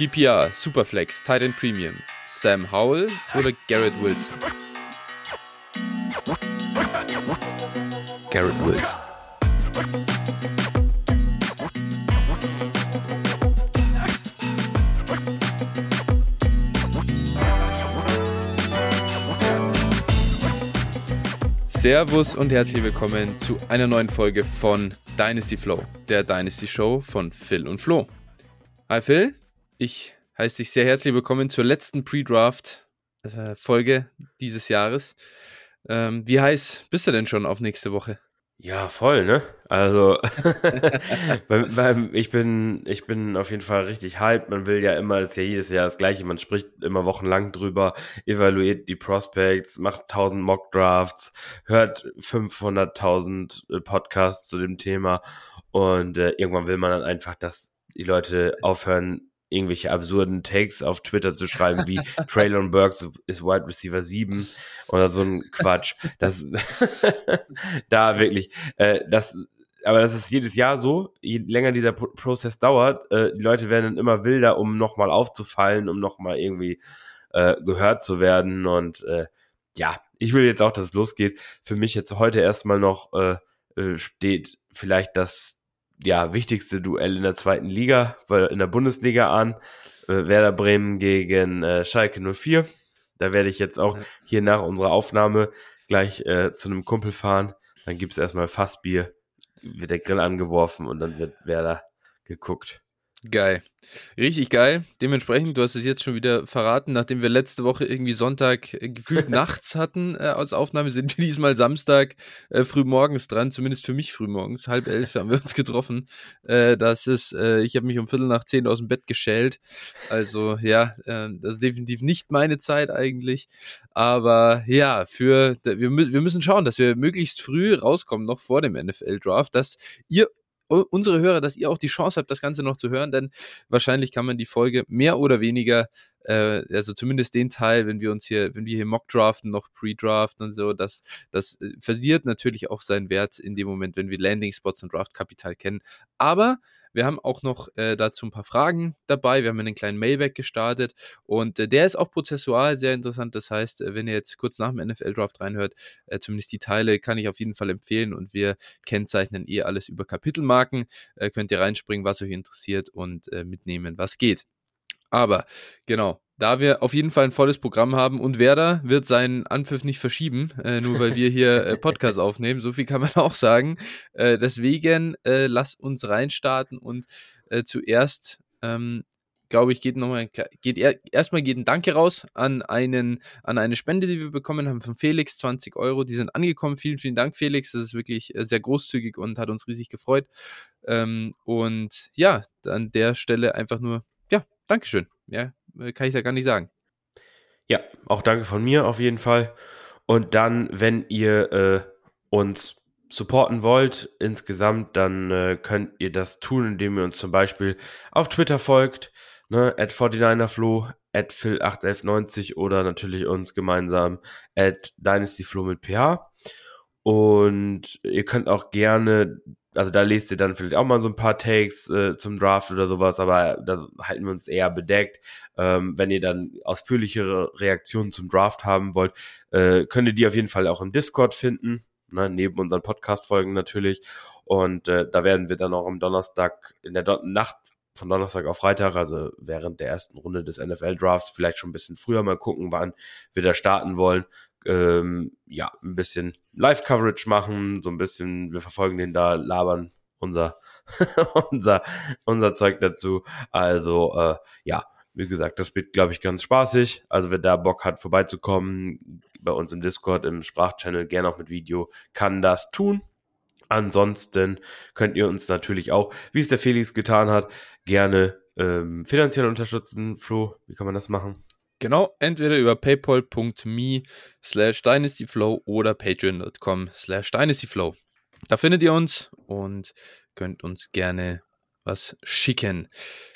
PPR, Superflex, Titan Premium, Sam Howell oder Garrett Wilson? Garrett Wilson. Servus und herzlich willkommen zu einer neuen Folge von Dynasty Flow, der Dynasty Show von Phil und Flo. Hi Phil, ich heiße dich sehr herzlich willkommen zur letzten Pre-Draft-Folge äh, dieses Jahres. Ähm, wie heiß bist du denn schon auf nächste Woche? Ja, voll, ne? Also, beim, beim, ich bin, ich bin auf jeden Fall richtig hyped. Man will ja immer, das ist ja jedes Jahr das Gleiche. Man spricht immer wochenlang drüber, evaluiert die Prospects, macht 1000 Mock Drafts, hört 500.000 äh, Podcasts zu dem Thema und äh, irgendwann will man dann einfach, dass die Leute aufhören, irgendwelche absurden Takes auf Twitter zu schreiben, wie Traylon Burks ist Wide Receiver 7 oder so ein Quatsch. Das, da wirklich, äh, das, aber das ist jedes Jahr so. Je länger dieser Prozess dauert, äh, die Leute werden dann immer wilder, um nochmal aufzufallen, um nochmal irgendwie äh, gehört zu werden. Und äh, ja, ich will jetzt auch, dass es losgeht. Für mich jetzt heute erstmal noch äh, äh steht vielleicht das ja, wichtigste Duell in der zweiten Liga, in der Bundesliga an. Äh, Werder Bremen gegen äh, Schalke 04. Da werde ich jetzt auch hier nach unserer Aufnahme gleich äh, zu einem Kumpel fahren. Dann gibt's erstmal Fassbier, wird der Grill angeworfen und dann wird Werder geguckt. Geil. Richtig geil. Dementsprechend, du hast es jetzt schon wieder verraten, nachdem wir letzte Woche irgendwie Sonntag äh, gefühlt nachts hatten äh, als Aufnahme, sind wir diesmal Samstag äh, früh morgens dran, zumindest für mich früh morgens. Halb elf haben wir uns getroffen. Äh, das ist, äh, ich habe mich um Viertel nach zehn aus dem Bett geschält. Also ja, äh, das ist definitiv nicht meine Zeit eigentlich. Aber ja, für wir, wir müssen schauen, dass wir möglichst früh rauskommen, noch vor dem NFL-Draft, dass ihr unsere Hörer, dass ihr auch die Chance habt, das Ganze noch zu hören, denn wahrscheinlich kann man die Folge mehr oder weniger, äh, also zumindest den Teil, wenn wir uns hier, wenn wir hier Mock draften, noch Pre-Draften und so, das, das äh, verliert natürlich auch seinen Wert in dem Moment, wenn wir Landing Spots und Draftkapital kennen. Aber wir haben auch noch äh, dazu ein paar Fragen dabei. Wir haben einen kleinen Mailback gestartet und äh, der ist auch prozessual sehr interessant. Das heißt, äh, wenn ihr jetzt kurz nach dem NFL-Draft reinhört, äh, zumindest die Teile kann ich auf jeden Fall empfehlen und wir kennzeichnen eh alles über Kapitelmarken. Äh, könnt ihr reinspringen, was euch interessiert und mitnehmen, was geht. Aber genau, da wir auf jeden Fall ein volles Programm haben und Werder wird seinen Anpfiff nicht verschieben, äh, nur weil wir hier äh, Podcast aufnehmen. So viel kann man auch sagen. Äh, deswegen äh, lass uns reinstarten und äh, zuerst, ähm, glaube ich, geht nochmal geht er, erstmal geht ein Danke raus an einen an eine Spende, die wir bekommen haben von Felix, 20 Euro. Die sind angekommen. Vielen, vielen Dank, Felix. Das ist wirklich äh, sehr großzügig und hat uns riesig gefreut. Ähm, und ja, an der Stelle einfach nur Dankeschön. Ja, äh, kann ich da gar nicht sagen. Ja, auch danke von mir auf jeden Fall. Und dann, wenn ihr äh, uns supporten wollt insgesamt, dann äh, könnt ihr das tun, indem ihr uns zum Beispiel auf Twitter folgt, ne, at 49erflo, at phil81190 oder natürlich uns gemeinsam at dynastyflo mit ph. Und ihr könnt auch gerne also da lest ihr dann vielleicht auch mal so ein paar Takes äh, zum Draft oder sowas, aber da halten wir uns eher bedeckt. Ähm, wenn ihr dann ausführlichere Reaktionen zum Draft haben wollt, äh, könnt ihr die auf jeden Fall auch im Discord finden, ne, neben unseren Podcast-Folgen natürlich. Und äh, da werden wir dann auch am Donnerstag, in der Don Nacht von Donnerstag auf Freitag, also während der ersten Runde des NFL-Drafts, vielleicht schon ein bisschen früher mal gucken, wann wir da starten wollen ähm, ja, ein bisschen Live-Coverage machen, so ein bisschen, wir verfolgen den da, labern unser, unser, unser Zeug dazu. Also, äh, ja, wie gesagt, das wird, glaube ich, ganz spaßig. Also, wer da Bock hat, vorbeizukommen, bei uns im Discord, im Sprachchannel, gerne auch mit Video, kann das tun. Ansonsten könnt ihr uns natürlich auch, wie es der Felix getan hat, gerne ähm, finanziell unterstützen. Flo, wie kann man das machen? Genau, entweder über paypal.me slash dynastyflow oder patreon.com slash dynastyflow. Da findet ihr uns und könnt uns gerne was schicken.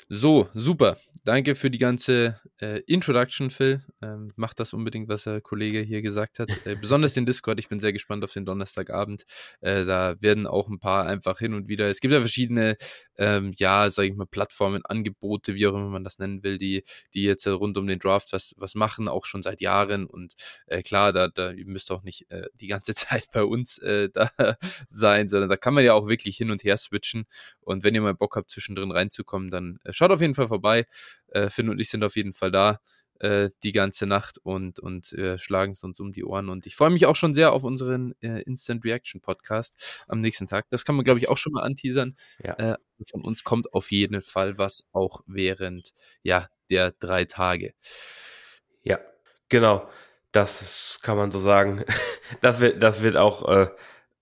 So, super. Danke für die ganze äh, Introduction, Phil. Ähm, macht das unbedingt, was der Kollege hier gesagt hat. Äh, besonders den Discord. Ich bin sehr gespannt auf den Donnerstagabend. Äh, da werden auch ein paar einfach hin und wieder. Es gibt ja verschiedene, ähm, ja, sage ich mal, Plattformen, Angebote, wie auch immer man das nennen will, die, die jetzt rund um den Draft was, was machen, auch schon seit Jahren. Und äh, klar, da, da ihr müsst auch nicht äh, die ganze Zeit bei uns äh, da sein, sondern da kann man ja auch wirklich hin und her switchen. Und wenn ihr mal Bock habt, zwischendrin reinzukommen, dann äh, schaut auf jeden Fall vorbei. Äh, Finn und ich sind auf jeden Fall da äh, die ganze Nacht und, und äh, schlagen es uns um die Ohren. Und ich freue mich auch schon sehr auf unseren äh, Instant Reaction Podcast am nächsten Tag. Das kann man, glaube ich, auch schon mal anteasern. Ja. Äh, von uns kommt auf jeden Fall was auch während ja, der drei Tage. Ja, genau. Das ist, kann man so sagen. Das wird, das wird auch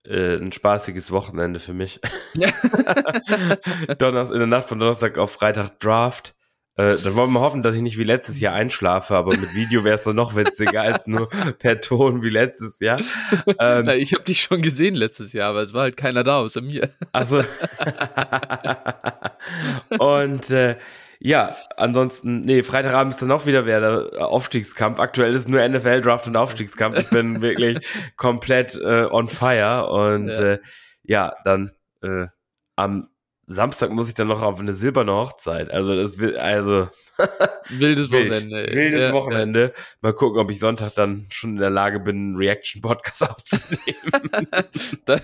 äh, ein spaßiges Wochenende für mich. Donnerstag, in der Nacht von Donnerstag auf Freitag Draft. Äh, dann wollen wir hoffen, dass ich nicht wie letztes Jahr einschlafe, aber mit Video wäre es dann noch witziger als nur per Ton wie letztes Jahr. Ähm, Na, ich habe dich schon gesehen letztes Jahr, aber es war halt keiner da außer mir. Also und äh, ja, ansonsten, nee, Freitagabend ist dann auch wieder der Aufstiegskampf. Aktuell ist nur NFL-Draft und Aufstiegskampf. Ich bin wirklich komplett äh, on fire. Und ja, äh, ja dann äh, am Samstag muss ich dann noch auf eine silberne Hochzeit. Also das will, also wildes wild, Wochenende. Wildes ja, Wochenende. Ja. Mal gucken, ob ich Sonntag dann schon in der Lage bin, einen Reaction-Podcast aufzunehmen. da,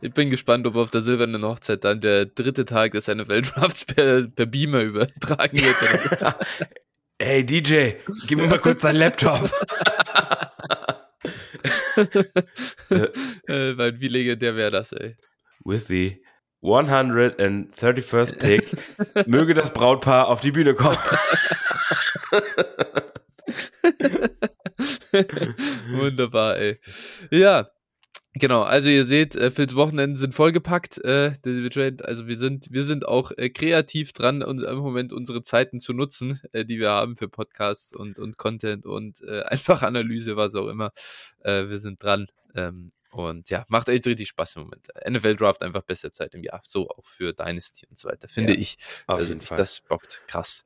ich bin gespannt, ob auf der silbernen Hochzeit dann der dritte Tag des NFL-Drafts per, per Beamer übertragen wird. Hey DJ, gib mir mal kurz deinen Laptop. äh, weil wie legendär wäre das, ey. With the 131st Pick. Möge das Brautpaar auf die Bühne kommen. Wunderbar, ey. Ja, Genau, also ihr seht, äh, Phils Wochenenden sind vollgepackt. Äh, also wir sind, wir sind auch äh, kreativ dran, uns im Moment unsere Zeiten zu nutzen, äh, die wir haben für Podcasts und, und Content und äh, einfach Analyse, was auch immer. Äh, wir sind dran. Ähm, und ja, macht echt richtig Spaß im Moment. NFL Draft einfach beste Zeit im Jahr. So auch für Dynasty und so weiter, finde ja, ich. Auf also jeden Fall. Das bockt krass.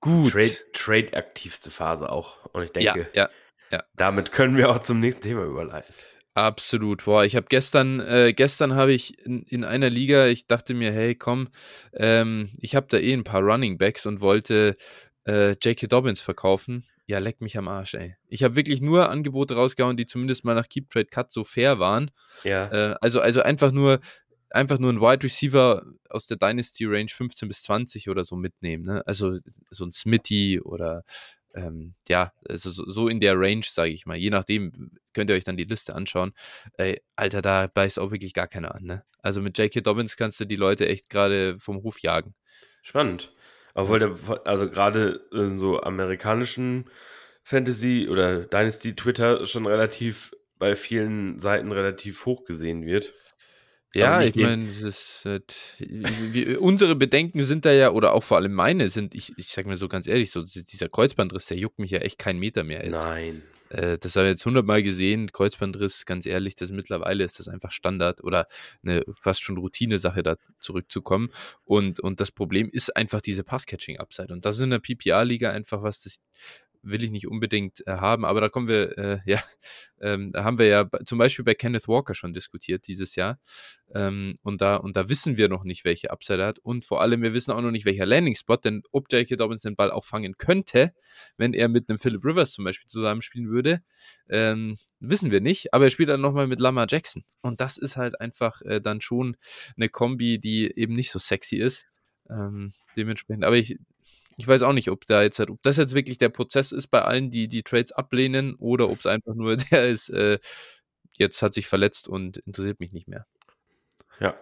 Gut. Trade, Trade aktivste Phase auch. Und ich denke, ja, ja, ja. damit können wir auch zum nächsten Thema überleiten. Absolut. Boah, ich habe gestern, äh, gestern habe ich in, in, einer Liga, ich dachte mir, hey, komm, ähm, ich habe da eh ein paar Running Backs und wollte äh, J.K. Dobbins verkaufen. Ja, leck mich am Arsch, ey. Ich habe wirklich nur Angebote rausgehauen, die zumindest mal nach Keep Trade Cut so fair waren. Ja. Äh, also, also einfach nur, einfach nur ein Wide Receiver aus der Dynasty Range 15 bis 20 oder so mitnehmen. Ne? Also so ein Smitty oder ähm, ja, also so in der Range, sage ich mal. Je nachdem könnt ihr euch dann die Liste anschauen. Ey, Alter, da beißt auch wirklich gar keiner an. Ne? Also mit J.K. Dobbins kannst du die Leute echt gerade vom Ruf jagen. Spannend. Obwohl der, also gerade in so amerikanischen Fantasy oder Dynasty Twitter schon relativ bei vielen Seiten relativ hoch gesehen wird. Ja, ich meine, halt, unsere Bedenken sind da ja, oder auch vor allem meine sind, ich, ich sag mir so ganz ehrlich, so dieser Kreuzbandriss, der juckt mich ja echt keinen Meter mehr jetzt. Nein. Äh, das habe ich jetzt hundertmal gesehen, Kreuzbandriss, ganz ehrlich, das mittlerweile ist das einfach Standard oder eine fast schon Routine-Sache, da zurückzukommen. Und, und das Problem ist einfach diese Pass-Catching-Upside. Und das ist in der PPA-Liga einfach was, das will ich nicht unbedingt äh, haben, aber da kommen wir, äh, ja, ähm, da haben wir ja zum Beispiel bei Kenneth Walker schon diskutiert dieses Jahr. Ähm, und, da, und da wissen wir noch nicht, welche Upside er hat. Und vor allem, wir wissen auch noch nicht, welcher Landing-Spot, denn ob J.K. Dobbins den Ball auch fangen könnte, wenn er mit einem Philip Rivers zum Beispiel zusammenspielen würde, ähm, wissen wir nicht. Aber er spielt dann nochmal mit Lamar Jackson. Und das ist halt einfach äh, dann schon eine Kombi, die eben nicht so sexy ist. Ähm, dementsprechend, aber ich, ich weiß auch nicht, ob da jetzt, ob das jetzt wirklich der Prozess ist bei allen, die die Trades ablehnen, oder ob es einfach nur der ist, äh, jetzt hat sich verletzt und interessiert mich nicht mehr. Ja.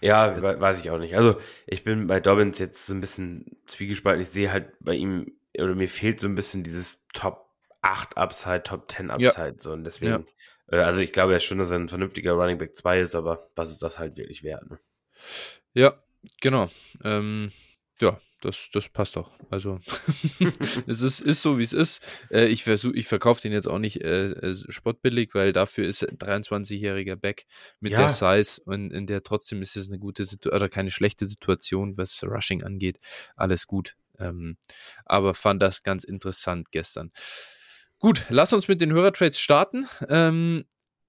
Ja, weiß ich auch nicht. Also, ich bin bei Dobbins jetzt so ein bisschen zwiegespalten. Ich sehe halt bei ihm, oder mir fehlt so ein bisschen dieses Top 8 Upside, Top 10 Upside. Ja. So, und deswegen, ja. äh, also ich glaube ja schon, dass er ein vernünftiger Running Back 2 ist, aber was ist das halt wirklich wert? Ne? Ja, genau. Ähm, ja, das, das passt doch. Also es ist, ist so, wie es ist. Äh, ich versuche, ich verkaufe den jetzt auch nicht äh, äh spottbillig, weil dafür ist ein 23-jähriger Back mit ja. der Size und in der trotzdem ist es eine gute Situation oder keine schlechte Situation, was Rushing angeht. Alles gut. Ähm, aber fand das ganz interessant gestern. Gut, lass uns mit den Hörertrades starten. Ähm,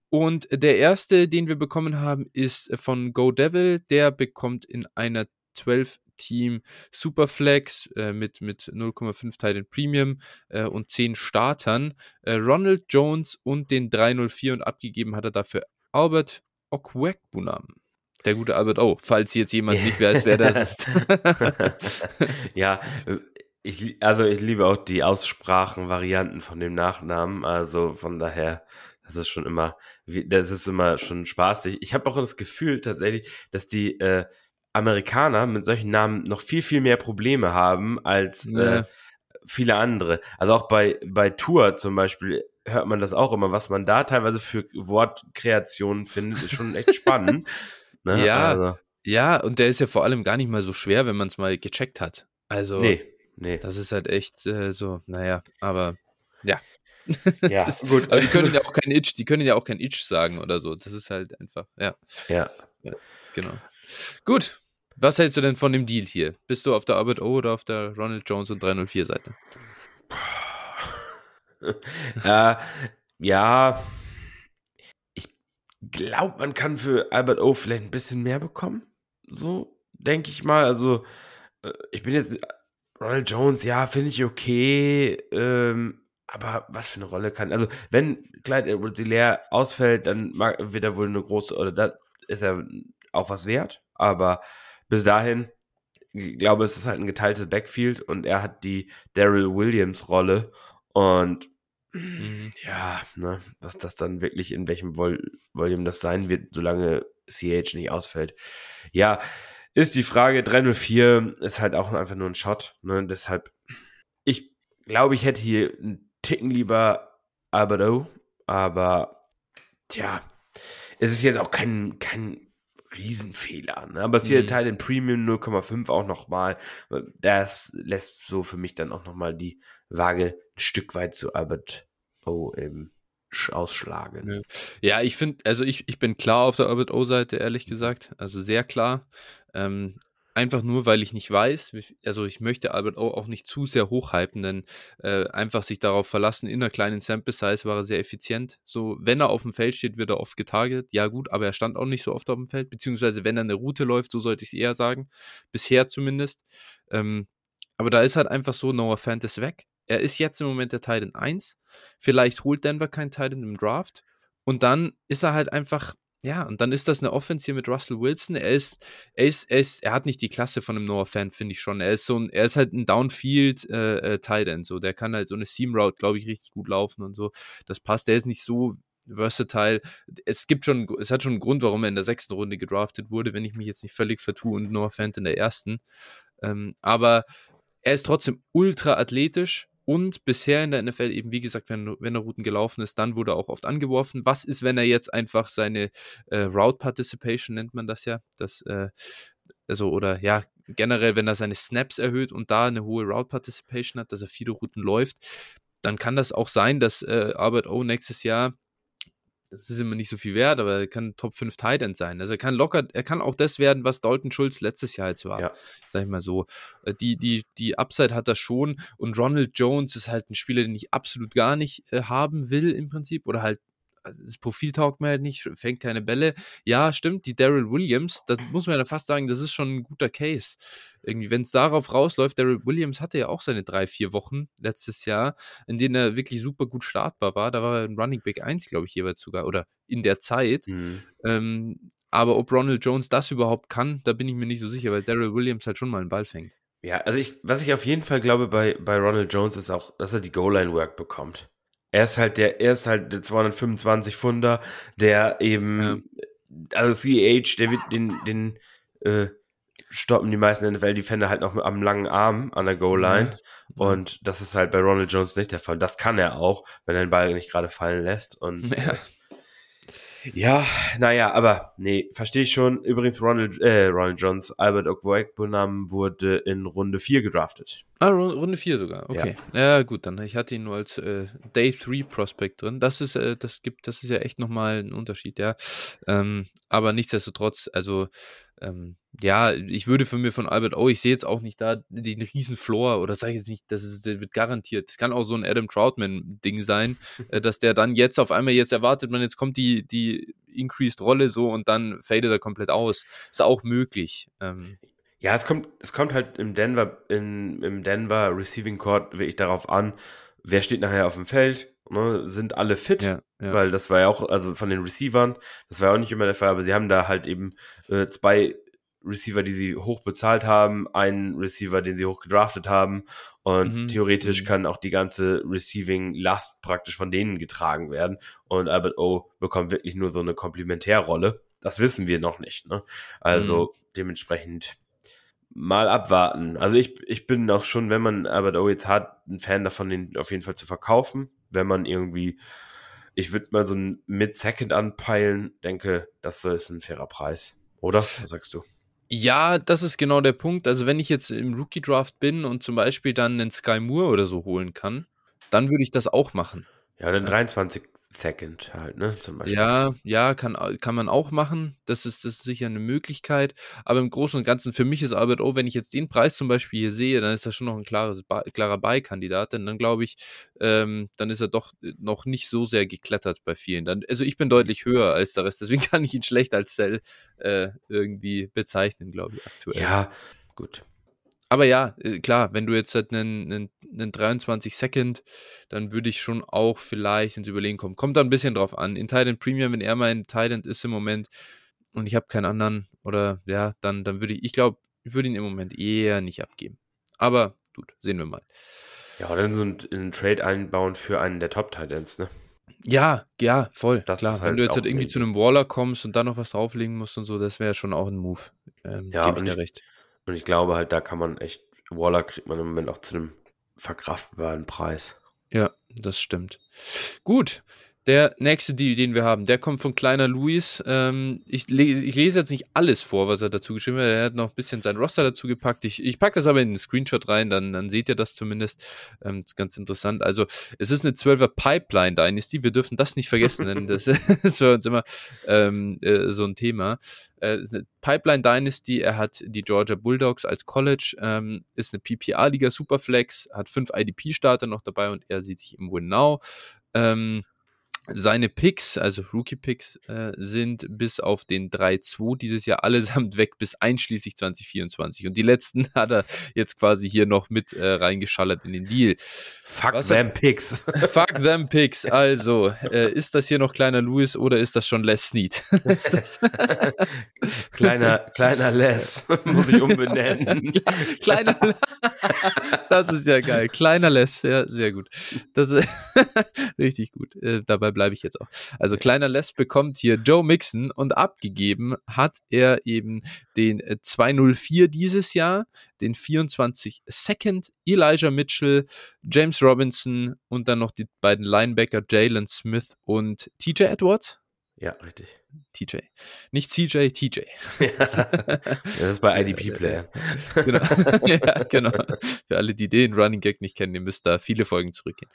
und der erste, den wir bekommen haben, ist von Go Devil. Der bekommt in einer 12 Team Superflex äh, mit, mit 0,5 Titan Premium äh, und 10 Startern äh, Ronald Jones und den 304 und abgegeben hat er dafür Albert Okwekbunam. Der gute Albert O, falls jetzt jemand nicht weiß, wer das ist. ja, ich, also ich liebe auch die Aussprachenvarianten von dem Nachnamen, also von daher, das ist schon immer, das ist immer schon spaßig. Ich habe auch das Gefühl tatsächlich, dass die äh, Amerikaner mit solchen Namen noch viel, viel mehr Probleme haben als ja. äh, viele andere. Also auch bei, bei Tour zum Beispiel hört man das auch immer, was man da teilweise für Wortkreationen findet, ist schon echt spannend. ne? Ja, also. ja, und der ist ja vor allem gar nicht mal so schwer, wenn man es mal gecheckt hat. Also, nee, nee. das ist halt echt äh, so, naja, aber ja. ja, ist, gut. Aber die können ja auch kein Itch, die können ja auch kein Itch sagen oder so. Das ist halt einfach, ja. Ja. ja genau. Gut, was hältst du denn von dem Deal hier? Bist du auf der Albert O oder auf der Ronald Jones und 304 Seite? äh, ja, ich glaube, man kann für Albert O vielleicht ein bisschen mehr bekommen. So, denke ich mal. Also, äh, ich bin jetzt Ronald Jones, ja, finde ich okay. Ähm, aber was für eine Rolle kann. Also, wenn Clyde Edwards Hilaire ausfällt, dann wird er wohl eine große, oder da ist er auch was wert. Aber bis dahin, ich glaube, es ist halt ein geteiltes Backfield und er hat die Daryl Williams Rolle und mhm. ja, ne, was das dann wirklich in welchem Vol Volume das sein wird, solange CH nicht ausfällt. Ja, ist die Frage, 304 ist halt auch einfach nur ein Shot, ne, deshalb, ich glaube, ich hätte hier einen Ticken lieber Alberto, aber tja, es ist jetzt auch kein, kein Riesenfehler. Ne? Aber es hier mhm. Teil in Premium 0,5 auch nochmal. Das lässt so für mich dann auch nochmal die Waage ein Stück weit zu Albert O eben ausschlagen. Ja, ich finde, also ich, ich bin klar auf der Albert O-Seite, ehrlich gesagt. Also sehr klar. Ähm, einfach nur, weil ich nicht weiß, also ich möchte Albert O auch nicht zu sehr hochhypen, denn äh, einfach sich darauf verlassen, in einer kleinen Sample Size war er sehr effizient. So, wenn er auf dem Feld steht, wird er oft getarget. Ja gut, aber er stand auch nicht so oft auf dem Feld, beziehungsweise wenn er eine Route läuft, so sollte ich es eher sagen, bisher zumindest. Ähm, aber da ist halt einfach so, Noah Fant ist weg. Er ist jetzt im Moment der Titan 1. Vielleicht holt Denver keinen Titan im Draft. Und dann ist er halt einfach ja, und dann ist das eine Offense hier mit Russell Wilson. Er ist, er ist, er ist, er hat nicht die Klasse von einem Noah-Fan, finde ich schon. Er ist so ein, er ist halt ein Downfield äh, äh, Tight End, so. Der kann halt so eine Seam Route, glaube ich, richtig gut laufen und so. Das passt. Der ist nicht so versatile. Es gibt schon, es hat schon einen Grund, warum er in der sechsten Runde gedraftet wurde, wenn ich mich jetzt nicht völlig vertue und Noah Fant in der ersten. Ähm, aber er ist trotzdem ultra athletisch und bisher in der NFL eben, wie gesagt, wenn, wenn er Routen gelaufen ist, dann wurde er auch oft angeworfen. Was ist, wenn er jetzt einfach seine äh, Route Participation nennt man das ja, das, äh, also, oder ja, generell, wenn er seine Snaps erhöht und da eine hohe Route Participation hat, dass er viele Routen läuft, dann kann das auch sein, dass äh, Albert O nächstes Jahr das ist immer nicht so viel wert, aber er kann Top 5 Tight End sein. Also er kann locker, er kann auch das werden, was Dalton Schulz letztes Jahr jetzt war. Ja. Sag ich mal so. Äh, die, die, die Upside hat er schon und Ronald Jones ist halt ein Spieler, den ich absolut gar nicht äh, haben will im Prinzip oder halt also das Profil taugt mir halt nicht, fängt keine Bälle. Ja, stimmt, die Daryl Williams, das muss man ja fast sagen, das ist schon ein guter Case. Irgendwie, wenn es darauf rausläuft, Daryl Williams hatte ja auch seine drei, vier Wochen letztes Jahr, in denen er wirklich super gut startbar war. Da war er ein Running Back 1, glaube ich, jeweils sogar, oder in der Zeit. Mhm. Ähm, aber ob Ronald Jones das überhaupt kann, da bin ich mir nicht so sicher, weil Daryl Williams halt schon mal einen Ball fängt. Ja, also ich, was ich auf jeden Fall glaube bei, bei Ronald Jones ist auch, dass er die Goal-Line-Work bekommt. Er ist halt der, er ist halt der 225 Funder, der eben, ja. also CH, der wird den, den, äh, stoppen die meisten NFL-Defender halt noch am langen Arm an der Goal-Line. Ja. Und das ist halt bei Ronald Jones nicht der Fall. Das kann er auch, wenn er den Ball nicht gerade fallen lässt. Und ja. Ja, naja, aber nee, verstehe ich schon. Übrigens, Ronald, äh, Ronald Jones, Albert Okwuegbunam wurde in Runde 4 gedraftet. Ah, Runde 4 sogar, okay. Ja. ja. gut, dann ich hatte ihn nur als äh, Day 3 Prospect drin. Das ist, äh, das gibt, das ist ja echt nochmal ein Unterschied, ja. Ähm, aber nichtsdestotrotz, also ähm, ja, ich würde für mir von Albert O, ich sehe jetzt auch nicht da den riesen Floor oder sage ich jetzt nicht, das, ist, das wird garantiert. Das kann auch so ein Adam Troutman-Ding sein, äh, dass der dann jetzt auf einmal jetzt erwartet man, jetzt kommt die, die Increased Rolle so und dann fadet er komplett aus. Ist auch möglich. Ähm, ja, es kommt, es kommt halt im Denver, in, im Denver Receiving Court wirklich darauf an, wer steht nachher auf dem Feld, ne, sind alle fit, ja, ja. weil das war ja auch, also von den Receivern, das war ja auch nicht immer der Fall, aber sie haben da halt eben äh, zwei Receiver, die sie hoch bezahlt haben, einen Receiver, den sie hoch gedraftet haben und mhm. theoretisch mhm. kann auch die ganze Receiving-Last praktisch von denen getragen werden und Albert O bekommt wirklich nur so eine Komplementärrolle. Das wissen wir noch nicht. Ne? Also mhm. dementsprechend mal abwarten. Also ich, ich bin auch schon, wenn man Albert jetzt hat, ein Fan davon, den auf jeden Fall zu verkaufen. Wenn man irgendwie, ich würde mal so ein Mid-Second anpeilen, denke, das ist ein fairer Preis. Oder? Was sagst du? Ja, das ist genau der Punkt. Also wenn ich jetzt im Rookie-Draft bin und zum Beispiel dann einen Sky Moore oder so holen kann, dann würde ich das auch machen. Ja, dann 23 Second halt, ne? Zum Beispiel. Ja, ja, kann, kann man auch machen. Das ist, das ist sicher eine Möglichkeit. Aber im Großen und Ganzen, für mich ist Albert O, wenn ich jetzt den Preis zum Beispiel hier sehe, dann ist das schon noch ein klares, klarer Buy-Kandidat. Denn dann glaube ich, ähm, dann ist er doch äh, noch nicht so sehr geklettert bei vielen. Dann, also ich bin deutlich höher als der Rest, deswegen kann ich ihn schlecht als Sell äh, irgendwie bezeichnen, glaube ich, aktuell. Ja, gut aber ja, äh, klar, wenn du jetzt halt einen, einen, einen 23 Second, dann würde ich schon auch vielleicht ins Überlegen kommen. Kommt da ein bisschen drauf an. In Thailand Premium, wenn er mein Thailand ist im Moment und ich habe keinen anderen oder ja, dann, dann würde ich, ich glaube, ich würde ihn im Moment eher nicht abgeben. Aber gut, sehen wir mal. Ja, oder so einen, einen Trade einbauen für einen der Top-Titans, ne? Ja, ja, voll. Das klar. Halt Wenn du jetzt halt irgendwie zu einem Waller kommst und dann noch was drauflegen musst und so, das wäre schon auch ein Move. Ähm, ja, gebe ich dir recht. Und ich glaube halt, da kann man echt, Waller kriegt man im Moment auch zu einem verkraftbaren Preis. Ja, das stimmt. Gut, der nächste Deal, den wir haben, der kommt von kleiner Luis. Ähm, ich, le ich, lese jetzt nicht alles vor, was er dazu geschrieben hat. Er hat noch ein bisschen sein Roster dazu gepackt. Ich, ich packe das aber in den Screenshot rein, dann, dann seht ihr das zumindest. Ähm, das ist ganz interessant. Also, es ist eine 12er Pipeline Dynasty. Wir dürfen das nicht vergessen, denn das ist für uns immer ähm, äh, so ein Thema. Äh, ist eine Pipeline Dynasty. Er hat die Georgia Bulldogs als College, ähm, ist eine PPA-Liga Superflex, hat fünf IDP-Starter noch dabei und er sieht sich im Win Now. Ähm, seine Picks, also Rookie-Picks, äh, sind bis auf den 3-2 dieses Jahr allesamt weg bis einschließlich 2024. Und die letzten hat er jetzt quasi hier noch mit äh, reingeschallert in den Deal. Fuck Was them Picks. Fuck them Picks. Also, äh, ist das hier noch kleiner Louis oder ist das schon Les Snead? kleiner, kleiner Les. Muss ich umbenennen. kleiner Das ist ja geil. Kleiner Les, ja, sehr gut. Das ist richtig gut. Äh, dabei bleibe ich jetzt auch. Also kleiner Les bekommt hier Joe Mixon und abgegeben hat er eben den 204 äh, dieses Jahr, den 24 Second, Elijah Mitchell, James Robinson und dann noch die beiden Linebacker Jalen Smith und TJ Edwards. Ja, richtig. TJ. Nicht CJ, TJ. Ja, das ist bei IDP-Player. genau. ja, genau. Für alle, die den Running Gag nicht kennen, ihr müsst da viele Folgen zurückgehen.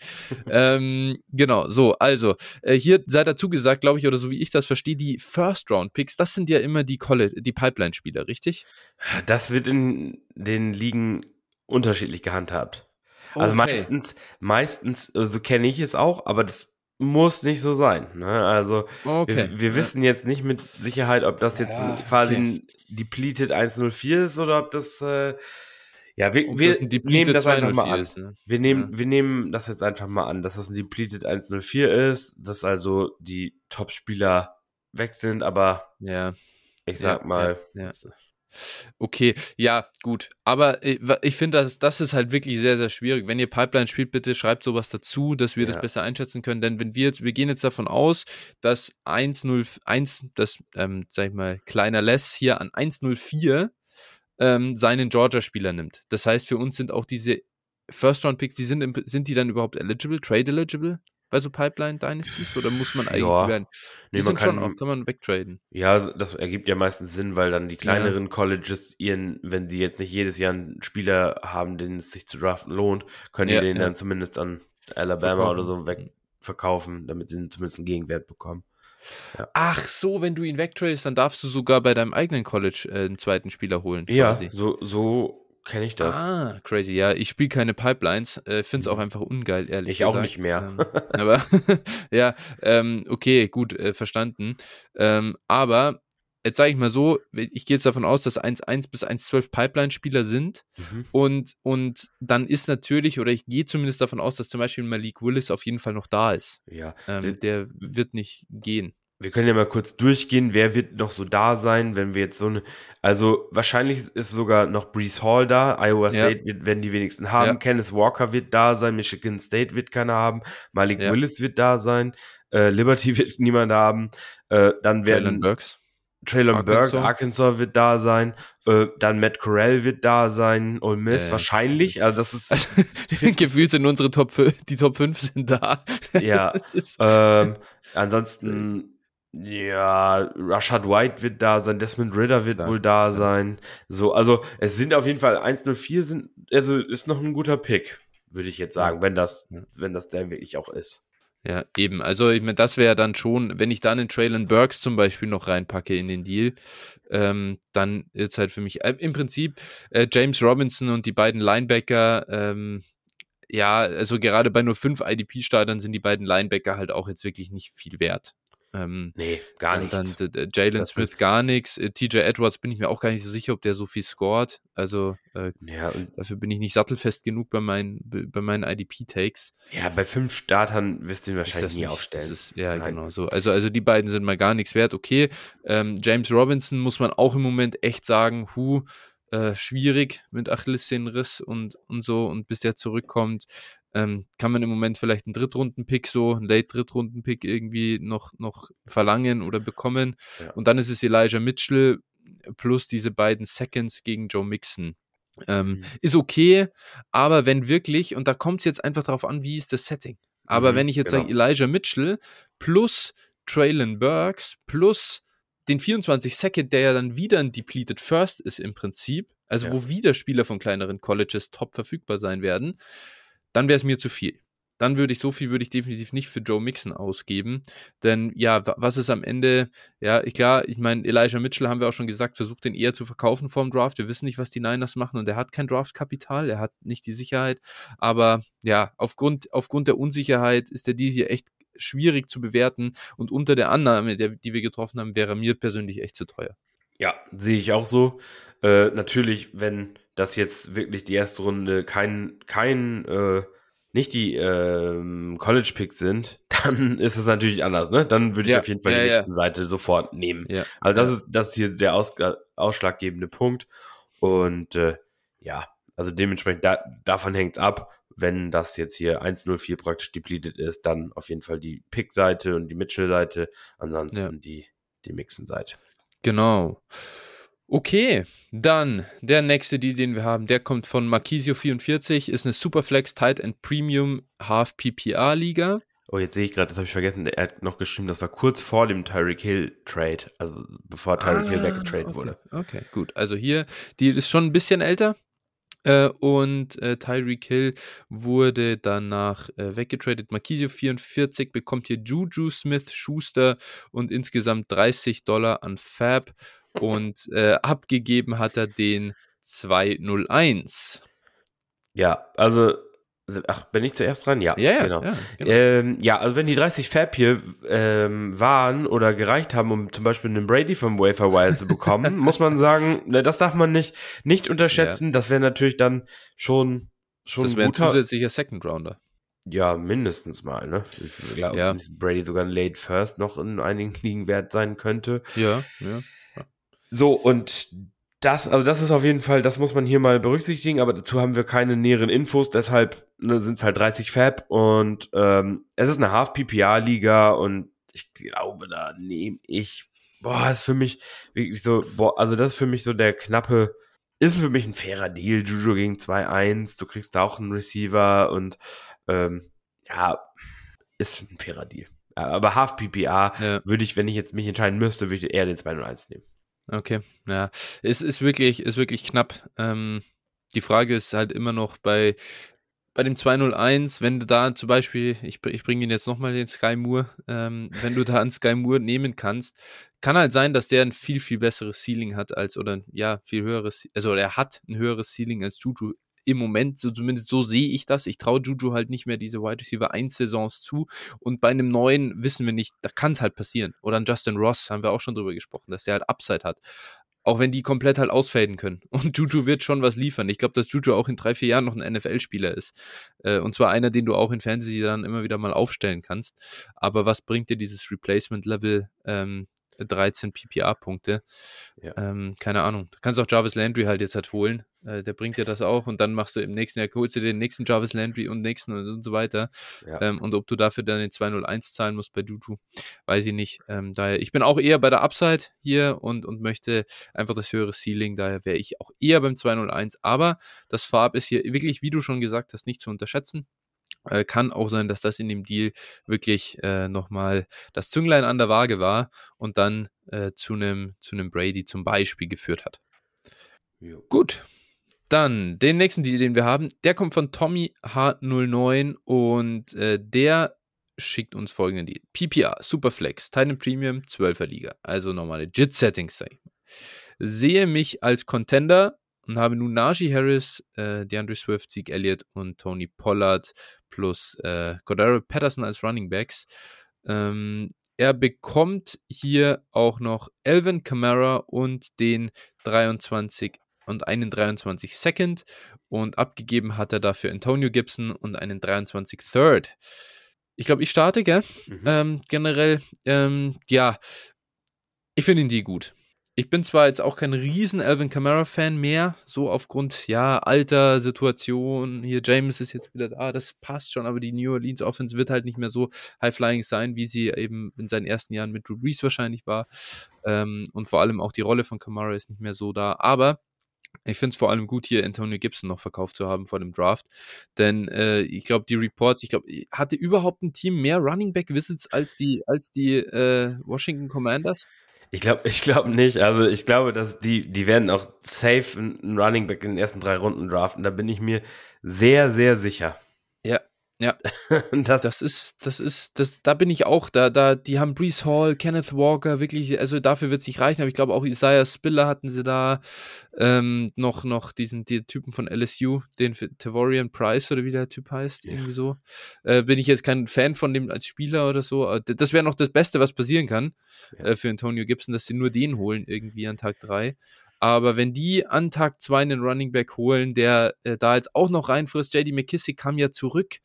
ähm, genau, so, also, äh, hier sei dazu gesagt, glaube ich, oder so wie ich das verstehe, die First-Round-Picks, das sind ja immer die, die Pipeline-Spieler, richtig? Das wird in den Ligen unterschiedlich gehandhabt. Also okay. meistens, meistens, so also kenne ich es auch, aber das muss nicht so sein. Ne? Also okay. wir, wir, wissen jetzt nicht mit Sicherheit, ob das jetzt ja, quasi okay. ein Depleted 104 ist oder ob das äh, ja, wir, wir nehmen das einfach mal an. Ist, ne? Wir nehmen, ja. wir nehmen das jetzt einfach mal an, dass das ein Depleted 104 ist, dass also die Top-Spieler weg sind, aber ja. ich sag mal, ja, Okay, ja, gut. Aber äh, ich finde, das, das ist halt wirklich sehr, sehr schwierig. Wenn ihr Pipeline spielt, bitte schreibt sowas dazu, dass wir ja. das besser einschätzen können. Denn wenn wir jetzt, wir gehen jetzt davon aus, dass 101, das, ähm, sag ich mal, kleiner Less hier an 104 ähm, seinen Georgia-Spieler nimmt. Das heißt, für uns sind auch diese First-Round-Picks, die sind, sind die dann überhaupt eligible, trade eligible? Bei so Pipeline Dynasties oder muss man eigentlich Ja. werden? Die Nee, man sind schon kann- auch, kann man wegtraden. Ja, das ergibt ja meistens Sinn, weil dann die kleineren Colleges ihren, wenn sie jetzt nicht jedes Jahr einen Spieler haben, den es sich zu draften lohnt, können Ja, die den ja. dann zumindest an Alabama Verkaufen. oder so wegverkaufen, damit sie zumindest einen Gegenwert bekommen. Ach so, wenn du ihn wegtradest, dann darfst du sogar bei deinem eigenen College äh, einen zweiten Spieler holen. Ja, quasi. so, so kenne ich das. Ah, crazy. Ja, ich spiele keine Pipelines. Äh, Finde es auch einfach ungeil, ehrlich Mhm. Ich gesagt. auch nicht mehr. Ähm, aber ja, ähm, okay, gut, äh, verstanden. Ähm, aber jetzt sage ich mal so, ich gehe jetzt davon aus, dass 1.1 bis 1.12 Pipeline-Spieler sind. Mhm. Und, und dann ist natürlich, oder ich gehe zumindest davon aus, dass zum Beispiel Malik Willis auf jeden Fall noch da ist. Ja. Ähm, Wir- der wird nicht gehen. Wir können ja mal kurz durchgehen, wer wird noch so da sein, wenn wir jetzt so eine, also wahrscheinlich ist sogar noch Brees Hall da, Iowa Ja. State wird, werden die wenigsten haben, Ja. Kenneth Walker wird da sein, Michigan State wird keiner haben, Malik Ja. Willis wird da sein, äh, Liberty wird niemand haben, äh, dann Traylon werden Burks. Traylon Burks, Arkansas. Arkansas wird da sein, äh, dann Matt Corral wird da sein, Ole Miss Äh, wahrscheinlich, also das ist, Also, gefühlt sind unsere Top 5, die Top 5 sind da. Ja, Ähm, ansonsten, ja, Rashad White wird da sein, Desmond Ritter wird Klar, wohl da ja. sein. So, also es sind auf jeden Fall 104 sind, also ist noch ein guter Pick, würde ich jetzt sagen, wenn das, Ja. wenn das der wirklich auch ist. ja, eben. Also, ich meine, das wäre dann schon, wenn ich dann den Traylon Burks zum Beispiel noch reinpacke in den Deal, ähm, dann ist halt für mich äh, im Prinzip äh, James Robinson und die beiden Linebacker, ähm, ja, also gerade bei nur fünf IDP-Startern sind die beiden Linebacker halt auch jetzt wirklich nicht viel wert. Ähm, Nee, gar nichts. Dann, äh, Jalen Smith gar nichts. Äh, TJ Edwards bin ich mir auch gar nicht so sicher, ob der so viel scored. Also äh, ja, dafür bin ich nicht sattelfest genug bei meinen, bei meinen IDP-Takes. ja, bei fünf Startern wirst du ihn wahrscheinlich nie nicht- aufstellen. Ist, ja, Nein. genau so. Also, also die beiden sind mal gar nichts wert. Okay, ähm, James Robinson muss man auch im Moment echt sagen, hu, äh, schwierig mit Achillessehnenriss und, und so. Und bis der zurückkommt, ähm, kann man im Moment vielleicht einen Drittrunden-Pick so, einen Late-Drittrunden-Pick irgendwie noch, noch verlangen oder bekommen. Ja. Und dann ist es Elijah Mitchell plus diese beiden Seconds gegen Joe Mixon. Ähm, Mhm. ist okay, aber wenn wirklich, und da kommt es jetzt einfach darauf an, wie ist das Setting. Aber Mhm, wenn ich jetzt genau. sage, Elijah Mitchell plus Traylon Burks plus den 24 Second, der ja dann wieder ein Depleted First ist im Prinzip, also Ja. wo wieder Spieler von kleineren Colleges top verfügbar sein werden, dann wäre es mir zu viel. Dann würde ich, so viel würde ich definitiv nicht für Joe Mixon ausgeben. Denn ja, wa- was ist am Ende, ja, klar, ich meine, Elijah Mitchell haben wir auch schon gesagt, versucht den eher zu verkaufen vorm Draft. Wir wissen nicht, was die Niners machen und er hat kein Draftkapital, er hat nicht die Sicherheit. Aber ja, aufgrund, aufgrund der Unsicherheit ist der Deal hier echt schwierig zu bewerten und unter der Annahme, der, die wir getroffen haben, wäre mir persönlich echt zu teuer. Ja, sehe ich auch so. Äh, natürlich, wenn das jetzt wirklich die erste Runde kein, kein, äh, nicht die ähm, College Picks sind, dann ist es natürlich anders, ne? Dann würde ich Ja, auf jeden Fall ja, die ja. nächste Seite sofort nehmen. Also das ist das ist hier der Aus, ausschlaggebende Punkt. Und äh, ja, also dementsprechend da, davon hängt es ab. Wenn das jetzt hier 104 praktisch depleted ist, dann auf jeden Fall die Pick-Seite und die Mitchell-Seite, ansonsten die, die Mixen-Seite. Genau. Okay, dann der nächste Deal, den wir haben, der kommt von Marquisio44, ist eine Superflex Tight End Premium Half PPR Liga. Oh, jetzt sehe ich gerade, das habe ich vergessen. Er hat noch geschrieben, das war kurz vor dem Tyreek Hill Trade, also bevor Tyreek Hill weggetradet Ah, okay. wurde. Okay, gut. Also hier, die ist schon ein bisschen älter. Äh, und äh, Tyreek Hill wurde danach äh, weggetradet. Marquisio 44 bekommt hier Juju Smith Schuster und insgesamt 30 Dollar an Fab. Und äh, abgegeben hat er den 201. Ja, also, ach, bin ich zuerst dran? Ja, Ja, ja, genau. ja, genau. Ähm, ja, also wenn die 30 Fab hier ähm, waren oder gereicht haben, um zum Beispiel einen Brady vom Wafer Wire zu bekommen, muss man sagen, ne, das darf man nicht, nicht unterschätzen. Das wäre natürlich dann schon, schon das ein zusätzlicher Second Rounder. ja, mindestens mal, ne? Ich glaube, Ja. Brady sogar ein Late First noch in einigen Ligen wert sein könnte. Ja, ja. So, und das, also das ist auf jeden Fall, das muss man hier mal berücksichtigen, aber dazu haben wir keine näheren Infos, deshalb ne, sind es halt 30 Fab und ähm, es ist eine Half-PPA-Liga und ich glaube, da nehme ich, boah, ist für mich wirklich so, boah, also das ist für mich so der knappe, ist für mich ein fairer Deal, Juju gegen 2-1, du kriegst da auch einen Receiver und ähm, ja, ist ein fairer Deal. Aber Half PPA Ja. würde ich, wenn ich jetzt mich entscheiden müsste, würde ich eher den 201 nehmen. Okay, ja. Es ist wirklich, ist wirklich knapp. Ähm, die Frage ist halt immer noch bei, bei dem 201, wenn du da zum Beispiel, ich, ich bringe ihn jetzt nochmal den Sky Moore, ähm, wenn du da einen Sky Moore nehmen kannst, kann halt sein, dass der ein viel, viel besseres Ceiling hat als, oder ja, viel höheres, also er hat ein höheres Ceiling als Juju im Moment, so zumindest so sehe ich das. Ich traue Juju halt nicht mehr diese Wide Receiver 1 Saisons zu und bei einem neuen wissen wir nicht, da kann es halt passieren. Oder an Justin Ross haben wir auch schon drüber gesprochen, dass der halt Upside hat. Auch wenn die komplett halt ausfaden können. Und Juju wird schon was liefern. Ich glaube, dass Juju auch in drei, vier Jahren noch ein NFL-Spieler ist. Äh, und zwar einer, den du auch in Fantasy dann immer wieder mal aufstellen kannst. Aber was bringt dir dieses Replacement-Level ähm, 13 PPA-Punkte? Ja. Ähm, keine Ahnung. Du kannst auch Jarvis Landry halt jetzt halt holen. Äh, der bringt dir das auch. Und dann machst du im nächsten Jahr, holst du den nächsten Jarvis Landry und nächsten und, so weiter. Ja. Ähm, und ob du dafür dann den 201 zahlen musst bei Juju, weiß ich nicht. Ähm, daher, ich bin auch eher bei der Upside hier und, und möchte einfach das höhere Ceiling. Daher wäre ich auch eher beim 201. Aber das Farb ist hier wirklich, wie du schon gesagt hast, nicht zu unterschätzen. Äh, kann auch sein, dass das in dem Deal wirklich äh, nochmal das Zünglein an der Waage war und dann äh, zu einem zu Brady zum Beispiel geführt hat. Jo. Gut. Dann den nächsten Deal, den wir haben, der kommt von Tommy H09 und äh, der schickt uns folgenden Deal. PPR, Superflex, Titan Premium, 12er Liga, also normale JIT-Settings, sag ich mal. Sehe mich als Contender und habe nun Najee Harris, äh, DeAndre Swift, Zeke Elliott und Tony Pollard plus äh, Cordero Patterson als Running Backs. Ähm, er bekommt hier auch noch Elvin Kamara und den 23 und einen 23 Second und abgegeben hat er dafür Antonio Gibson und einen 23 Third. Ich glaube, ich starte, gell? Mhm. Ähm, generell, ähm, ja, ich finde ihn die gut. Ich bin zwar jetzt auch kein riesen Alvin Kamara Fan mehr, so aufgrund, ja, Alter, Situation, hier James ist jetzt wieder da, das passt schon, aber die New Orleans Offense wird halt nicht mehr so high-flying sein, wie sie eben in seinen ersten Jahren mit Drew Brees wahrscheinlich war. Ähm, und vor allem auch die Rolle von Kamara ist nicht mehr so da, aber ich finde es vor allem gut, hier Antonio Gibson noch verkauft zu haben vor dem Draft. Denn äh, ich glaube, die Reports, ich glaube, hatte überhaupt ein Team mehr Running Back Visits als die, als die äh, Washington Commanders? Ich glaube ich glaub nicht. Also ich glaube, dass die, die werden auch safe einen Running Back in den ersten drei Runden draften. Da bin ich mir sehr, sehr sicher. Ja, ja. das, Das ist, das ist, das, da bin ich auch, da, da, die haben Brees Hall, Kenneth Walker, wirklich, also dafür wird es nicht reichen, aber ich glaube auch Isaiah Spiller hatten sie da, ähm, noch, noch diesen, die Typen von LSU, den für Tavorian Price oder wie der Typ heißt, Ja. irgendwie so. Äh, bin ich jetzt kein Fan von dem als Spieler oder so, d- das wäre noch das Beste, was passieren kann, Ja. äh, für Antonio Gibson, dass sie nur den holen irgendwie an Tag drei Aber wenn die an Tag zwei einen Running Back holen, der äh, da jetzt auch noch reinfrisst, JD McKissick kam ja zurück,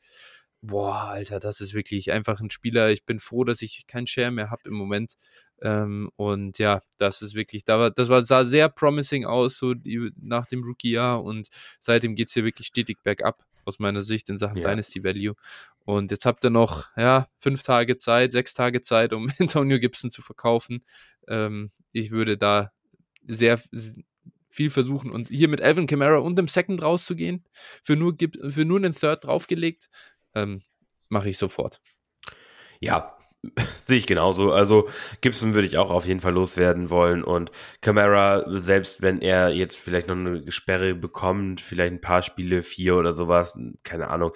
boah, Alter, das ist wirklich einfach ein Spieler. Ich bin froh, dass ich keinen Share mehr habe im Moment. Ähm, und ja, das ist wirklich, da war, das war, sah sehr promising aus, so die, nach dem Rookie-Jahr und seitdem geht es hier wirklich stetig bergab, aus meiner Sicht in Sachen Ja. Dynasty Value. Und jetzt habt ihr noch, ja, fünf Tage Zeit, sechs Tage Zeit, um Antonio Gibson zu verkaufen. Ähm, ich würde da sehr viel versuchen und hier mit Alvin Kamara und dem Second rauszugehen, für nur, für nur einen Third draufgelegt, ähm, mache ich sofort. Ja, sehe ich genauso. Also Gibson würde ich auch auf jeden Fall loswerden wollen und Camara, selbst wenn er jetzt vielleicht noch eine Sperre bekommt, vielleicht ein paar Spiele, vier oder sowas, keine Ahnung,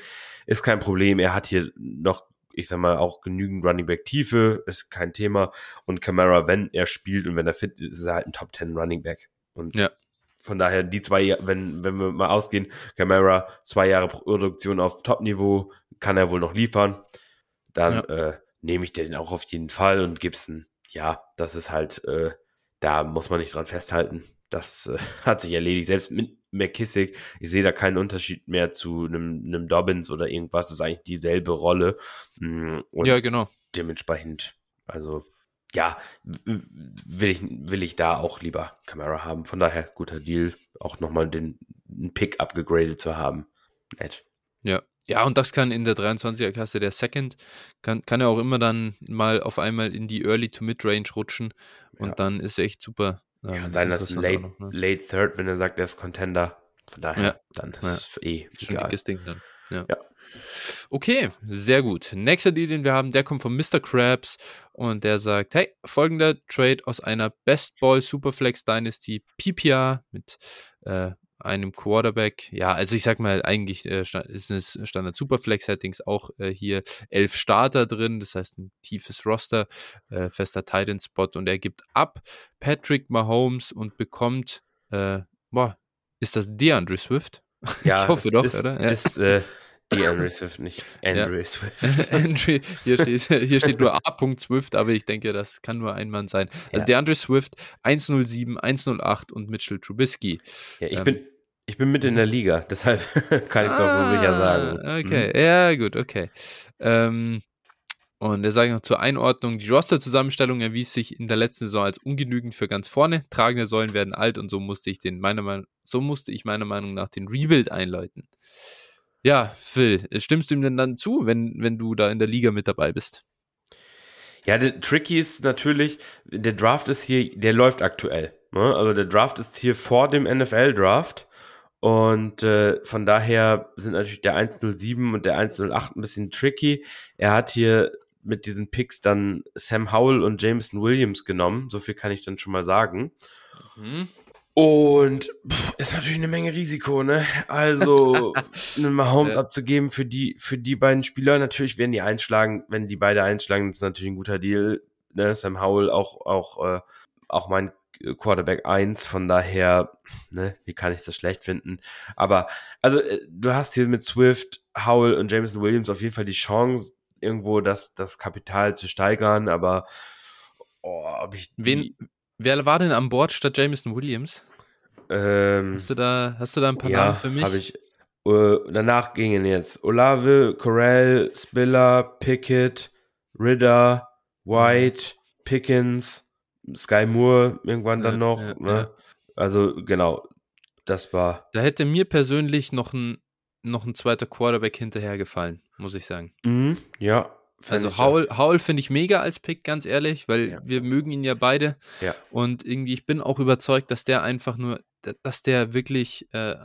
ist kein Problem. Er hat hier noch, ich sag mal, auch genügend Running Back Tiefe, ist kein Thema. Und Camara, wenn er spielt und wenn er fit ist, ist er halt ein Top 10 Running Back. Und Ja. von daher, die zwei, wenn, wenn wir mal ausgehen, Camara, zwei Jahre Produktion auf Top-Niveau, kann er wohl noch liefern. Dann Ja. äh, nehme ich den auch auf jeden Fall und Gibson, ja, das ist halt, äh, da muss man nicht dran festhalten. Das äh, hat sich erledigt. Selbst mit McKissick, ich sehe da keinen Unterschied mehr zu einem, einem Dobbins oder irgendwas. Das ist eigentlich dieselbe Rolle. Mm, Und ja, genau. dementsprechend, also ja, will ich, will ich da auch lieber Kamera haben. Von daher, guter Deal, auch nochmal den einen Pick abgegradet zu haben. Nett. Ja. Ja, und das kann in der 23er-Klasse der Second, kann, kann er auch immer dann mal auf einmal in die Early to Mid-Range rutschen und Ja. dann ist echt super. Ja, ähm, sein das ein interessant late, noch, ne? late Third, wenn er sagt, er ist Contender. Von daher, Ja. dann ist Ja. es eh schon egal. dickes Ding dann. Ja. ja. Okay, sehr gut. Nächster Deal, den wir haben, der kommt von Mr. Krabs und der sagt, hey, folgender Trade aus einer Best Ball Superflex Dynasty PPR mit äh, einem Quarterback. Ja, also ich sag mal, eigentlich äh, ist es Standard Superflex Settings auch äh, hier elf Starter drin, das heißt ein tiefes Roster, äh, fester Titan Spot und er gibt ab Patrick Mahomes und bekommt, äh, boah, ist das DeAndre Swift? Ja, ich hoffe doch, ist, oder? Ja. Ist, äh, DeAndre Swift, nicht Andre ja. Swift. Andre, hier, steht, hier steht nur A. Swift, aber ich denke, das kann nur ein Mann sein. Also ja. DeAndre Swift 107, 108 und Mitchell Trubisky. Ja, ich ähm, bin. Ich bin mit in der Liga, deshalb kann ich es doch so sicher sagen. Ah, okay, mhm. ja, gut, okay. Ähm, und er sagt noch zur Einordnung, die Roster-Zusammenstellung erwies sich in der letzten Saison als ungenügend für ganz vorne. Tragende Säulen werden alt und so musste ich den meiner Meinung, so musste ich meiner Meinung nach den Rebuild einläuten. Ja, Phil, stimmst du ihm denn dann zu, wenn, wenn du da in der Liga mit dabei bist? Ja, der Tricky ist natürlich, der Draft ist hier, der läuft aktuell. Ne? Also der Draft ist hier vor dem NFL-Draft. Und äh, von daher sind natürlich der 107 und der 108 ein bisschen tricky. Er hat hier mit diesen Picks dann Sam Howell und Jameson Williams genommen. So viel kann ich dann schon mal sagen. Mhm. Und pff, ist natürlich eine Menge Risiko, ne? Also einen Mahomes ja. abzugeben für die, für die beiden Spieler. Natürlich werden die einschlagen, wenn die beide einschlagen, ist natürlich ein guter Deal. Ne? Sam Howell auch, auch, äh, auch mein Quarterback 1, von daher, ne, wie kann ich das schlecht finden? Aber, also, äh, du hast hier mit Swift, Howell und Jameson Williams auf jeden Fall die Chance, irgendwo das, das Kapital zu steigern, aber oh, ob ich. Wen, wer war denn an Bord statt Jameson Williams? Ähm, hast, du da, hast du da ein paar ja, Namen für mich? Habe ich. Uh, danach gingen jetzt Olave, Corell, Spiller, Pickett, Ridder, White, Pickens, Sky Moore irgendwann dann ja, noch. Ja, ne? Also genau, das war. Da hätte mir persönlich noch ein, noch ein zweiter Quarterback hinterhergefallen, muss ich sagen. Mhm, ja, also Howell, Howell finde ich mega als Pick, ganz ehrlich, weil ja. wir mögen ihn ja beide. Ja. Und irgendwie, ich bin auch überzeugt, dass der einfach nur, dass der wirklich äh,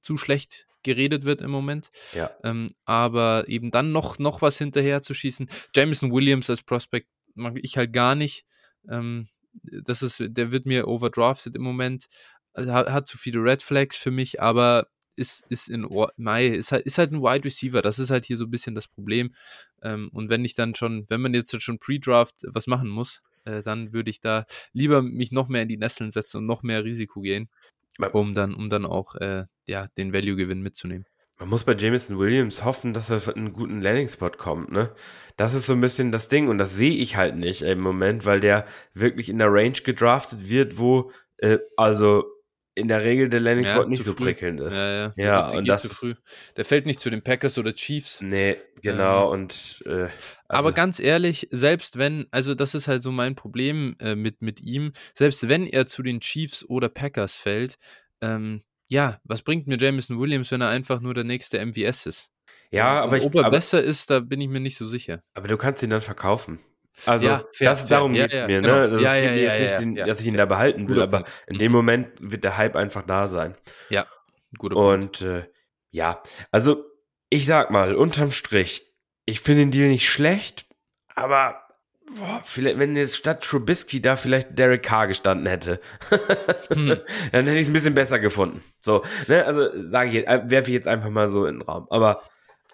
zu schlecht geredet wird im Moment. Ja. Ähm, aber eben dann noch, noch was hinterher zu schießen. Jameson Williams als Prospect mag ich halt gar nicht. Ähm, das ist, der wird mir overdrafted im Moment. Hat, hat zu viele Red Flags für mich, aber ist, ist in Mai, ist halt, ist halt ein Wide Receiver. Das ist halt hier so ein bisschen das Problem. Ähm, und wenn ich dann schon, wenn man jetzt schon Pre-Draft was machen muss, äh, dann würde ich da lieber mich noch mehr in die Nesseln setzen und noch mehr Risiko gehen, um dann, um dann auch äh, ja, den Value-Gewinn mitzunehmen. Man muss bei Jameson Williams hoffen, dass er für einen guten Landing-Spot kommt, ne? Das ist so ein bisschen das Ding und das sehe ich halt nicht im Moment, weil der wirklich in der Range gedraftet wird, wo, äh, also in der Regel der Landing Spot ja, nicht so früh. prickelnd ist. Ja, ja. ja und das ist, Der fällt nicht zu den Packers oder Chiefs. Nee, genau. Ähm, und äh, also aber ganz ehrlich, selbst wenn, also das ist halt so mein Problem äh, mit, mit ihm, selbst wenn er zu den Chiefs oder Packers fällt, ähm, ja, was bringt mir Jameson Williams, wenn er einfach nur der nächste MVS ist? Ja, aber ich, ob er aber, besser ist, da bin ich mir nicht so sicher. Aber du kannst ihn dann verkaufen. Also ja, fair, das, fair. darum ja, geht es ja, mir, genau. ne? Das ja, ja, ja, ja, nicht, den, dass ich ihn da behalten will, aber in dem Moment wird der Hype einfach da sein. Ja, guter Und äh, ja, also ich sag mal, unterm Strich, ich finde den Deal nicht schlecht, aber boah, vielleicht, wenn jetzt statt Trubisky da vielleicht Derek Carr gestanden hätte, hm. dann hätte ich es ein bisschen besser gefunden. So, ne, also sage ich, äh, werfe ich jetzt einfach mal so in den Raum. Aber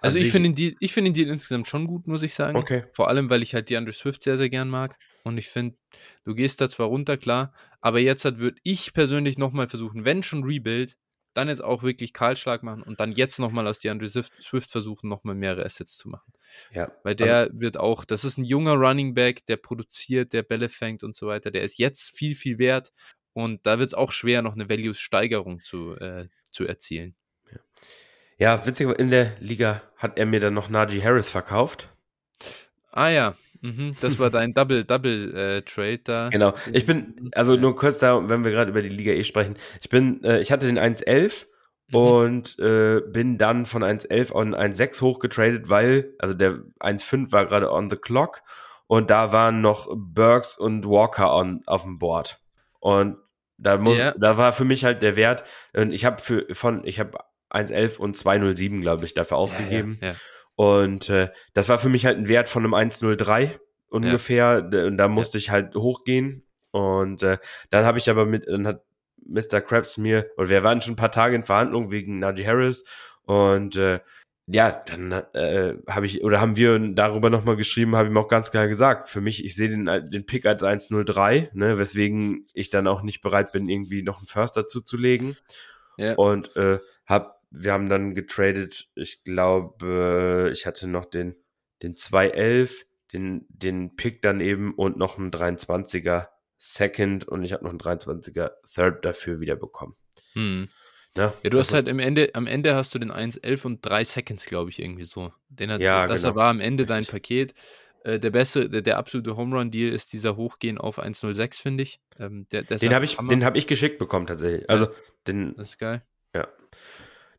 also ich finde den, Deal, ich find den Deal insgesamt schon gut, muss ich sagen. Okay. Vor allem, weil ich halt die Andre Swift sehr, sehr gern mag. Und ich finde, du gehst da zwar runter, klar, aber jetzt halt würde ich persönlich nochmal versuchen, wenn schon Rebuild, dann jetzt auch wirklich Kahlschlag machen und dann jetzt nochmal aus die Andre Swift versuchen, nochmal mehrere Assets zu machen. Ja. Weil der also, wird auch, das ist ein junger Running Back, der produziert, der Bälle fängt und so weiter. Der ist jetzt viel, viel wert und da wird es auch schwer, noch eine Values-Steigerung zu, äh, zu erzielen. Ja, witzig, in der Liga hat er mir dann noch Najee Harris verkauft. Ah ja, mhm. das war dein Double Double äh, da. Genau. Ich bin also nur kurz da, wenn wir gerade über die Liga eh sprechen. Ich bin äh, ich hatte den 111 mhm. und äh, bin dann von 111 on 1,6 hochgetradet, weil also der 1,5 war gerade on the clock und da waren noch Burks und Walker on auf dem Board. Und da muss, yeah. da war für mich halt der Wert. Und ich habe für von, ich habe 1,11 und 2,07, glaube ich, dafür ausgegeben. Ja, ja, ja. Und äh, das war für mich halt ein Wert von einem 1,03 ungefähr. Und da musste ich halt hochgehen. Und äh, dann habe ich aber mit, dann hat Mr. Krabs mir, und wir waren schon ein paar Tage in Verhandlungen wegen Najee Harris. Und äh, ja, dann äh, habe ich, oder haben wir darüber nochmal geschrieben, habe ihm auch ganz klar gesagt, für mich, ich sehe den, den Pick als 103, ne, weswegen ich dann auch nicht bereit bin, irgendwie noch einen First dazu zu legen. Ja. Und äh, hab, wir haben dann getradet, ich glaube, ich hatte noch den, den 211, den, den Pick dann eben und noch einen 23er Second und ich habe noch einen 23er Third dafür wiederbekommen. Hm. Ja, ja, du hast halt im Ende, am Ende hast du den 1,11 und 3 Seconds, glaube ich, irgendwie so. Den hat, ja, das genau. war am Ende dein Paket. Äh, der beste, der, der absolute Home Run Deal ist dieser Hochgehen auf 1,06, finde ich. Ähm, der, den habe ich, hab ich geschickt bekommen, tatsächlich. Also, den. Das ist geil. Ja.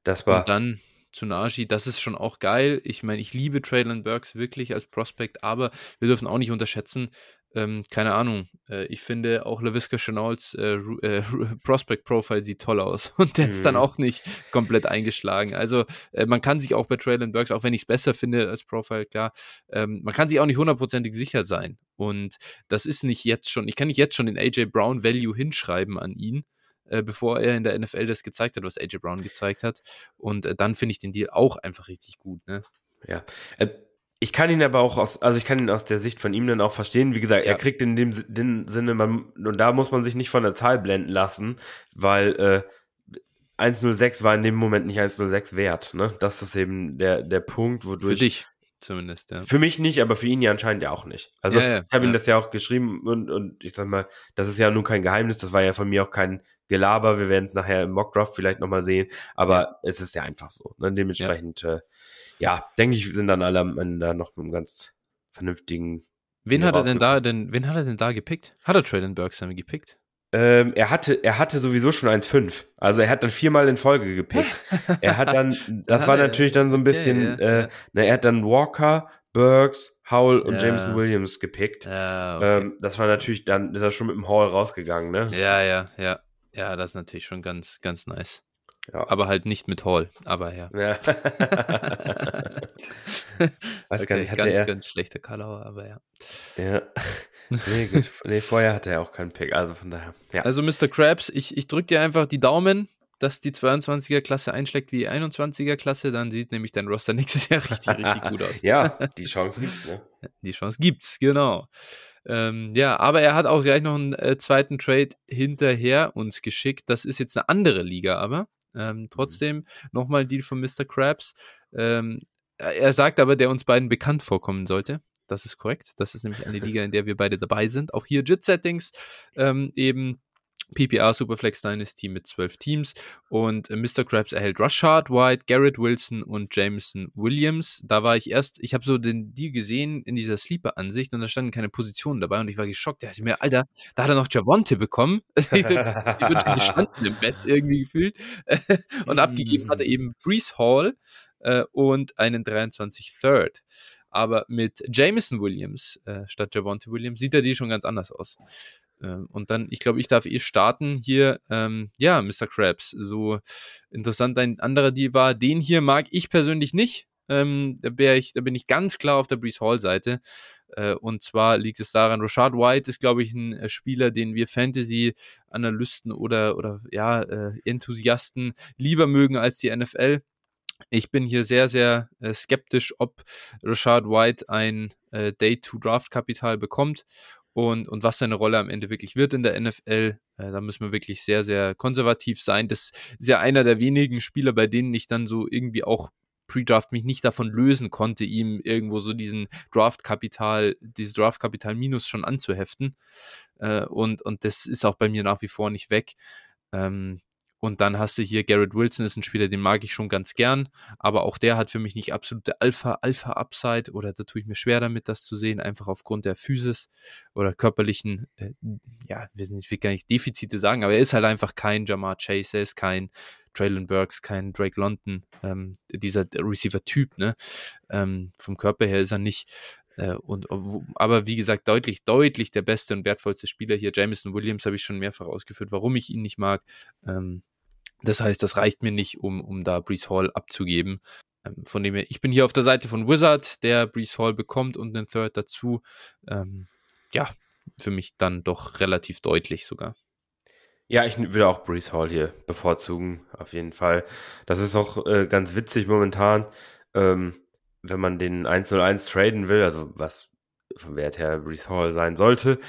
Das war. Und dann Tsunashi, das ist schon auch geil. Ich meine, ich liebe Traylon Burks wirklich als Prospect, aber wir dürfen auch nicht unterschätzen, ähm, keine Ahnung, äh, ich finde auch LaVisca Chenaults äh, äh, Prospect Profile sieht toll aus und der mhm. ist dann mhm. auch nicht komplett eingeschlagen. Also äh, man kann sich auch bei Traylon Burks, auch wenn ich es besser finde als Profile, klar, ähm, man kann sich auch nicht hundertprozentig sicher sein. Und das ist nicht jetzt schon, ich kann nicht jetzt schon den AJ Brown Value hinschreiben an ihn, äh, bevor er in der NFL das gezeigt hat, was AJ Brown gezeigt hat. Und äh, dann finde ich den Deal auch einfach richtig gut. Ne? Ja, äh, ich kann ihn aber auch aus, also ich kann ihn aus der Sicht von ihm dann auch verstehen. Wie gesagt, ja. er kriegt in dem, dem Sinne, man, und da muss man sich nicht von der Zahl blenden lassen, weil äh, 106 war in dem Moment nicht 106 wert. Ne? Das ist eben der, der Punkt, wodurch. Für dich zumindest, ja. Für mich nicht, aber für ihn ja anscheinend ja auch nicht. Also ja, ja, ich habe ihm das ja auch geschrieben und, und ich sag mal, das ist ja nun kein Geheimnis, das war ja von mir auch kein Gelaber. Wir werden es nachher im Mockdraft vielleicht nochmal sehen, aber es ist ja einfach so. Ne? Dementsprechend. Äh, ja, denke ich, sind dann alle am Ende noch mit einem ganz vernünftigen. Wen hat er denn da denn, wen hat er denn da gepickt? Hat er Traylon Burks dann gepickt? Ähm, er hatte, er hatte sowieso schon 1,5. Also er hat dann viermal in Folge gepickt. er hat dann, das war natürlich dann so ein bisschen, okay, ja, äh, na, er hat dann Walker, Burks, Howell und ja. Jameson Williams gepickt. Ja, okay. ähm, das war natürlich, dann ist er schon mit dem Hall rausgegangen, ne? Ja, ja, ja. Ja, das ist natürlich schon ganz, ganz nice. Ja. Aber halt nicht mit Hall, aber ja. ja. Weiß okay, gar nicht, hatte ganz, er... ganz schlechter Kalauer, aber ja. Ja. Nee, gut. Nee, vorher hatte er auch keinen Pick, also von daher. Ja. Also Mr. Krabs, ich, ich drücke dir einfach die Daumen, dass die 22er Klasse einschlägt wie die 21er Klasse, dann sieht nämlich dein Roster nächstes Jahr richtig, richtig gut aus. ja, die Chance gibt's, ne? Die Chance gibt's, genau. Ähm, ja, aber er hat auch gleich noch einen äh, zweiten Trade hinterher uns geschickt. Das ist jetzt eine andere Liga, aber. Ähm, mhm. trotzdem nochmal Deal von Mr. Krabs. Ähm, er sagt aber, der uns beiden bekannt vorkommen sollte. Das ist korrekt. Das ist nämlich eine Liga, in der wir beide dabei sind. Auch hier JIT-Settings ähm, eben PPR Superflex Dynasty mit zwölf Teams und äh, Mr. Krabs erhält Rushard White, Garrett Wilson und Jameson Williams. Da war ich erst, ich habe so den Deal gesehen in dieser Sleeper-Ansicht und da standen keine Positionen dabei und ich war geschockt. Der hat mir, Alter, da hat er noch Javonte bekommen. ich, ich bin schon gestanden im Bett irgendwie gefühlt. und abgegeben hat er eben Brees Hall äh, und einen 23 Third. Aber mit Jameson Williams äh, statt Javonte Williams sieht er die schon ganz anders aus. Ähm, und dann, ich glaube, ich darf eh starten hier. Ähm, ja, Mr. Krabs. So interessant ein anderer Deal war. Den hier mag ich persönlich nicht. Ähm, da, ich, da bin ich ganz klar auf der Breeze Hall-Seite. Äh, und zwar liegt es daran, Rashad White ist, glaube ich, ein äh, Spieler, den wir Fantasy-Analysten oder, oder ja, äh, Enthusiasten lieber mögen als die NFL. Ich bin hier sehr, sehr äh, skeptisch, ob Rashad White ein äh, Day-to-Draft-Kapital bekommt und, und was seine Rolle am Ende wirklich wird in der NFL. Äh, da müssen wir wirklich sehr, sehr konservativ sein. Das ist ja einer der wenigen Spieler, bei denen ich dann so irgendwie auch Pre-Draft mich nicht davon lösen konnte, ihm irgendwo so diesen Draft-Kapital, dieses Draft-Kapital Minus schon anzuheften. Äh, und, und das ist auch bei mir nach wie vor nicht weg. Ähm, und dann hast du hier Garrett Wilson, ist ein Spieler, den mag ich schon ganz gern, aber auch der hat für mich nicht absolute Alpha, Alpha Upside oder da tue ich mir schwer damit, das zu sehen, einfach aufgrund der Physis oder körperlichen, äh, ja, wir sind, ich will gar nicht Defizite sagen, aber er ist halt einfach kein Jamar Chase, er ist kein Traylon Burks, kein Drake London, ähm, dieser Receiver-Typ, ne? Ähm, vom Körper her ist er nicht. Äh, und, aber wie gesagt, deutlich, deutlich der beste und wertvollste Spieler hier. Jameson Williams habe ich schon mehrfach ausgeführt, warum ich ihn nicht mag. Ähm, Das heißt, das reicht mir nicht, um, um da Brees Hall abzugeben. Ähm, von dem her, ich bin hier auf der Seite von Wizard, der Brees Hall bekommt und einen Third dazu. Ähm, ja, für mich dann doch relativ deutlich sogar. Ja, ich würde auch Brees Hall hier bevorzugen, auf jeden Fall. Das ist auch äh, ganz witzig momentan, ähm, wenn man den 101 traden will, also was vom Wert her Brees Hall sein sollte.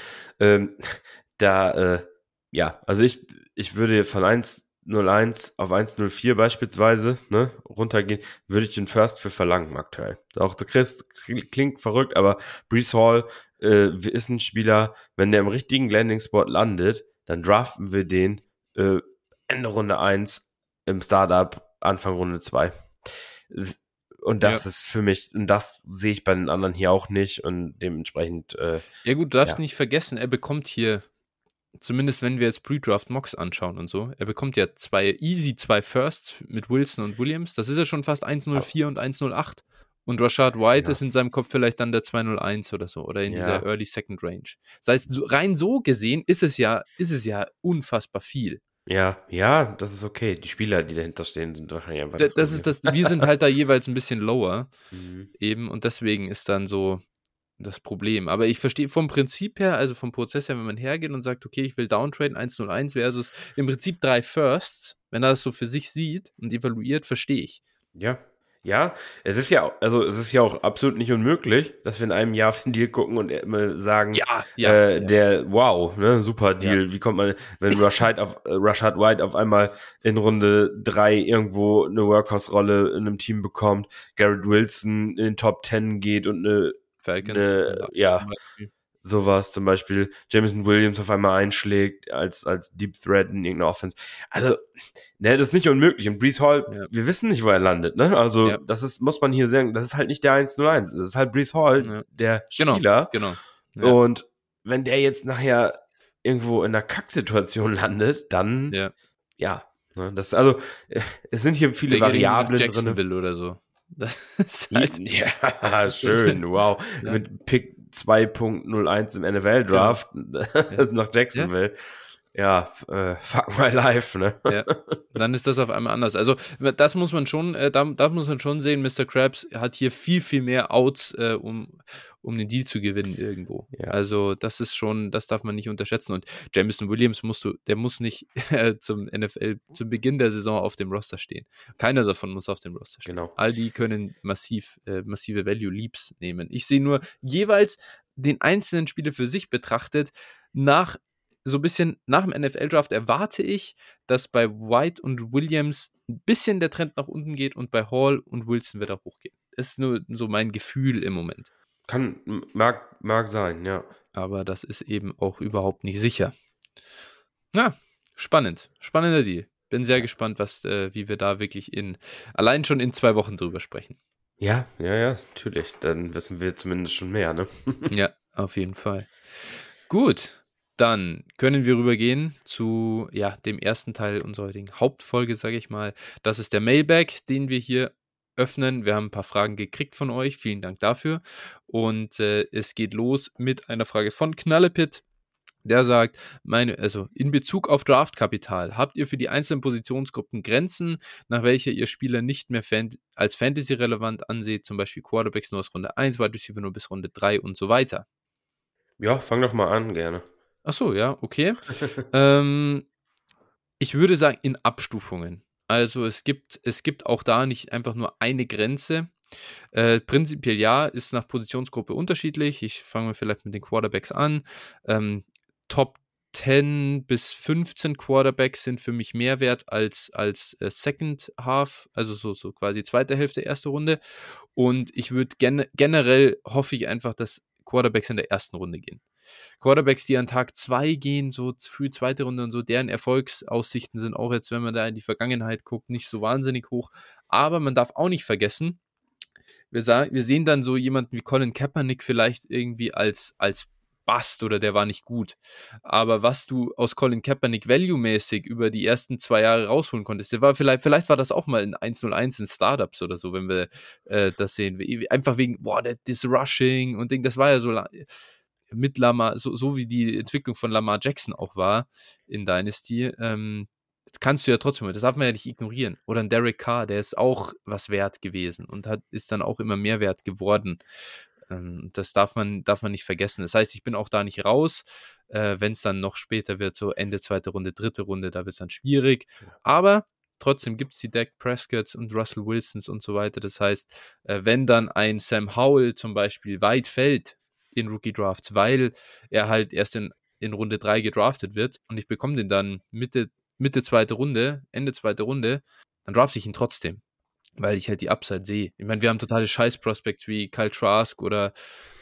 Ähm, da, äh, ja, also ich, ich würde von 101 auf 104 beispielsweise ne, runtergehen, würde ich den First für verlangen aktuell. Auch du kriegst, klingt verrückt, aber Brees Hall äh, ist ein Spieler, wenn der im richtigen Landing-Spot landet, dann draften wir den äh, Ende Runde 1 im Startup, Anfang Runde 2. Und das ja. ist für mich, und das sehe ich bei den anderen hier auch nicht und dementsprechend. Äh, ja, gut, du darfst ja. nicht vergessen, er bekommt hier, zumindest wenn wir jetzt Pre-Draft Mocks anschauen und so, er bekommt ja zwei, easy zwei Firsts mit Wilson und Williams. Das ist ja schon fast 1,04 und 1,08. Und Rashad White ja. ist in seinem Kopf vielleicht dann der 201 oder so oder in dieser Early Second Range. Das heißt, rein so gesehen ist es ja, ist es ja unfassbar viel. Ja, ja, das ist okay. Die Spieler, die dahinter stehen, sind wahrscheinlich einfach. Das, das ist das, wir sind halt da jeweils ein bisschen lower. Mhm. Eben, und deswegen ist dann so das Problem. Aber ich verstehe vom Prinzip her, also vom Prozess her, wenn man hergeht und sagt, okay, ich will downtraden 101 versus im Prinzip drei Firsts, wenn er das so für sich sieht und evaluiert, verstehe ich. Ja, ja, es ist ja, also es ist ja auch absolut nicht unmöglich, dass wir in einem Jahr auf den Deal gucken und immer sagen, ja, ja, äh, ja. der, wow, ne, super Deal. Ja. Wie kommt man, wenn Rashad auf äh, Rashad White auf einmal in Runde drei irgendwo eine Workhorse-Rolle in einem Team bekommt, Garrett Wilson in den Top Ten geht und eine, Falcons, eine ja, sowas zum Beispiel Jameson Williams auf einmal einschlägt als, als Deep Threat in irgendeiner Offense. Also, ne, das ist nicht unmöglich. Und Brees Hall, ja. wir wissen nicht, wo er landet, ne? Also, ja. das ist, muss man hier sagen, das ist halt nicht der 1-0-1. Das ist halt Brees Hall, ja. der genau, Spieler. Genau. genau. Und wenn der jetzt nachher irgendwo in einer Kacksituation landet, dann, ja, ja ne, das, also, es sind hier viele Variablen drin. oder so. Das ist halt ja, schön, wow. Mit Pick 2.01 im NFL-Draft genau. ja. nach Jacksonville. Ja ja, äh, fuck my life, ne? Ja, dann ist das auf einmal anders. Also, das muss man schon, äh, da, da, muss man schon sehen, Mr. Krabs hat hier viel, viel mehr Outs, äh, um, um den Deal zu gewinnen irgendwo. Ja. Also, das ist schon, das darf man nicht unterschätzen. Und Jameson Williams musst du, der muss nicht äh, zum NFL, zum Beginn der Saison auf dem Roster stehen. Keiner davon muss auf dem Roster stehen. Genau. All die können massiv, äh, massive Value Leaps nehmen. Ich sehe nur jeweils den einzelnen Spieler für sich betrachtet, nach so ein bisschen nach dem NFL-Draft erwarte ich, dass bei White und Williams ein bisschen der Trend nach unten geht und bei Hall und Wilson wird er hochgehen. Das ist nur so mein Gefühl im Moment. Kann, mag, mag sein, ja. Aber das ist eben auch überhaupt nicht sicher. Na, spannend. Spannender Deal. Bin sehr gespannt, was, äh, wie wir da wirklich in, allein schon in zwei Wochen drüber sprechen. Ja, ja, ja, natürlich. Dann wissen wir zumindest schon mehr, ne? ja, auf jeden Fall. Gut, dann können wir rübergehen zu ja, dem ersten Teil unserer heutigen Hauptfolge, sage ich mal. Das ist der Mailbag, den wir hier öffnen. Wir haben ein paar Fragen gekriegt von euch. Vielen Dank dafür. Und äh, es geht los mit einer Frage von Knallepit. Der sagt, meine, also in Bezug auf Draftkapital, habt ihr für die einzelnen Positionsgruppen Grenzen, nach welcher ihr Spieler nicht mehr fan als Fantasy relevant anseht, zum Beispiel Quarterbacks nur aus Runde 1, Wide Receiver nur bis Runde 3 und so weiter? Ja, fang doch mal an, gerne. Ach so, ja, okay. ähm, ich würde sagen, in Abstufungen. Also es gibt, es gibt auch da nicht einfach nur eine Grenze. Äh, prinzipiell ja, ist nach Positionsgruppe unterschiedlich. Ich fange vielleicht mit den Quarterbacks an. Ähm, Top 10 bis 15 Quarterbacks sind für mich mehr wert als, als äh, Second Half, also so, so quasi zweite Hälfte, erste Runde. Und ich würde gen generell hoffe ich einfach, dass Quarterbacks in der ersten Runde gehen. Quarterbacks, die an Tag 2 gehen, so früh zweite Runde und so, deren Erfolgsaussichten sind auch jetzt, wenn man da in die Vergangenheit guckt, nicht so wahnsinnig hoch. Aber man darf auch nicht vergessen, wir, sagen, wir sehen dann so jemanden wie Colin Kaepernick vielleicht irgendwie als, als Bust oder der war nicht gut. Aber was du aus Colin Kaepernick value-mäßig über die ersten zwei Jahre rausholen konntest, der war vielleicht, vielleicht war das auch mal in 101 in Startups oder so, wenn wir äh, das sehen. Einfach wegen, boah, das Rushing und Ding, das war ja so mit Lamar, so, so wie die Entwicklung von Lamar Jackson auch war in Dynasty, ähm, kannst du ja trotzdem, das darf man ja nicht ignorieren. Oder ein Derek Carr, der ist auch was wert gewesen und hat, ist dann auch immer mehr wert geworden. Ähm, das darf man, darf man nicht vergessen. Das heißt, ich bin auch da nicht raus. Äh, Wenn es dann noch später wird, so Ende zweite Runde, dritte Runde, da wird es dann schwierig. Aber trotzdem gibt es die Dak Prescotts und Russell Wilsons und so weiter. Das heißt, äh, wenn dann ein Sam Howell zum Beispiel weit fällt in Rookie Drafts, weil er halt erst in, in Runde 3 gedraftet wird und ich bekomme den dann Mitte, Mitte zweite Runde, Ende zweite Runde, dann draft ich ihn trotzdem weil ich halt die Upside sehe. Ich meine, wir haben totale Scheiß-Prospects wie Kyle Trask oder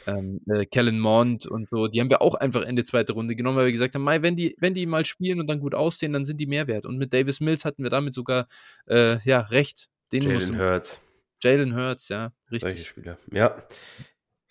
ähm, äh, Kellen Mond und so. Die haben wir auch einfach Ende zweite Runde genommen, weil wir gesagt haben, Mai, wenn die, wenn die mal spielen und dann gut aussehen, dann sind die Mehrwert. Und mit Davis Mills hatten wir damit sogar äh, ja recht. Jalen Hurts. Jalen Hurts, ja, richtig. Solche Spieler. Ja.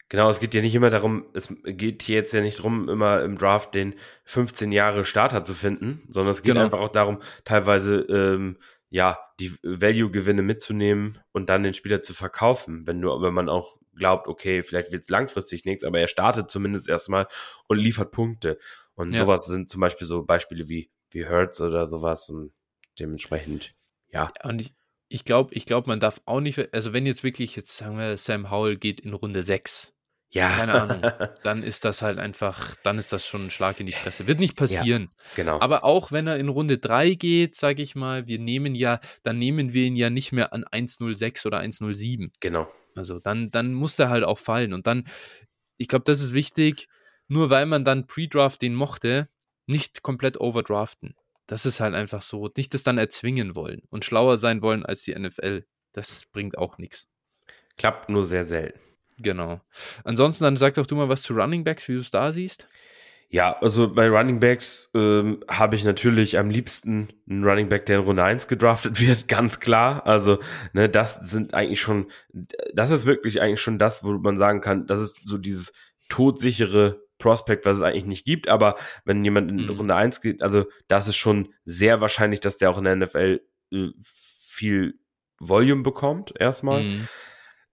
Genau, es geht ja nicht immer darum, es geht hier jetzt ja nicht darum, immer im Draft den 15 Jahre Starter zu finden, sondern es geht genau. einfach auch darum, teilweise ähm, ja, die Value-Gewinne mitzunehmen und dann den Spieler zu verkaufen, wenn du, wenn man auch glaubt, okay, vielleicht wird es langfristig nichts, aber er startet zumindest erstmal und liefert Punkte. Und ja. sowas sind zum Beispiel so Beispiele wie, wie Hertz oder sowas und dementsprechend, ja. Und ich, ich glaube, ich glaube, man darf auch nicht, also wenn jetzt wirklich, jetzt sagen wir, Sam Howell geht in Runde 6, ja. Keine Ahnung. Dann ist das halt einfach, dann ist das schon ein Schlag in die Fresse. Wird nicht passieren. Ja, genau. Aber auch wenn er in Runde 3 geht, sage ich mal, wir nehmen ja, dann nehmen wir ihn ja nicht mehr an 106 oder 107. Genau. Also dann, dann muss der halt auch fallen. Und dann, ich glaube, das ist wichtig, nur weil man dann Pre-Draft den mochte, nicht komplett overdraften. Das ist halt einfach so. Nicht das dann erzwingen wollen und schlauer sein wollen als die NFL. Das bringt auch nichts. Klappt nur sehr selten. Genau. Ansonsten, dann sag doch du mal was zu Running Backs, wie du es da siehst. Ja, also bei Running Backs ähm, habe ich natürlich am liebsten einen Running Back, der in Runde 1 gedraftet wird, ganz klar. Also, ne, das sind eigentlich schon, das ist wirklich eigentlich schon das, wo man sagen kann, das ist so dieses todsichere Prospect, was es eigentlich nicht gibt, aber wenn jemand in mhm. Runde 1 geht, also das ist schon sehr wahrscheinlich, dass der auch in der NFL äh, viel Volume bekommt, erstmal. Mhm.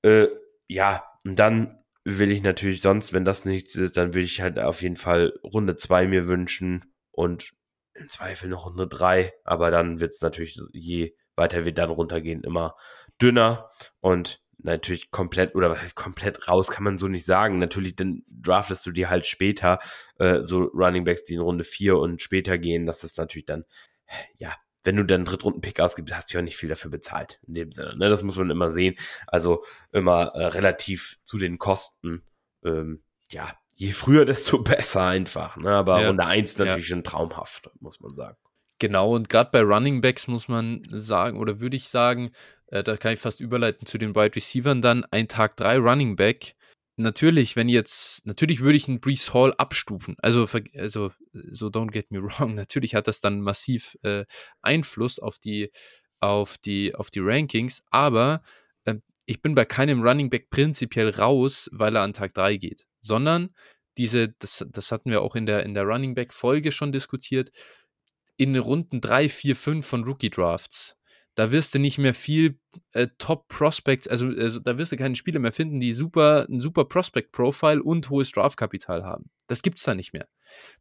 Äh, ja, und dann will ich natürlich sonst, wenn das nichts ist, dann will ich halt auf jeden Fall Runde 2 mir wünschen und im Zweifel noch Runde 3. Aber dann wird es natürlich, je weiter wir dann runtergehen, immer dünner und natürlich komplett, oder was heißt komplett raus, kann man so nicht sagen. Natürlich, dann draftest du dir halt später äh, so Running Backs, die in Runde 4 und später gehen. Das ist natürlich dann, ja, wenn du dann Drittrunden-Pick ausgibst, hast du ja nicht viel dafür bezahlt. In dem Sinne. Ne? Das muss man immer sehen. Also immer äh, relativ zu den Kosten. Ähm, ja, je früher, desto besser einfach. Ne? Aber ja. Runde 1 natürlich ja. schon traumhaft, muss man sagen. Genau, und gerade bei Running Backs muss man sagen, oder würde ich sagen, äh, da kann ich fast überleiten zu den Wide Receivers dann, ein Tag 3 Running Back natürlich, wenn jetzt, natürlich würde ich einen Brees Hall abstufen. Also, also, so don't get me wrong. Natürlich hat das dann massiv äh, Einfluss auf die, auf die, auf die Rankings, aber äh, ich bin bei keinem Running Back prinzipiell raus, weil er an Tag 3 geht, sondern diese, das, das hatten wir auch in der, in der Running Back Folge schon diskutiert, in Runden 3, 4, 5 von Rookie Drafts da wirst du nicht mehr viel äh, Top Prospects, also, also, da wirst du keine Spieler mehr finden, die super, ein super Prospect Profile und hohes Draftkapital haben. Das gibt's da nicht mehr.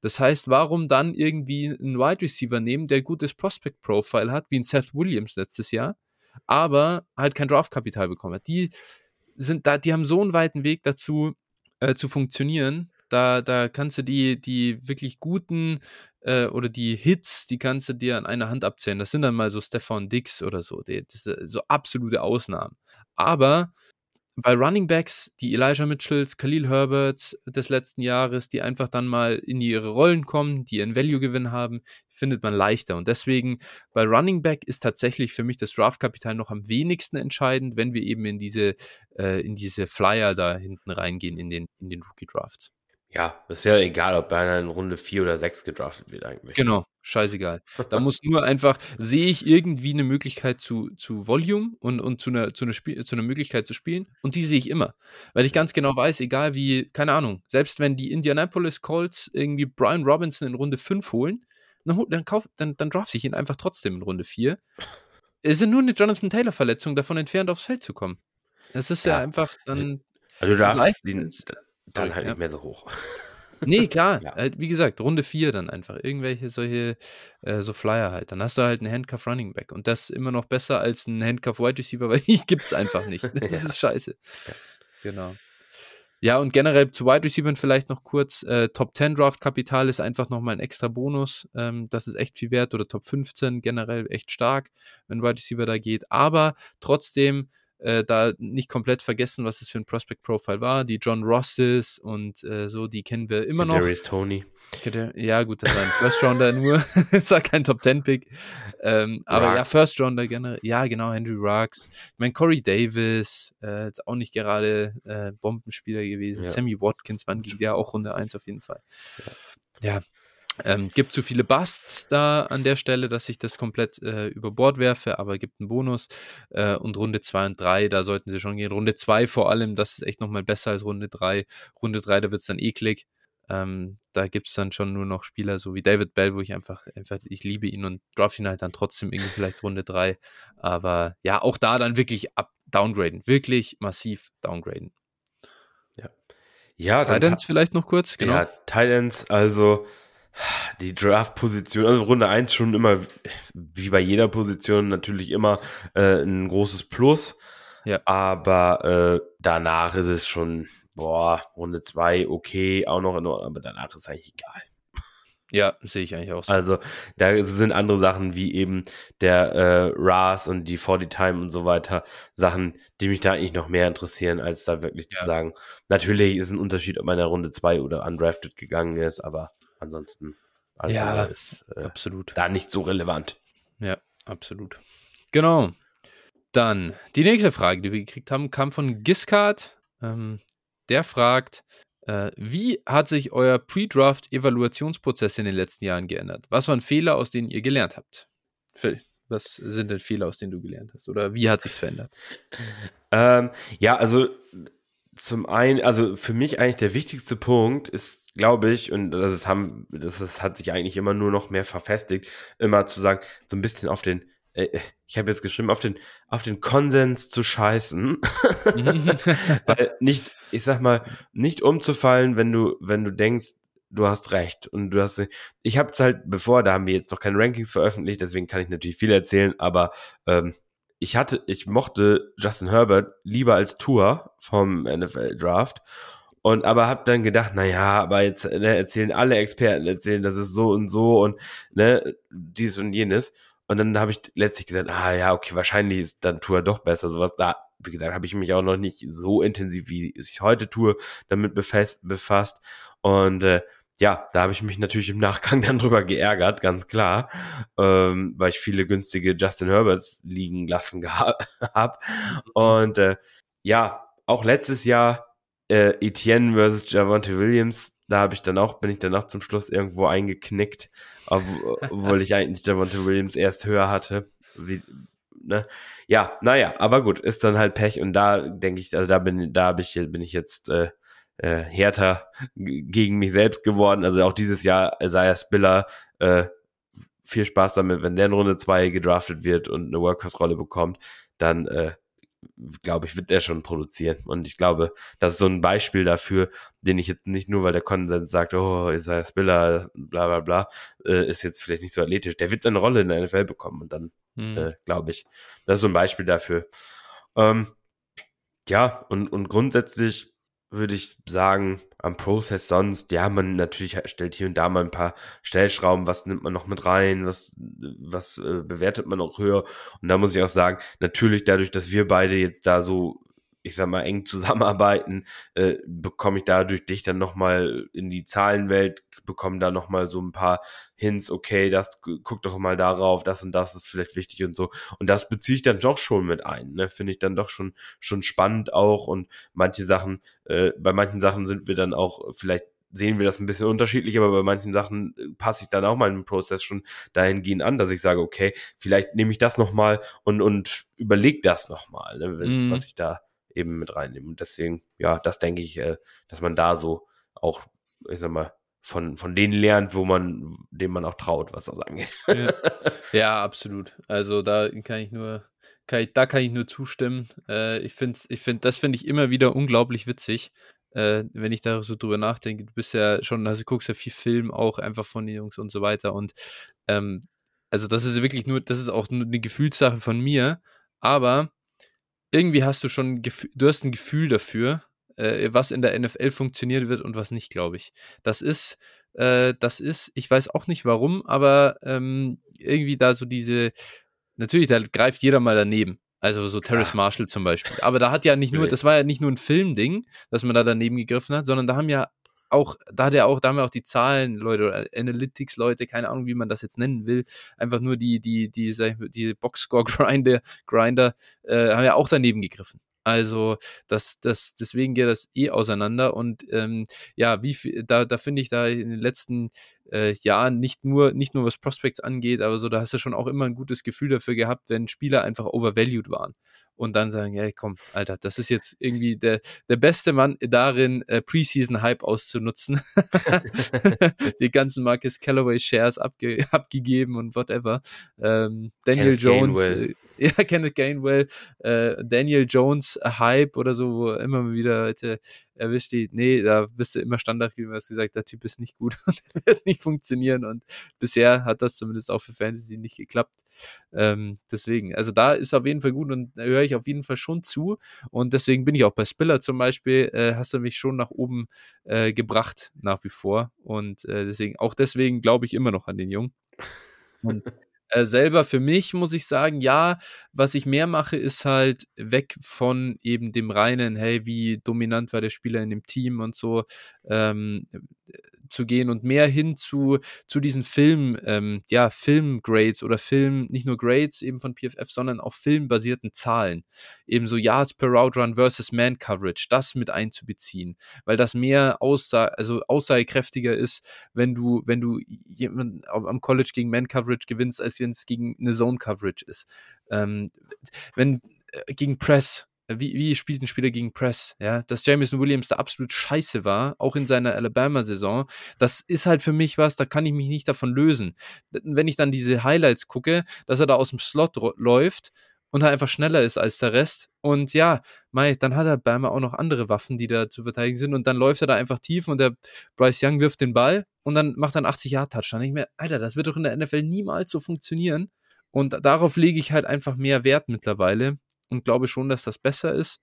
Das heißt, warum dann irgendwie einen Wide Receiver nehmen, der gutes Prospect Profile hat, wie ein Seth Williams letztes Jahr, aber halt kein Draftkapital bekommen hat? Die sind da, die haben so einen weiten Weg dazu, äh, zu funktionieren, da, da kannst du die, die wirklich guten äh, oder die Hits, die kannst du dir an einer Hand abzählen. Das sind dann mal so Stefan Dix oder so. Die, so absolute Ausnahmen. Aber bei Running Backs, die Elijah Mitchells, Khalil Herberts des letzten Jahres, die einfach dann mal in ihre Rollen kommen, die einen Value-Gewinn haben, findet man leichter. Und deswegen bei Running Back ist tatsächlich für mich das Draftkapital noch am wenigsten entscheidend, wenn wir eben in diese, äh, in diese Flyer da hinten reingehen in den, in den Rookie Drafts. Ja, ist ja egal, ob einer in Runde 4 oder 6 gedraftet wird eigentlich. Genau, scheißegal. da muss nur einfach, sehe ich irgendwie eine Möglichkeit zu, zu Volume und, und zu, einer, zu, einer Spiel, zu einer Möglichkeit zu spielen und die sehe ich immer. Weil ich ganz genau weiß, egal wie, keine Ahnung, selbst wenn die Indianapolis Colts irgendwie Brian Robinson in Runde 5 holen, dann, dann, kauf, dann, dann draft ich ihn einfach trotzdem in Runde 4. Es sind nur eine Jonathan Taylor-Verletzung davon entfernt, aufs Feld zu kommen. Das ist ja, ja einfach dann. Also du darfst den, dann halt ja. nicht mehr so hoch. Nee, klar. Halt, wie gesagt, Runde 4 dann einfach. Irgendwelche solche, äh, so Flyer halt. Dann hast du halt einen Handcuff Running Back. Und das immer noch besser als ein Handcuff Wide Receiver, weil die gibt es einfach nicht. Das ist scheiße. Ja. Genau. Ja, und generell zu Wide Receivers vielleicht noch kurz. Äh, Top 10 Draft Kapital ist einfach nochmal ein extra Bonus. Ähm, das ist echt viel wert. Oder Top 15 generell echt stark, wenn Wide Receiver da geht. Aber trotzdem äh, da nicht komplett vergessen, was es für ein Prospect Profile war. Die John Rosses und äh, so, die kennen wir immer noch. Darius Tony. Ja, gut, das war ein First Rounder nur. das war kein Top 10 Pick. Ähm, aber Rux. ja, First Rounder generell. Ja, genau, Henry Rux. Ich meine, Corey Davis, äh, jetzt auch nicht gerade äh, Bombenspieler gewesen. Ja. Sammy Watkins, wann ging der auch Runde 1 auf jeden Fall. Ja, ja ähm, gibt zu viele Busts da an der Stelle, dass ich das komplett äh, über Bord werfe, aber gibt einen Bonus. Äh, und Runde 2 und 3, da sollten sie schon gehen. Runde 2 vor allem, das ist echt nochmal besser als Runde 3. Runde 3, da wird es dann eklig. Ähm, da gibt es dann schon nur noch Spieler, so wie David Bell, wo ich einfach, einfach, ich liebe ihn und draft ihn halt dann trotzdem irgendwie vielleicht Runde 3. Aber ja, auch da dann wirklich ab downgraden. Wirklich massiv downgraden. Ja. Ja, Titans vielleicht noch kurz, genau. Ja, Titans, also die Draft-Position, also Runde 1 schon immer, wie bei jeder Position, natürlich immer äh, ein großes Plus. Ja. Aber äh, danach ist es schon, boah, Runde 2 okay, auch noch in Ordnung, aber danach ist eigentlich egal. Ja, sehe ich eigentlich auch so. Also da sind andere Sachen wie eben der äh, RAS und die 40 Time und so weiter, Sachen, die mich da eigentlich noch mehr interessieren, als da wirklich ja. zu sagen, natürlich ist ein Unterschied, ob man in der Runde 2 oder undrafted gegangen ist, aber Ansonsten alles ja, ist äh, absolut. da nicht so relevant. Ja, absolut. Genau. Dann die nächste Frage, die wir gekriegt haben, kam von Giscard. Ähm, der fragt, äh, wie hat sich euer Pre-Draft-Evaluationsprozess in den letzten Jahren geändert? Was waren Fehler, aus denen ihr gelernt habt? Phil, was sind denn Fehler, aus denen du gelernt hast? Oder wie hat sich verändert? Ähm, ja, also zum einen, also für mich eigentlich der wichtigste Punkt ist, glaube ich, und das, haben, das, das hat sich eigentlich immer nur noch mehr verfestigt, immer zu sagen, so ein bisschen auf den, äh, ich habe jetzt geschrieben, auf den, auf den Konsens zu scheißen. Weil nicht, ich sag mal, nicht umzufallen, wenn du, wenn du denkst, du hast recht. Und du hast, ich habe es halt bevor, da haben wir jetzt noch keine Rankings veröffentlicht, deswegen kann ich natürlich viel erzählen, aber ähm, ich hatte, ich mochte Justin Herbert lieber als Tour vom NFL Draft. Und aber hab dann gedacht, na ja, aber jetzt ne, erzählen alle Experten, erzählen, das ist so und so und ne, dies und jenes. Und dann habe ich letztlich gesagt, ah ja, okay, wahrscheinlich ist dann Tour doch besser. Sowas da, wie gesagt, habe ich mich auch noch nicht so intensiv, wie ich heute tue, damit befasst. befasst. Und äh, ja, da habe ich mich natürlich im Nachgang dann drüber geärgert, ganz klar, ähm, weil ich viele günstige Justin Herberts liegen lassen habe. Und äh, ja, auch letztes Jahr äh, Etienne versus Javante Williams, da habe ich dann auch, bin ich danach zum Schluss irgendwo eingeknickt, obwohl ich eigentlich Javante Williams erst höher hatte. Wie, ne? Ja, naja, aber gut, ist dann halt Pech und da denke ich, also da bin, da ich, bin ich jetzt äh, äh, härter gegen mich selbst geworden. Also auch dieses Jahr Isaiah Spiller, äh, viel Spaß damit, wenn der in Runde 2 gedraftet wird und eine Workhorse-Rolle bekommt, dann äh, glaube ich, wird der schon produzieren. Und ich glaube, das ist so ein Beispiel dafür, den ich jetzt nicht nur, weil der Konsens sagt, oh, Isaiah Spiller, bla bla bla, äh, ist jetzt vielleicht nicht so athletisch. Der wird eine Rolle in der NFL bekommen und dann, hm. äh, glaube ich, das ist so ein Beispiel dafür. Ähm, ja, und, und grundsätzlich würde ich sagen, am Prozess sonst, ja, man natürlich stellt hier und da mal ein paar Stellschrauben, was nimmt man noch mit rein, was, was äh, bewertet man noch höher. Und da muss ich auch sagen, natürlich dadurch, dass wir beide jetzt da so ich sag mal, eng zusammenarbeiten, äh, bekomme ich dadurch dich dann nochmal in die Zahlenwelt, bekomme da nochmal so ein paar Hints, okay, das guck doch mal darauf, das und das ist vielleicht wichtig und so. Und das beziehe ich dann doch schon mit ein, ne? Finde ich dann doch schon, schon spannend auch. Und manche Sachen, äh, bei manchen Sachen sind wir dann auch vielleicht sehen wir das ein bisschen unterschiedlich, aber bei manchen Sachen äh, passe ich dann auch meinen Prozess schon dahingehend an, dass ich sage, okay, vielleicht nehme ich das nochmal und, und überlege das nochmal, ne, mm. was ich da eben mit reinnehmen. Und deswegen, ja, das denke ich, äh, dass man da so auch, ich sag mal, von, von denen lernt, wo man, dem man auch traut, was das angeht. Ja, ja absolut. Also da kann ich nur, kann ich, da kann ich nur zustimmen. Äh, ich finde, ich finde, das finde ich immer wieder unglaublich witzig. äh, wenn ich da so drüber nachdenke. Du bist ja schon, also guckst ja viel Film auch einfach von den Jungs und so weiter. Und ähm, also das ist wirklich nur, das ist auch nur eine Gefühlssache von mir, aber irgendwie hast du schon, du hast ein Gefühl dafür, äh, was in der NFL funktioniert wird und was nicht, glaube ich. Das ist, äh, das ist, ich weiß auch nicht warum, aber ähm, irgendwie da so diese, natürlich, da greift jeder mal daneben. Also so Terrace. Marshall zum Beispiel. Aber da hat ja nicht nur, das war ja nicht nur ein Filmding, dass man da daneben gegriffen hat, sondern da haben ja auch, da hat er auch, da haben wir auch die Zahlen, Leute, oder Analytics-Leute, keine Ahnung, wie man das jetzt nennen will, einfach nur die, die, die, die Box-Score-Grinder, Grinder, äh, haben ja auch daneben gegriffen. Also das, das, deswegen geht das eh auseinander und ähm, ja, wie da, da finde ich da in den letzten äh, Jahren nicht nur, nicht nur was Prospects angeht, aber so, da hast du schon auch immer ein gutes Gefühl dafür gehabt, wenn Spieler einfach overvalued waren und dann sagen, ja, komm, Alter, das ist jetzt irgendwie der, der beste Mann darin, äh, Preseason-Hype auszunutzen. Die ganzen Marcus Callaway Shares abge abgegeben und whatever. Ähm, Daniel Kenneth Jones, äh, ja, Kenneth Gainwell, äh, Daniel Jones Hype oder so, wo immer wieder Leute erwischt die, nee, da bist du immer Standard, wie du hast gesagt, der Typ ist nicht gut und wird nicht funktionieren und bisher hat das zumindest auch für Fantasy nicht geklappt. Ähm, deswegen, also da ist auf jeden Fall gut und da höre ich auf jeden Fall schon zu und deswegen bin ich auch bei Spiller zum Beispiel, äh, hast du mich schon nach oben äh, gebracht nach wie vor und äh, deswegen, auch deswegen glaube ich immer noch an den Jungen. Und äh, selber für mich muss ich sagen, ja, was ich mehr mache, ist halt weg von eben dem reinen, hey, wie dominant war der Spieler in dem Team und so. Ähm, zu gehen und mehr hin zu, zu diesen Film, ähm, ja, Filmgrades oder Film, nicht nur Grades eben von PFF, sondern auch filmbasierten Zahlen. Eben so Yards per Route Run versus Man Coverage, das mit einzubeziehen, weil das mehr aussa also aussagekräftiger ist, wenn du, wenn du jemand am College gegen Man Coverage gewinnst, als wenn es gegen eine Zone Coverage ist. Ähm, wenn äh, gegen Press, wie, wie spielt ein Spieler gegen Press, ja, dass Jameson Williams da absolut scheiße war, auch in seiner Alabama-Saison, das ist halt für mich was, da kann ich mich nicht davon lösen. Wenn ich dann diese Highlights gucke, dass er da aus dem Slot läuft und halt einfach schneller ist als der Rest und ja, Mai, dann hat Alabama auch noch andere Waffen, die da zu verteidigen sind und dann läuft er da einfach tief und der Bryce Young wirft den Ball und dann macht er einen 80-Yard-Touchdown. Ich mir, Alter, das wird doch in der NFL niemals so funktionieren. Und darauf lege ich halt einfach mehr Wert mittlerweile und glaube schon, dass das besser ist.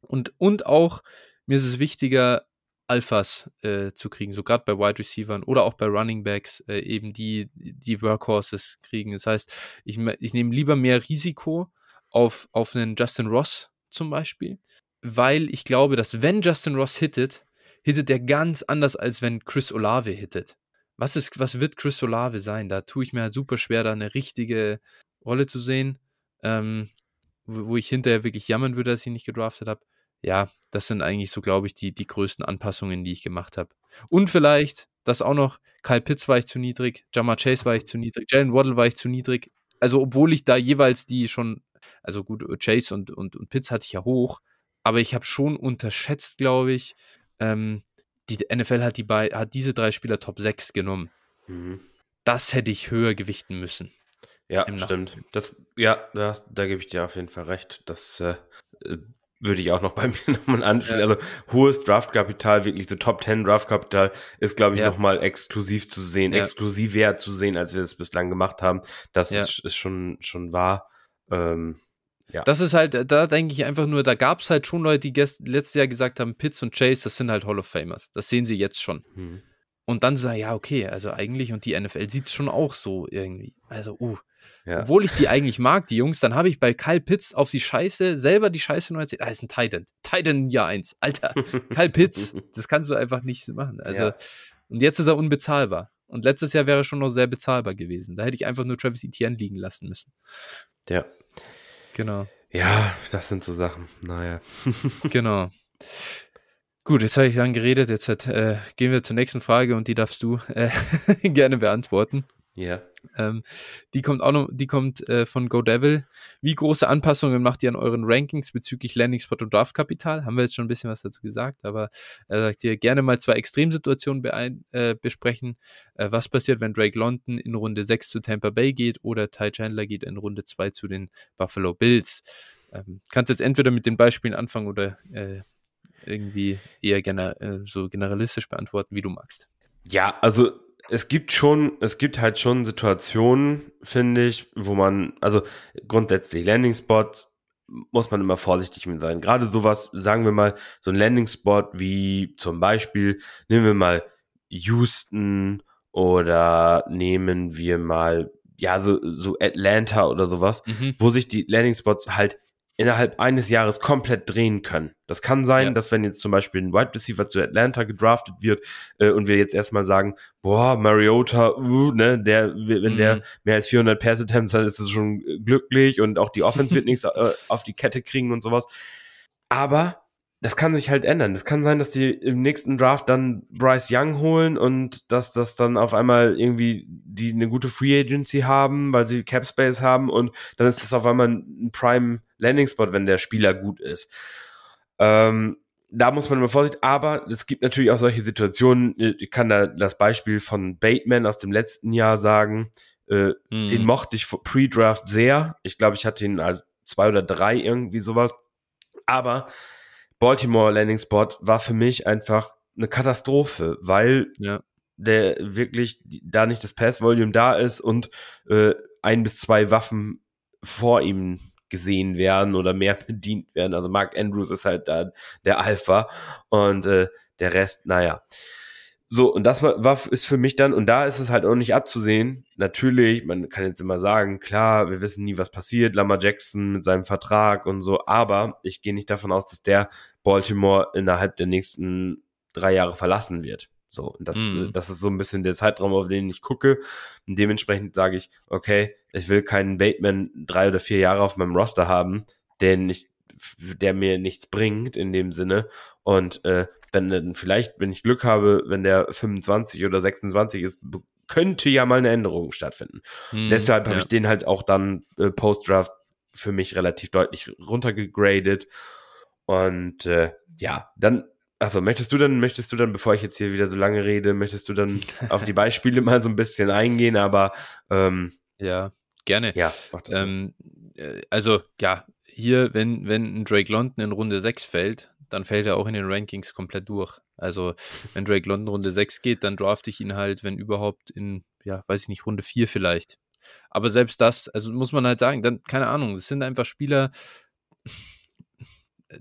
Und, und auch, mir ist es wichtiger, Alphas äh, zu kriegen, so gerade bei Wide Receivers oder auch bei Running Backs, äh, eben die, die Workhorses kriegen. Das heißt, ich, ich nehme lieber mehr Risiko auf, auf einen Justin Ross zum Beispiel, weil ich glaube, dass wenn Justin Ross hittet, hittet er ganz anders, als wenn Chris Olave hittet. Was, ist, was wird Chris Olave sein? Da tue ich mir halt super schwer, da eine richtige Rolle zu sehen. Ähm, wo ich hinterher wirklich jammern würde, dass ich ihn nicht gedraftet habe. Ja, das sind eigentlich so, glaube ich, die, die größten Anpassungen, die ich gemacht habe. Und vielleicht, das auch noch, Kyle Pitts war ich zu niedrig, Jamar Chase war ich zu niedrig, Jalen Waddle war ich zu niedrig. Also, obwohl ich da jeweils die schon, also gut, Chase und, und, und Pitts hatte ich ja hoch, aber ich habe schon unterschätzt, glaube ich, ähm, die NFL hat, die bei, hat diese drei Spieler Top 6 genommen. Mhm. Das hätte ich höher gewichten müssen. Ja, stimmt. Das, ja, das, da gebe ich dir auf jeden Fall recht. Das äh, äh würde ich auch noch bei mir nochmal anspielen. Ja. Also hohes Draftkapital, wirklich so Top 10 Draftkapital ist, glaube ich, ja. nochmal exklusiv zu sehen, ja. exklusiver zu sehen, als wir es bislang gemacht haben. Das ja. ist, ist, schon, schon wahr. Ähm, ja. Das ist halt, da denke ich einfach nur, da gab es halt schon Leute, die letztes Jahr gesagt haben, Pitts und Chase, das sind halt Hall of Famers. Das sehen sie jetzt schon. Hm. Und dann sagen, ja, okay, also eigentlich, und die NFL sieht es schon auch so irgendwie. Also, uh. Ja. Obwohl ich die eigentlich mag, die Jungs, dann habe ich bei Kyle Pitts auf die Scheiße, selber die Scheiße nur erzählt. Ah, ist ein Titan. Titan Jahr 1. Alter, Kyle Pitts, das kannst du einfach nicht machen. Also, ja. und jetzt ist er unbezahlbar. Und letztes Jahr wäre er schon noch sehr bezahlbar gewesen. Da hätte ich einfach nur Travis Etienne liegen lassen müssen. Ja. Genau. Ja, das sind so Sachen. Naja. genau. Gut, jetzt habe ich lang geredet. Jetzt hat, äh, gehen wir zur nächsten Frage und die darfst du äh, gerne beantworten. Ja. Ähm, die kommt auch noch, die kommt äh, von GoDevil. Wie große Anpassungen macht ihr an euren Rankings bezüglich Landing Spot und Draftkapital? Haben wir jetzt schon ein bisschen was dazu gesagt, aber er sagt ihr gerne mal zwei Extremsituationen beein, äh, besprechen. Äh, was passiert, wenn Drake London in Runde 6 zu Tampa Bay geht oder Ty Chandler geht in Runde 2 zu den Buffalo Bills? Ähm, kannst jetzt entweder mit den Beispielen anfangen oder äh, irgendwie eher gener äh, so generalistisch beantworten, wie du magst. Ja, also es gibt schon, es gibt halt schon Situationen, finde ich, wo man, also grundsätzlich Landing Spot muss man immer vorsichtig mit sein. Gerade sowas, sagen wir mal, so ein Landing Spot wie zum Beispiel, nehmen wir mal Houston oder nehmen wir mal, ja, so, so Atlanta oder sowas, mhm. wo sich die Landing Spots halt innerhalb eines Jahres komplett drehen können. Das kann sein, ja. dass wenn jetzt zum Beispiel ein Wide Receiver zu Atlanta gedraftet wird äh, und wir jetzt erstmal sagen, boah, Mariota, uh, ne, der, wenn mhm. der mehr als 400 Pass Attempts hat, ist es schon glücklich und auch die Offense wird nichts äh, auf die Kette kriegen und sowas. Aber das kann sich halt ändern. Das kann sein, dass die im nächsten Draft dann Bryce Young holen und dass das dann auf einmal irgendwie die eine gute Free Agency haben, weil sie Cap Space haben und dann ist das auf einmal ein Prime Landing Spot, wenn der Spieler gut ist. Ähm, da muss man immer vorsichtig, aber es gibt natürlich auch solche Situationen. Ich kann da das Beispiel von Bateman aus dem letzten Jahr sagen. Äh, mhm. Den mochte ich pre-Draft sehr. Ich glaube, ich hatte ihn als zwei oder drei irgendwie sowas. Aber Baltimore Landing Spot war für mich einfach eine Katastrophe, weil ja. der wirklich da nicht das Pass-Volume da ist und äh, ein bis zwei Waffen vor ihm gesehen werden oder mehr bedient werden. Also Mark Andrews ist halt da der Alpha und äh, der Rest, naja. So, und das war, war, ist für mich dann, und da ist es halt auch nicht abzusehen. Natürlich, man kann jetzt immer sagen, klar, wir wissen nie, was passiert, Lama Jackson mit seinem Vertrag und so, aber ich gehe nicht davon aus, dass der Baltimore innerhalb der nächsten drei Jahre verlassen wird. So, und das, mm. das ist so ein bisschen der Zeitraum, auf den ich gucke. Und dementsprechend sage ich, okay, ich will keinen Bateman drei oder vier Jahre auf meinem Roster haben, den ich, der mir nichts bringt in dem Sinne. Und äh, wenn dann vielleicht, wenn ich Glück habe, wenn der 25 oder 26 ist, könnte ja mal eine Änderung stattfinden. Hm, Deshalb habe ja. ich den halt auch dann äh, Post-Draft für mich relativ deutlich runtergegradet. Und äh, ja, dann, also möchtest du dann, möchtest du dann, bevor ich jetzt hier wieder so lange rede, möchtest du dann auf die Beispiele mal so ein bisschen eingehen, aber ähm, ja, gerne. Ja, mach das ähm, äh, also ja, hier, wenn, wenn ein Drake London in Runde 6 fällt, dann fällt er auch in den Rankings komplett durch. Also, wenn Drake London Runde 6 geht, dann drafte ich ihn halt, wenn überhaupt, in, ja, weiß ich nicht, Runde 4 vielleicht. Aber selbst das, also muss man halt sagen, dann, keine Ahnung, es sind einfach Spieler,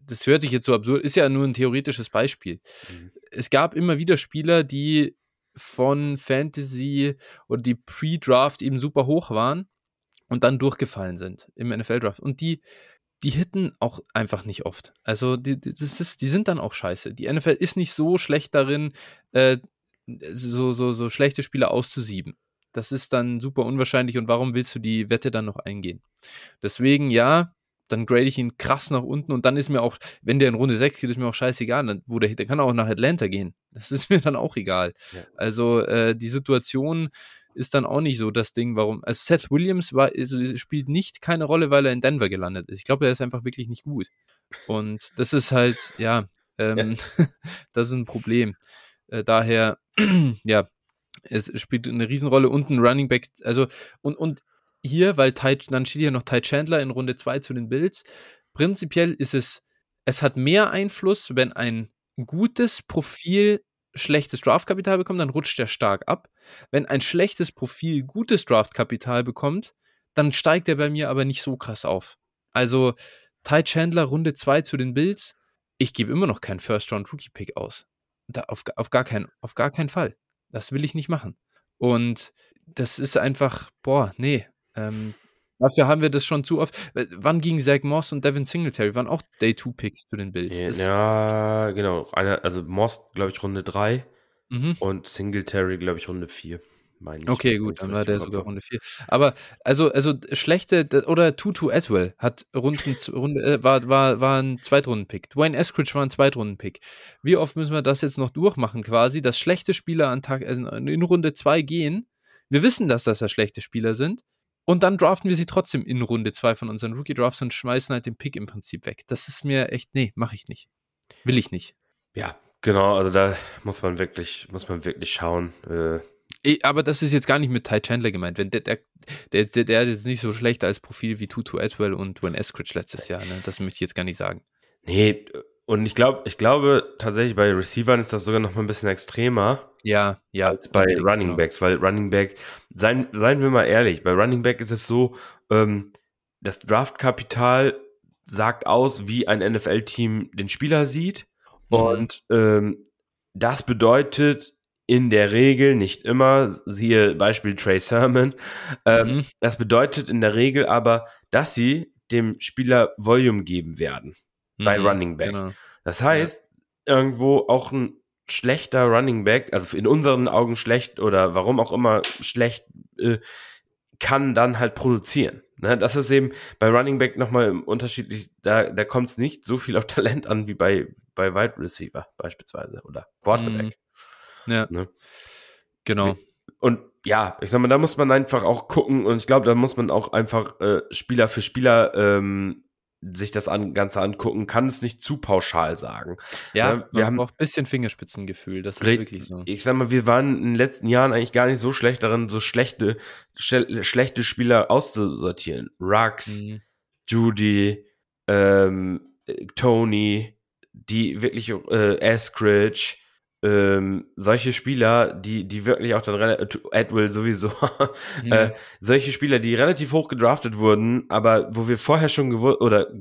das hört sich jetzt so absurd, ist ja nur ein theoretisches Beispiel. Mhm. Es gab immer wieder Spieler, die von Fantasy oder die Pre-Draft eben super hoch waren und dann durchgefallen sind im NFL-Draft. Und die die hitten auch einfach nicht oft. Also die, das ist, die sind dann auch scheiße. Die NFL ist nicht so schlecht darin, äh, so, so, so schlechte Spieler auszusieben. Das ist dann super unwahrscheinlich und warum willst du die Wette dann noch eingehen? Deswegen, ja, dann grade ich ihn krass nach unten und dann ist mir auch, wenn der in Runde 6 geht, ist mir auch scheißegal. Dann, wo der, der kann auch nach Atlanta gehen. Das ist mir dann auch egal. Ja. Also äh, die Situation ist dann auch nicht so das Ding, warum. Also Seth Williams war, also spielt nicht keine Rolle, weil er in Denver gelandet ist. Ich glaube, er ist einfach wirklich nicht gut. Und das ist halt, ja, ähm, ja. das ist ein Problem. Äh, daher, ja, es spielt eine Riesenrolle und ein Running Back, also und, und hier, weil Ty, dann steht hier noch Ty Chandler in Runde 2 zu den Bills. Prinzipiell ist es, es hat mehr Einfluss, wenn ein gutes Profil schlechtes Draftkapital bekommt, dann rutscht er stark ab. Wenn ein schlechtes Profil gutes Draftkapital bekommt, dann steigt er bei mir aber nicht so krass auf. Also Ty Chandler Runde 2 zu den Bills, ich gebe immer noch keinen First-Round-Rookie-Pick aus. Da, auf, auf, gar kein, auf gar keinen Fall. Das will ich nicht machen. Und das ist einfach, boah, nee. Ähm, Dafür haben wir das schon zu oft. Äh, wann gingen Zach Moss und Devin Singletary? Waren auch Day-2-Picks zu den Bills. Das ja, genau. Eine, also Moss, glaube ich, Runde 3 mhm. und Singletary, glaube ich, Runde 4. Okay, gut, dann war der sogar Runde 4. Aber also, also schlechte, oder Tutu Atwell hat Runden, Runde, äh, war, war, war ein Zweitrunden-Pick. Dwayne Eskridge war ein Zweitrunden-Pick. Wie oft müssen wir das jetzt noch durchmachen, quasi, dass schlechte Spieler an Tag, also in Runde 2 gehen? Wir wissen, dass das ja schlechte Spieler sind. Und dann draften wir sie trotzdem in Runde 2 von unseren Rookie-Drafts und schmeißen halt den Pick im Prinzip weg. Das ist mir echt, nee, mache ich nicht. Will ich nicht. Ja, genau, also da muss man wirklich, muss man wirklich schauen. Äh, aber das ist jetzt gar nicht mit Ty Chandler gemeint. Wenn der, der, der, der, ist nicht so schlecht als Profil wie Tutu Atwell und Wayne Eskridge letztes Jahr. Ne? Das möchte ich jetzt gar nicht sagen. Nee, Und ich glaube, ich glaube tatsächlich bei Receivern ist das sogar noch mal ein bisschen extremer. Ja, ja. Als bei Running genau. Backs, weil Running Back, seien, seien wir mal ehrlich, bei Running Back ist es so, ähm, das Draftkapital sagt aus, wie ein NFL-Team den Spieler sieht. Mhm. Und ähm, das bedeutet in der Regel, nicht immer, siehe Beispiel Trey Sermon, ähm, mhm. das bedeutet in der Regel aber, dass sie dem Spieler Volume geben werden mhm, bei Running Back. Genau. Das heißt, ja. irgendwo auch ein schlechter Running Back, also in unseren Augen schlecht oder warum auch immer schlecht, äh, kann dann halt produzieren. Ne? Das ist eben bei Running Back nochmal unterschiedlich, da, da kommt es nicht so viel auf Talent an wie bei, bei Wide Receiver beispielsweise oder Quarterback. Mhm. Ja. Ne? Genau. Und ja, ich sag mal, da muss man einfach auch gucken und ich glaube, da muss man auch einfach äh, Spieler für Spieler ähm, sich das an, Ganze angucken, kann es nicht zu pauschal sagen. Ja, ja wir haben auch ein bisschen Fingerspitzengefühl, das ist wirklich so. Ich sag mal, wir waren in den letzten Jahren eigentlich gar nicht so schlecht darin, so schlechte, sch schlechte Spieler auszusortieren. Rux, mhm. Judy, ähm, Tony, die wirklich äh, Eskridge, ähm, solche Spieler, die, die wirklich auch dann relativ, Edwill sowieso, mhm. äh, solche Spieler, die relativ hoch gedraftet wurden, aber wo wir vorher schon gewusst oder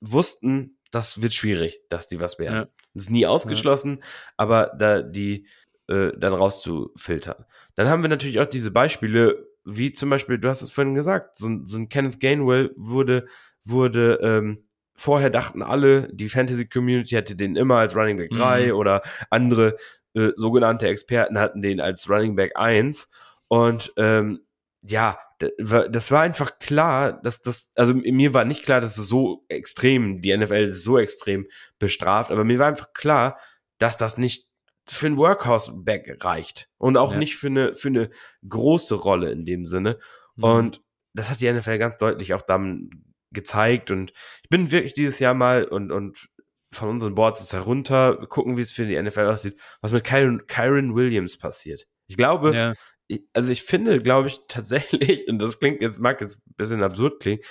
wussten, das wird schwierig, dass die was werden. Ja. Das ist nie ausgeschlossen, ja. aber da die äh, dann rauszufiltern. Dann haben wir natürlich auch diese Beispiele, wie zum Beispiel, du hast es vorhin gesagt, so, so ein Kenneth Gainwell wurde, wurde ähm, vorher dachten alle, die Fantasy-Community hätte den immer als Running Back 3 mhm. oder andere äh, sogenannte Experten hatten den als Running Back 1. Und ähm, ja, das war einfach klar, dass das, also mir war nicht klar, dass es so extrem, die NFL so extrem bestraft, aber mir war einfach klar, dass das nicht für ein Workhouse-Back reicht und auch ja. nicht für eine, für eine große Rolle in dem Sinne. Mhm. Und das hat die NFL ganz deutlich auch dann gezeigt und ich bin wirklich dieses Jahr mal und, und von unseren Boards ist herunter, gucken, wie es für die NFL aussieht, was mit Kyron, Kyron Williams passiert. Ich glaube, ja. ich, also ich finde, glaube ich, tatsächlich, und das klingt jetzt, mag jetzt ein bisschen absurd klingen,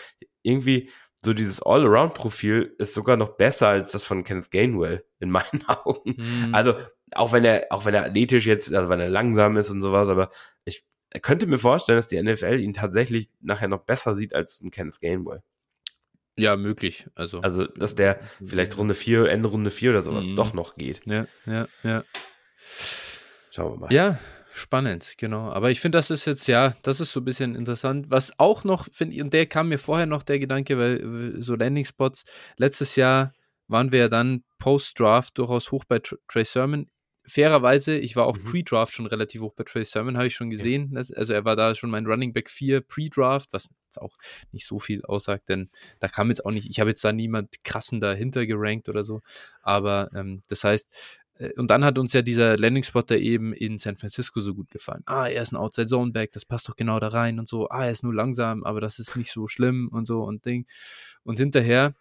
irgendwie so dieses All-Around-Profil ist sogar noch besser als das von Kenneth Gainwell, in meinen Augen. Mhm. Also, auch wenn er, auch wenn er athletisch jetzt, also wenn er langsam ist und sowas, aber ich könnte mir vorstellen, dass die NFL ihn tatsächlich nachher noch besser sieht als ein Kenneth Gainwell. Ja, möglich. Also, also dass der vielleicht Runde 4, Ende Runde 4 oder sowas mhm. doch noch geht. Ja, ja, ja. Schauen wir mal. Ja, spannend, genau. Aber ich finde, das ist jetzt, ja, das ist so ein bisschen interessant. Was auch noch, finde ich, und der kam mir vorher noch der Gedanke, weil so Landing-Spots, letztes Jahr waren wir ja dann Post-Draft durchaus hoch bei Trey Sermon fairerweise, ich war auch mhm. Pre-Draft schon relativ hoch bei Trey Sermon, habe ich schon gesehen. Ja. Also er war da schon mein Running Back 4 Pre-Draft, was jetzt auch nicht so viel aussagt, denn da kam jetzt auch nicht, ich habe jetzt da niemand krassen dahinter gerankt oder so. Aber ähm, das heißt, äh, und dann hat uns ja dieser Landing-Spot da eben in San Francisco so gut gefallen. Ah, er ist ein Outside-Zone-Back, das passt doch genau da rein und so. Ah, er ist nur langsam, aber das ist nicht so schlimm und so und Ding. Und hinterher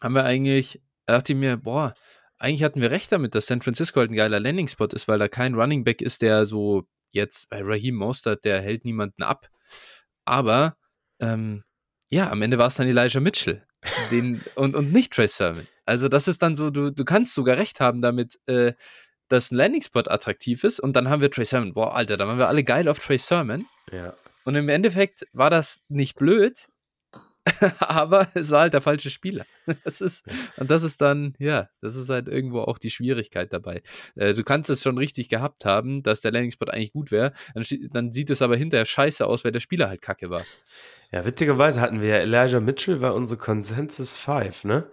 haben wir eigentlich, dachte ich mir, boah, eigentlich hatten wir recht damit, dass San Francisco halt ein geiler Landing-Spot ist, weil da kein Running Back ist, der so jetzt bei Raheem Mostert, der hält niemanden ab. Aber ähm, ja, am Ende war es dann Elijah Mitchell den, und, und nicht Trey Sermon. Also das ist dann so, du, du kannst sogar recht haben damit, äh, dass ein Landing-Spot attraktiv ist und dann haben wir Trey Sermon. Boah, Alter, da waren wir alle geil auf Trey Sermon. Ja. Und im Endeffekt war das nicht blöd, aber es war halt der falsche Spieler. Das ist, und das ist dann, ja, das ist halt irgendwo auch die Schwierigkeit dabei. Äh, du kannst es schon richtig gehabt haben, dass der Landing-Spot eigentlich gut wäre, dann, dann, sieht es aber hinterher scheiße aus, weil der Spieler halt kacke war. Ja, witzigerweise hatten wir ja Elijah Mitchell, war unsere Consensus 5, ne?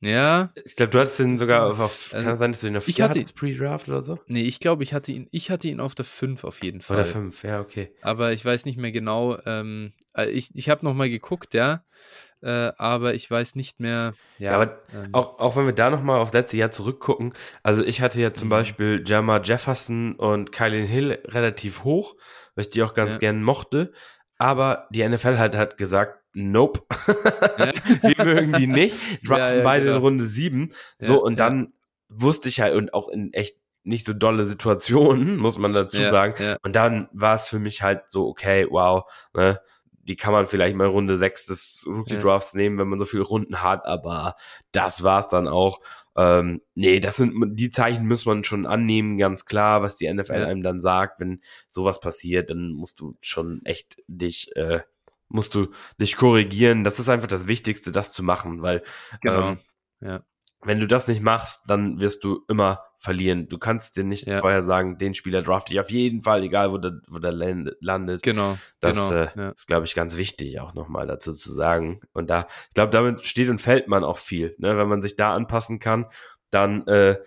Ja. Ich glaube, du hattest ihn sogar auf, auf also, kann sein, dass du ihn auf 4 hattest, Pre-Draft oder so? Nee, ich glaube, ich hatte ihn, ich hatte ihn auf der 5 auf jeden Fall. Oder 5, ja, okay. Aber ich weiß nicht mehr genau, ähm, äh, ich, ich habe nochmal geguckt, ja, äh, aber ich weiß nicht mehr. Ja, ja aber ähm, auch, auch wenn wir da nochmal auf letztes Jahr zurückgucken, also ich hatte ja zum mhm. Beispiel Jamar Jefferson und Kylie Hill relativ hoch, weil ich die auch ganz ja. gern mochte, aber die NFL hat, hat gesagt, nope, ja. wir mögen die nicht, draften beide genau. in Runde 7, so und dann wusste ich halt und auch in echt nicht so dolle Situationen, muss man dazu sagen. Und dann war es für mich halt so, okay, wow, ne, die kann man vielleicht mal Runde 6 des Rookie-Drafts ja. nehmen, wenn man so viele Runden hat, aber das war's dann auch. Ähm, nee, das sind die Zeichen muss man schon annehmen, ganz klar, was die NFL ja. einem dann sagt, wenn sowas passiert, dann musst du schon echt dich äh, musst du dich korrigieren. Das ist einfach das Wichtigste, das zu machen, weil genau. ähm, ja. wenn du das nicht machst, dann wirst du immer verlieren. Du kannst dir nicht ja. vorher sagen, den Spieler draft ich auf jeden Fall, egal wo der, wo der landet. Genau. Das genau, äh, ja. ist, glaube ich, ganz wichtig, auch nochmal dazu zu sagen. Und da, ich glaube, damit steht und fällt man auch viel. Ne? Wenn man sich da anpassen kann, dann äh,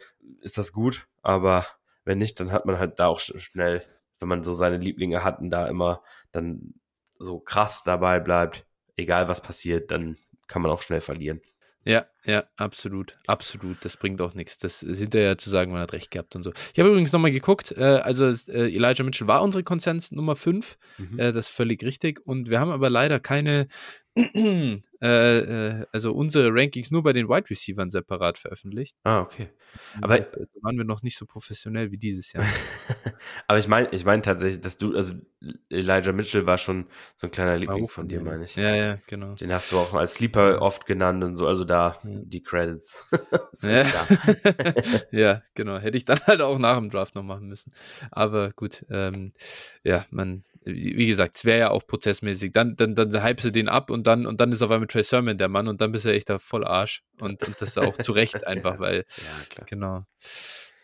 ist das gut. Aber wenn nicht, dann hat man halt da auch schnell, wenn man so seine Lieblinge hat und da immer dann so krass dabei bleibt, egal was passiert, dann kann man auch schnell verlieren. Ja, ja, absolut, absolut. Das bringt auch nichts. Das hinterher zu sagen, man hat recht gehabt und so. Ich habe übrigens nochmal geguckt, äh, also äh, Elijah Mitchell war unsere Konsens Nummer 5, mhm. äh, das ist völlig richtig. Und wir haben aber leider keine äh, äh, also unsere Rankings nur bei den Wide Receivers separat veröffentlicht. Ah, okay. Aber da waren wir noch nicht so professionell wie dieses Jahr. Aber ich meine, ich meine tatsächlich, dass du, also Elijah Mitchell war schon so ein kleiner Liebling von dir, meine ich. Ja, ja, genau. Den hast du auch als Sleeper oft genannt und so, also da. Die Credits. ja. ja, genau. Hätte ich dann halt auch nach dem Draft noch machen müssen. Aber gut, ähm, ja, man, wie gesagt, es wäre ja auch prozessmäßig. Dann, dann, dann hypest du den ab und dann, und dann ist auf einmal Trey Sermon der Mann und dann bist du echt da voll Arsch. Und, und das ist auch zu Recht einfach, weil. Ja, klar. Genau.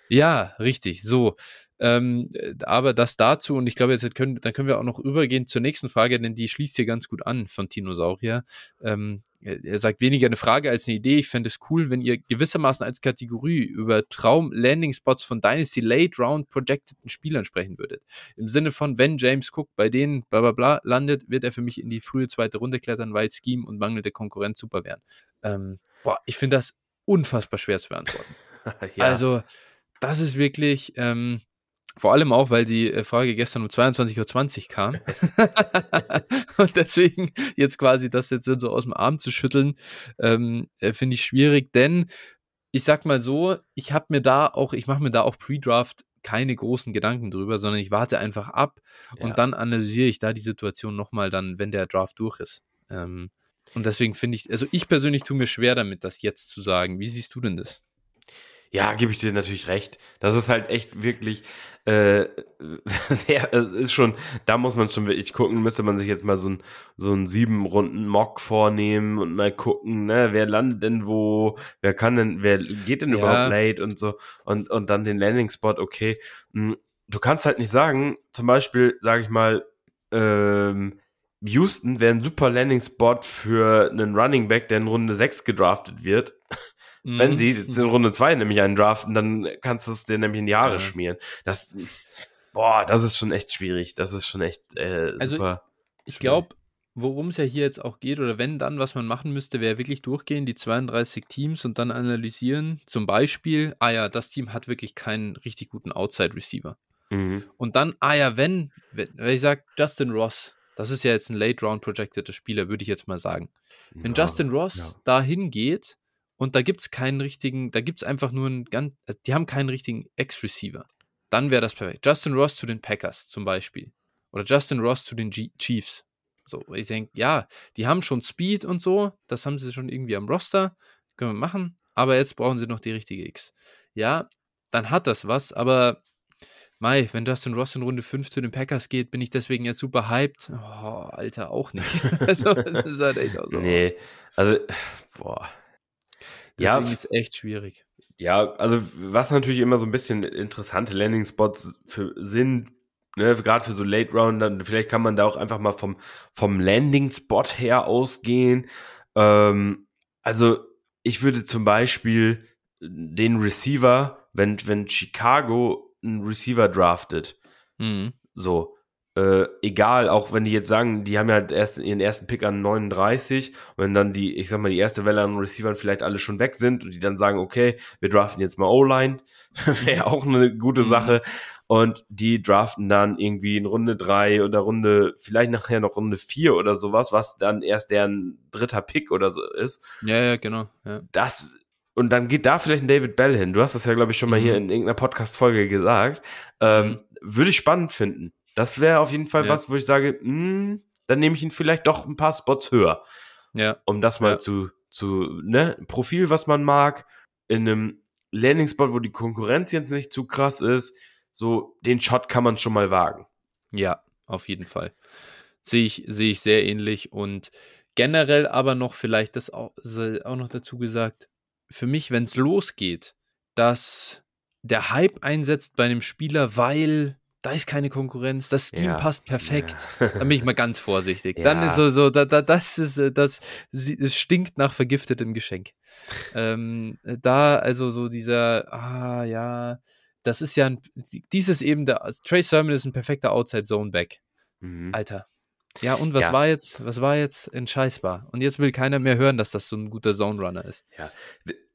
Ja, richtig. So. Ähm, aber das dazu, und ich glaube, jetzt können, dann können wir auch noch übergehen zur nächsten Frage, denn die schließt hier ganz gut an von Tinosaurier. Ähm, er sagt weniger eine Frage als eine Idee. Ich fände es cool, wenn ihr gewissermaßen als Kategorie über Traum-Landing-Spots von Dynasty Late Round projecteden Spielern sprechen würdet. Im Sinne von, wenn James Cook bei denen bla bla bla landet, wird er für mich in die frühe zweite Runde klettern, weil Scheme und mangelnde Konkurrenz super wären. Ähm, boah, ich finde das unfassbar schwer zu beantworten. ja. Also, das ist wirklich, ähm, vor allem auch, weil die äh, Frage gestern um 22.20 Uhr kam. und deswegen jetzt quasi das jetzt so aus dem Arm zu schütteln, ähm, äh, finde ich schwierig, denn ich sag mal so, ich habe mir da auch, ich mache mir da auch Pre-Draft keine großen Gedanken drüber, sondern ich warte einfach ab ja. und dann analysiere ich da die Situation nochmal dann, wenn der Draft durch ist. Ähm, und deswegen finde ich, also ich persönlich tue mir schwer damit, das jetzt zu sagen. Wie siehst du denn das? Ja, gebe ich dir natürlich recht. Das ist halt echt wirklich, äh, ja, ist schon, da muss man schon wirklich gucken, müsste man sich jetzt mal so ein, so ein sieben Runden Mock vornehmen und mal gucken, ne, wer landet denn wo, wer kann denn, wer geht denn ja. überhaupt late und so und, und dann den Landing Spot, okay. Hm, du kannst halt nicht sagen, zum Beispiel, sage ich mal, ähm, Houston wäre ein super Landing Spot für einen Running Back, der in Runde 6 gedraftet wird. Mhm. Wenn sie jetzt in Runde 2 nämlich einen draften, dann kannst du es dir nämlich in die Haare ja. schmieren. Das, boah, das ist schon echt schwierig. Das ist schon echt äh, also, super. Ich glaube, worum es ja hier jetzt auch geht, oder wenn dann, was man machen müsste, wäre wirklich durchgehen, die 32 Teams und dann analysieren. Zum Beispiel, ah ja, das Team hat wirklich keinen richtig guten Outside-Receiver. Mhm. Und dann, ah ja, wenn, wenn ich sage, Justin Ross, das ist ja jetzt ein Late-Round-projected Spieler, würde ich jetzt mal sagen. Wenn ja, Justin Ross ja. dahin geht und da gibt es keinen richtigen, da gibt es einfach nur einen ganz, äh, die haben keinen richtigen Ex-Receiver. Dann wäre das perfekt. Justin Ross zu den Packers zum Beispiel. Oder Justin Ross zu den G Chiefs. So, ich denke, ja, die haben schon Speed und so, das haben sie schon irgendwie am Roster, können wir machen, aber jetzt brauchen sie noch die richtige X. Ja, dann hat das was, aber Mai, wenn Justin Ross in Runde 5 zu den Packers geht, bin ich deswegen jetzt super hyped. Oh, Alter, auch nicht. also, das ist halt echt auch so. Nee, also, boah. Deswegen ja, ist echt schwierig. Ja, also was natürlich immer so ein bisschen interessante Landing-Spots für sind, ne, gerade für so Late Round, dann vielleicht kann man da auch einfach mal vom, vom Landing-Spot her ausgehen. Ähm, also ich würde zum Beispiel den Receiver, wenn, wenn Chicago einen Receiver draftet, mhm. so, äh, egal, auch wenn die jetzt sagen, die haben ja erst ihren ersten Pick an 39, und wenn dann die, ich sag mal, die erste Welle an Receivern vielleicht alle schon weg sind und die dann sagen, okay, wir draften jetzt mal O-Line, wäre auch eine gute mhm. Sache. Und die draften dann irgendwie in Runde drei oder Runde, vielleicht nachher noch Runde vier oder sowas, was dann erst deren dritter Pick oder so ist. Ja, ja, genau. Ja. Das, und dann geht da vielleicht ein David Bell hin. Du hast das ja, glaube ich, schon mal mhm. hier in irgendeiner Podcast-Folge gesagt. Ähm, mhm. Würde ich spannend finden. Das wäre auf jeden Fall ja. was, wo ich sage, mh, hm, dann nehme ich ihn vielleicht doch ein paar Spots höher. Ja. Um das mal Ja. zu, zu, ne, Profil, was man mag, in einem Landing-Spot, wo die Konkurrenz jetzt nicht zu krass ist, so den Shot kann man schon mal wagen. Ja, auf jeden Fall. Sehe ich, sehe ich sehr ähnlich und generell aber noch vielleicht das auch, auch noch dazu gesagt, für mich, wenn es losgeht, dass der Hype einsetzt bei einem Spieler, weil da ist keine Konkurrenz, das Steam Ja. passt perfekt. Ja. Dann bin ich mal ganz vorsichtig. Dann Ja. ist so, so da, da, das ist, äh, das, es stinkt nach vergiftetem Geschenk. ähm, da, also so dieser, ah, ja, das ist ja ein, dieses eben, der Trey Sermon ist ein perfekter Outside-Zone-Back. Mhm. Alter. Ja, und was Ja. war jetzt, was war jetzt entscheißbar? Und jetzt will keiner mehr hören, dass das so ein guter Zone-Runner ist.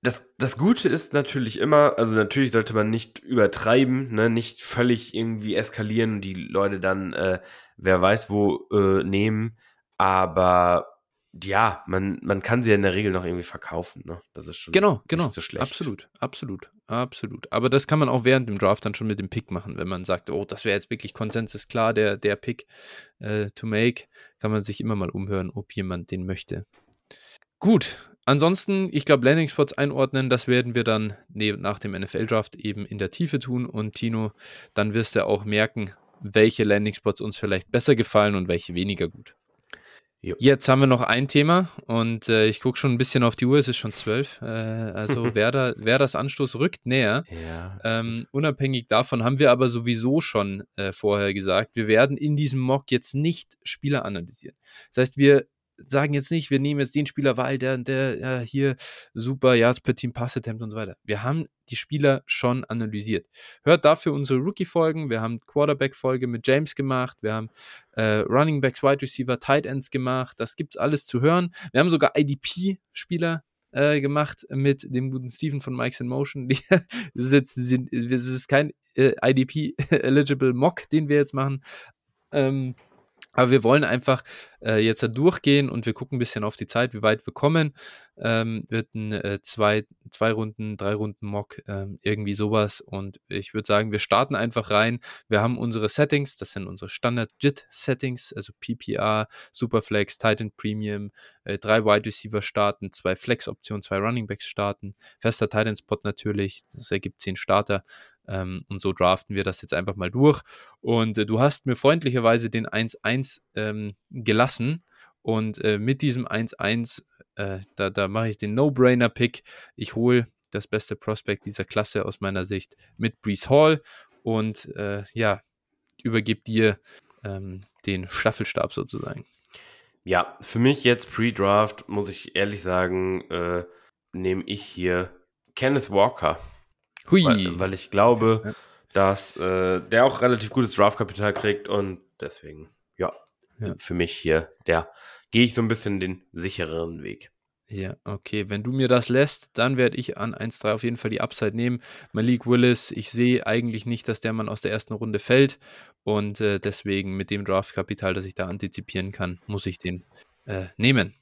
Das, das Gute ist natürlich immer, also natürlich sollte man nicht übertreiben, ne, nicht völlig irgendwie eskalieren und die Leute dann, äh, wer weiß wo, äh, nehmen. Aber ja, man, man kann sie ja in der Regel noch irgendwie verkaufen, ne? Das ist schon Genau, nicht genau. so schlecht. Absolut, absolut, absolut. Aber das kann man auch während dem Draft dann schon mit dem Pick machen, wenn man sagt, oh, das wäre jetzt wirklich Konsens klar, der, der Pick äh, to make, kann man sich immer mal umhören, ob jemand den möchte. Gut, ansonsten, ich glaube, Landing Spots einordnen, das werden wir dann ne nach dem NFL-Draft eben in der Tiefe tun. Und Tino, dann wirst du auch merken, welche Landing Spots uns vielleicht besser gefallen und welche weniger gut. Jo. Jetzt haben wir noch ein Thema und äh, ich gucke schon ein bisschen auf die Uhr, es ist schon zwölf. Äh, also wer, da, wer das Anstoß rückt näher. Ja, Ähm, unabhängig davon haben wir aber sowieso schon äh, vorher gesagt, wir werden in diesem Mock jetzt nicht Spieler analysieren. Das heißt, wir sagen jetzt nicht, wir nehmen jetzt den Spieler, weil der, der ja, hier super Yards per Team Pass Attempt und so weiter. Wir haben die Spieler schon analysiert. Hört dafür unsere Rookie-Folgen. Wir haben Quarterback-Folge mit James gemacht. Wir haben äh, Running Backs, Wide Receiver, Tight Ends gemacht. Das gibt's alles zu hören. Wir haben sogar IDP-Spieler äh, gemacht mit dem guten Steven von Mike's in Motion. Das ist jetzt das ist kein äh, IDP-eligible Mock, den wir jetzt machen. Ähm, aber wir wollen einfach äh, jetzt da durchgehen und wir gucken ein bisschen auf die Zeit, wie weit wir kommen. Ähm, wird ein äh, zwei, zwei Runden, drei Runden Mock, ähm, irgendwie sowas. Und ich würde sagen, wir starten einfach rein. Wir haben unsere Settings, das sind unsere Standard-JIT-Settings, also PPR, Superflex, Titan Premium, äh, drei Wide Receiver starten, zwei Flex-Optionen, zwei Running Backs starten, fester Titan-Spot natürlich, das ergibt zehn Starter. Ähm, und so draften wir das jetzt einfach mal durch. Und äh, du hast mir freundlicherweise den 1-1 ähm, gelassen. Und äh, mit diesem 1-1, äh, da, da mache ich den No-Brainer-Pick. Ich hole das beste Prospect dieser Klasse aus meiner Sicht mit Brees Hall und äh, ja, übergebe dir ähm, den Staffelstab sozusagen. Ja, für mich jetzt Pre-Draft, muss ich ehrlich sagen, äh, nehme ich hier Kenneth Walker. Hui. Weil, weil ich glaube, Ja. dass äh, der auch relativ gutes Draftkapital kriegt und deswegen, ja, Ja. für mich hier, der gehe ich so ein bisschen den sichereren Weg. Ja, okay. Wenn du mir das lässt, dann werde ich an 1-3 auf jeden Fall die Upside nehmen. Malik Willis, ich sehe eigentlich nicht, dass der Mann aus der ersten Runde fällt. Und äh, deswegen mit dem Draftkapital, das ich da antizipieren kann, muss ich den äh, nehmen.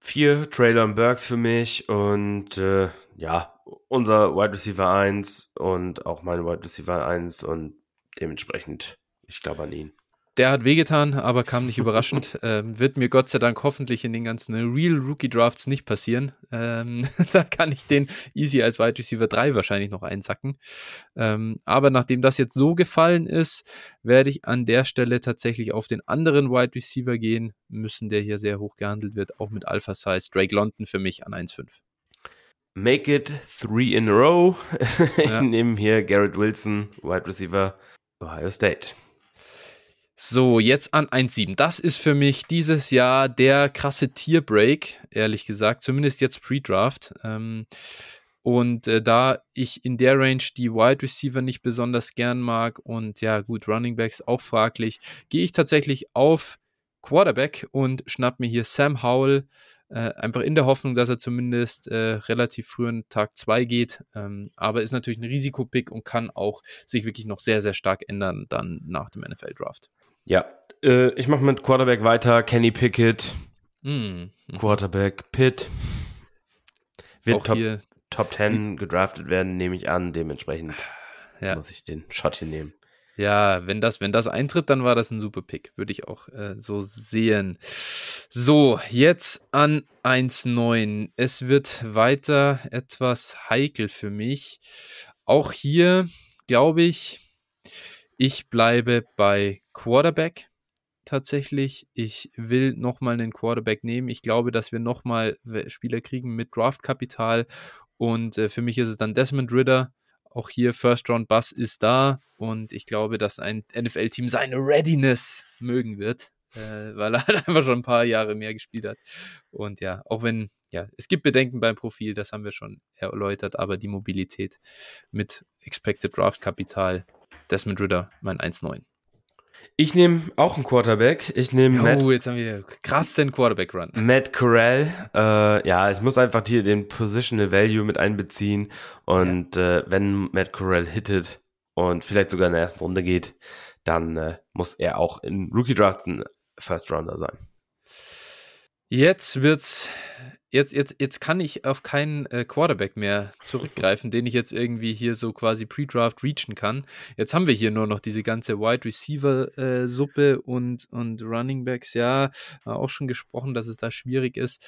Vier Traylon Burks für mich und äh, ja, unser Wide Receiver 1 und auch mein Wide Receiver 1 und dementsprechend, ich glaube an ihn. Der hat wehgetan, aber kam nicht überraschend. Ähm, wird mir Gott sei Dank hoffentlich in den ganzen Real Rookie Drafts nicht passieren. Ähm, da kann ich den easy als Wide Receiver 3 wahrscheinlich noch einsacken. Ähm, aber nachdem das jetzt so gefallen ist, werde ich an der Stelle tatsächlich auf den anderen Wide Receiver gehen müssen, der hier sehr hoch gehandelt wird, auch mit Alpha Size. Drake London für mich an 1,5. Make it three in a row. Ja. ich nehme hier Garrett Wilson, Wide Receiver, Ohio State. So, jetzt an 1,7. Das ist für mich dieses Jahr der krasse Tierbreak, ehrlich gesagt, zumindest jetzt Pre-Draft. Ähm, und äh, da ich in der Range die Wide Receiver nicht besonders gern mag und ja, gut, Running Backs auch fraglich, gehe ich tatsächlich auf Quarterback und schnapp mir hier Sam Howell, äh, einfach in der Hoffnung, dass er zumindest äh, relativ früh in Tag 2 geht. Ähm, aber ist natürlich ein Risikopick und kann auch sich wirklich noch sehr, sehr stark ändern dann nach dem NFL-Draft. Ja, äh, ich mache mit Quarterback weiter. Kenny Pickett, Mm. Quarterback Pitt. Wird Top, Top 10 gedraftet werden, nehme ich an. Dementsprechend ja, muss ich den Shot hier nehmen. Ja, wenn das, wenn das eintritt, dann war das ein super Pick. Würde ich auch äh, so sehen. So, jetzt an 1-9. Es wird weiter etwas heikel für mich. Auch hier glaube ich, ich bleibe bei Quarterback tatsächlich. Ich will nochmal einen Quarterback nehmen. Ich glaube, dass wir nochmal Spieler kriegen mit Draftkapital. Und äh, für mich ist es dann Desmond Ritter. Auch hier First Round Bus ist da und ich glaube, dass ein NFL-Team seine Readiness mögen wird, äh, weil er halt einfach schon ein paar Jahre mehr gespielt hat. Und ja, auch wenn, ja, es gibt Bedenken beim Profil, das haben wir schon erläutert, aber die Mobilität mit Expected Draft Kapital, Desmond Ritter, mein 1-9. Ich nehme auch einen Quarterback. Ich nehme. Oh, Matt, jetzt haben wir krass den Quarterback-Run. Matt Corral. Äh, ja, ich muss einfach hier den Positional Value mit einbeziehen. Und ja. äh, wenn Matt Corral hittet und vielleicht sogar in der ersten Runde geht, dann äh, muss er auch in Rookie Drafts ein First Rounder sein. Jetzt wird's jetzt, jetzt, jetzt kann ich auf keinen äh, Quarterback mehr zurückgreifen, den ich jetzt irgendwie hier so quasi Pre-Draft reachen kann. Jetzt haben wir hier nur noch diese ganze Wide Receiver-Suppe äh, und, und Running Backs. Ja, auch schon gesprochen, dass es da schwierig ist.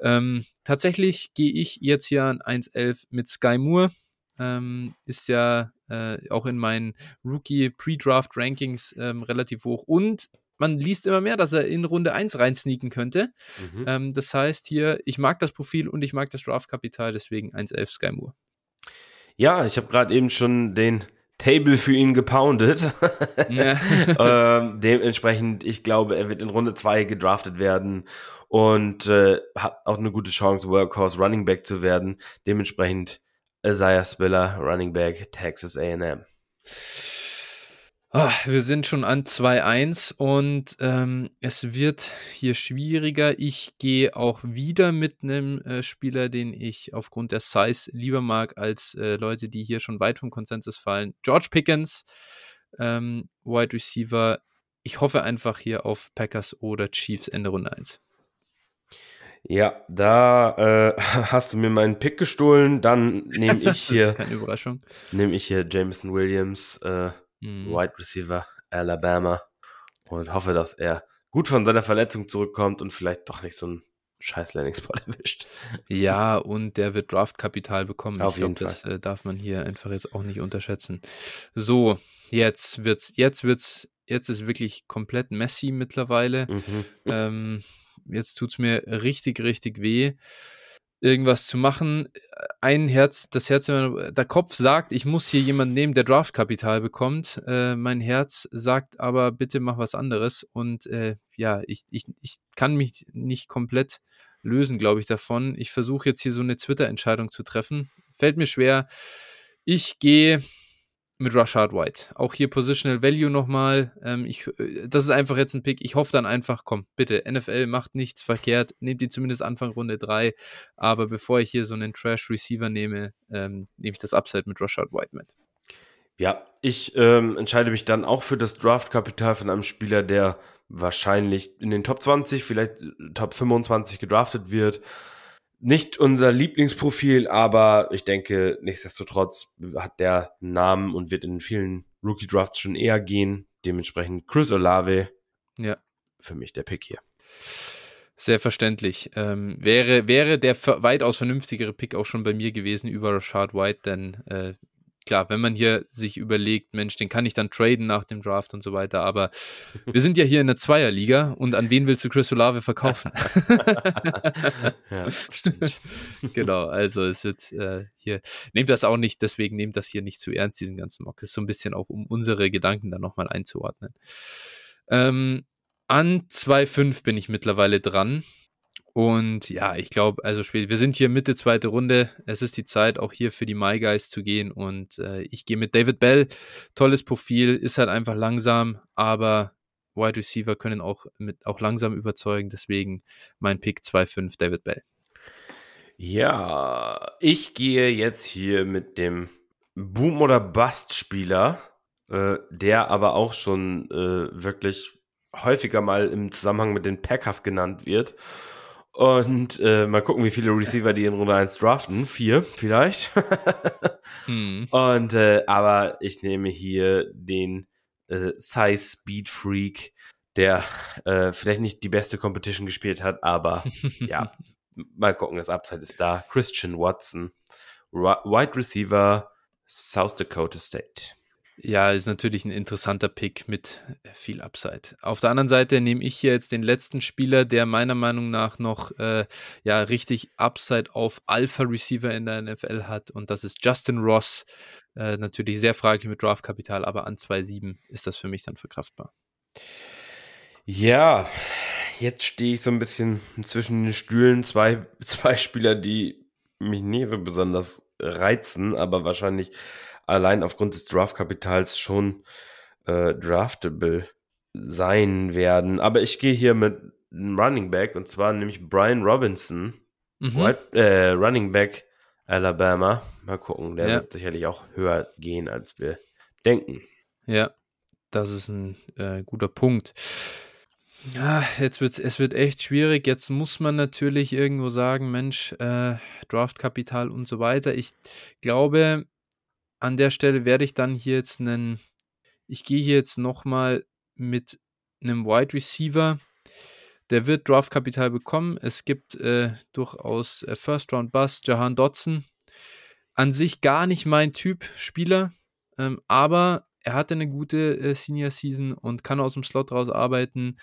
Ähm, tatsächlich gehe ich jetzt hier an 1-11 mit Sky Moore. Ähm, ist ja äh, auch in meinen Rookie Pre-Draft Rankings ähm, relativ hoch und man liest immer mehr, dass er in Runde 1 reinsneaken könnte. Mhm. Ähm, das heißt hier, ich mag das Profil und ich mag das Draftkapital, deswegen 1-11 Sky Moore. Ja, ich habe gerade eben schon den Table für ihn gepoundet. Ja. ähm, dementsprechend, ich glaube, er wird in Runde 2 gedraftet werden und äh, hat auch eine gute Chance, Workhorse Running Back zu werden. Dementsprechend Isaiah Spiller, Running Back, Texas AM. Oh, wir sind schon an 2-1 und ähm, es wird hier schwieriger. Ich gehe auch wieder mit einem äh, Spieler, den ich aufgrund der Size lieber mag als äh, Leute, die hier schon weit vom Konsensus fallen. George Pickens, ähm, Wide Receiver. Ich hoffe einfach hier auf Packers oder Chiefs Ende Runde 1. Ja, da äh, hast du mir meinen Pick gestohlen. Dann nehme ich hier. keine Überraschung. Nehme ich hier Jameson Williams. Äh, mhm. Wide Receiver Alabama und hoffe, dass er gut von seiner Verletzung zurückkommt und vielleicht doch nicht so ein scheiß Landing-Spot erwischt. Ja, und der wird Draftkapital bekommen. Auf ich glaube, das äh, darf man hier einfach jetzt auch nicht unterschätzen. So, jetzt wird's, jetzt wird's, jetzt ist wirklich komplett messy mittlerweile. Mhm. Ähm, jetzt tut's mir richtig, richtig weh irgendwas zu machen. Ein Herz, das Herz, der Kopf sagt, ich muss hier jemanden nehmen, der Draftkapital bekommt. Äh, mein Herz sagt aber, bitte mach was anderes. Und äh, ja, ich, ich, ich kann mich nicht komplett lösen, glaube ich, davon. Ich versuche jetzt hier so eine Twitter-Entscheidung zu treffen. Fällt mir schwer. Ich gehe mit Rashad White. Auch hier Positional Value nochmal. Ähm, ich, äh, das ist einfach jetzt ein Pick. Ich hoffe dann einfach, komm, bitte, NFL macht nichts verkehrt. Nehmt ihn zumindest Anfang Runde 3. Aber bevor ich hier so einen Trash-Receiver nehme, ähm, nehme ich das Upside mit Rashad White mit. Ja, ich ähm, entscheide mich dann auch für das Draftkapital von einem Spieler, der wahrscheinlich in den Top 20, vielleicht äh, Top 25 gedraftet wird nicht unser Lieblingsprofil, aber ich denke, nichtsdestotrotz hat der Namen und wird in vielen Rookie Drafts schon eher gehen. Dementsprechend Chris Olave. Ja. Für mich der Pick hier. Sehr verständlich. Ähm, wäre, wäre der weitaus vernünftigere Pick auch schon bei mir gewesen über Rashad White, denn äh, klar, wenn man hier sich überlegt, Mensch, den kann ich dann traden nach dem Draft und so weiter, aber wir sind ja hier in der Zweierliga und an wen willst du Chris Olave verkaufen? ja, stimmt. genau, also es wird äh, hier, nehmt das auch nicht, deswegen nehmt das hier nicht zu ernst, diesen ganzen Mock. Das ist so ein bisschen auch, um unsere Gedanken dann nochmal einzuordnen. Ähm, an 2.5 bin ich mittlerweile dran. Und ja, ich glaube, also spät, wir sind hier Mitte zweite Runde. Es ist die Zeit, auch hier für die My Guys zu gehen. Und äh, ich gehe mit David Bell. Tolles Profil, ist halt einfach langsam, aber Wide Receiver können auch mit auch langsam überzeugen. Deswegen mein Pick 2-5, David Bell. Ja, ich gehe jetzt hier mit dem Boom- oder Bust-Spieler, äh, der aber auch schon äh, wirklich häufiger mal im Zusammenhang mit den Packers genannt wird. Und äh, mal gucken, wie viele Receiver die in Runde 1 draften. Vier vielleicht. hm. Und äh, aber ich nehme hier den äh, Size Speed Freak, der äh, vielleicht nicht die beste Competition gespielt hat, aber ja, mal gucken, das Upside ist da. Christian Watson, Wide Receiver, South Dakota State. Ja, ist natürlich ein interessanter Pick mit viel Upside. Auf der anderen Seite nehme ich hier jetzt den letzten Spieler, der meiner Meinung nach noch äh, ja richtig Upside auf Alpha Receiver in der NFL hat und das ist Justin Ross. Äh, natürlich sehr fraglich mit Draftkapital, aber an 2,7 ist das für mich dann verkraftbar. Ja, jetzt stehe ich so ein bisschen zwischen den Stühlen. Zwei, zwei Spieler, die mich nicht so besonders reizen, aber wahrscheinlich allein aufgrund des Draftkapitals schon äh, draftable sein werden. Aber ich gehe hier mit einem Running Back und zwar nämlich Brian Robinson, mhm. White, äh, Running Back Alabama. Mal gucken, der ja. wird sicherlich auch höher gehen, als wir denken. Ja, das ist ein äh, guter Punkt. Ja, jetzt wird es wird echt schwierig. Jetzt muss man natürlich irgendwo sagen, Mensch, äh, Draftkapital und so weiter. Ich glaube, an der Stelle werde ich dann hier jetzt einen, ich gehe hier jetzt nochmal mit einem Wide Receiver. Der wird Draftkapital bekommen. Es gibt äh, durchaus äh, First Round Bus, Jahan Dotson. An sich gar nicht mein Typ Spieler, ähm, aber er hatte eine gute äh, Senior Season und kann aus dem Slot raus arbeiten.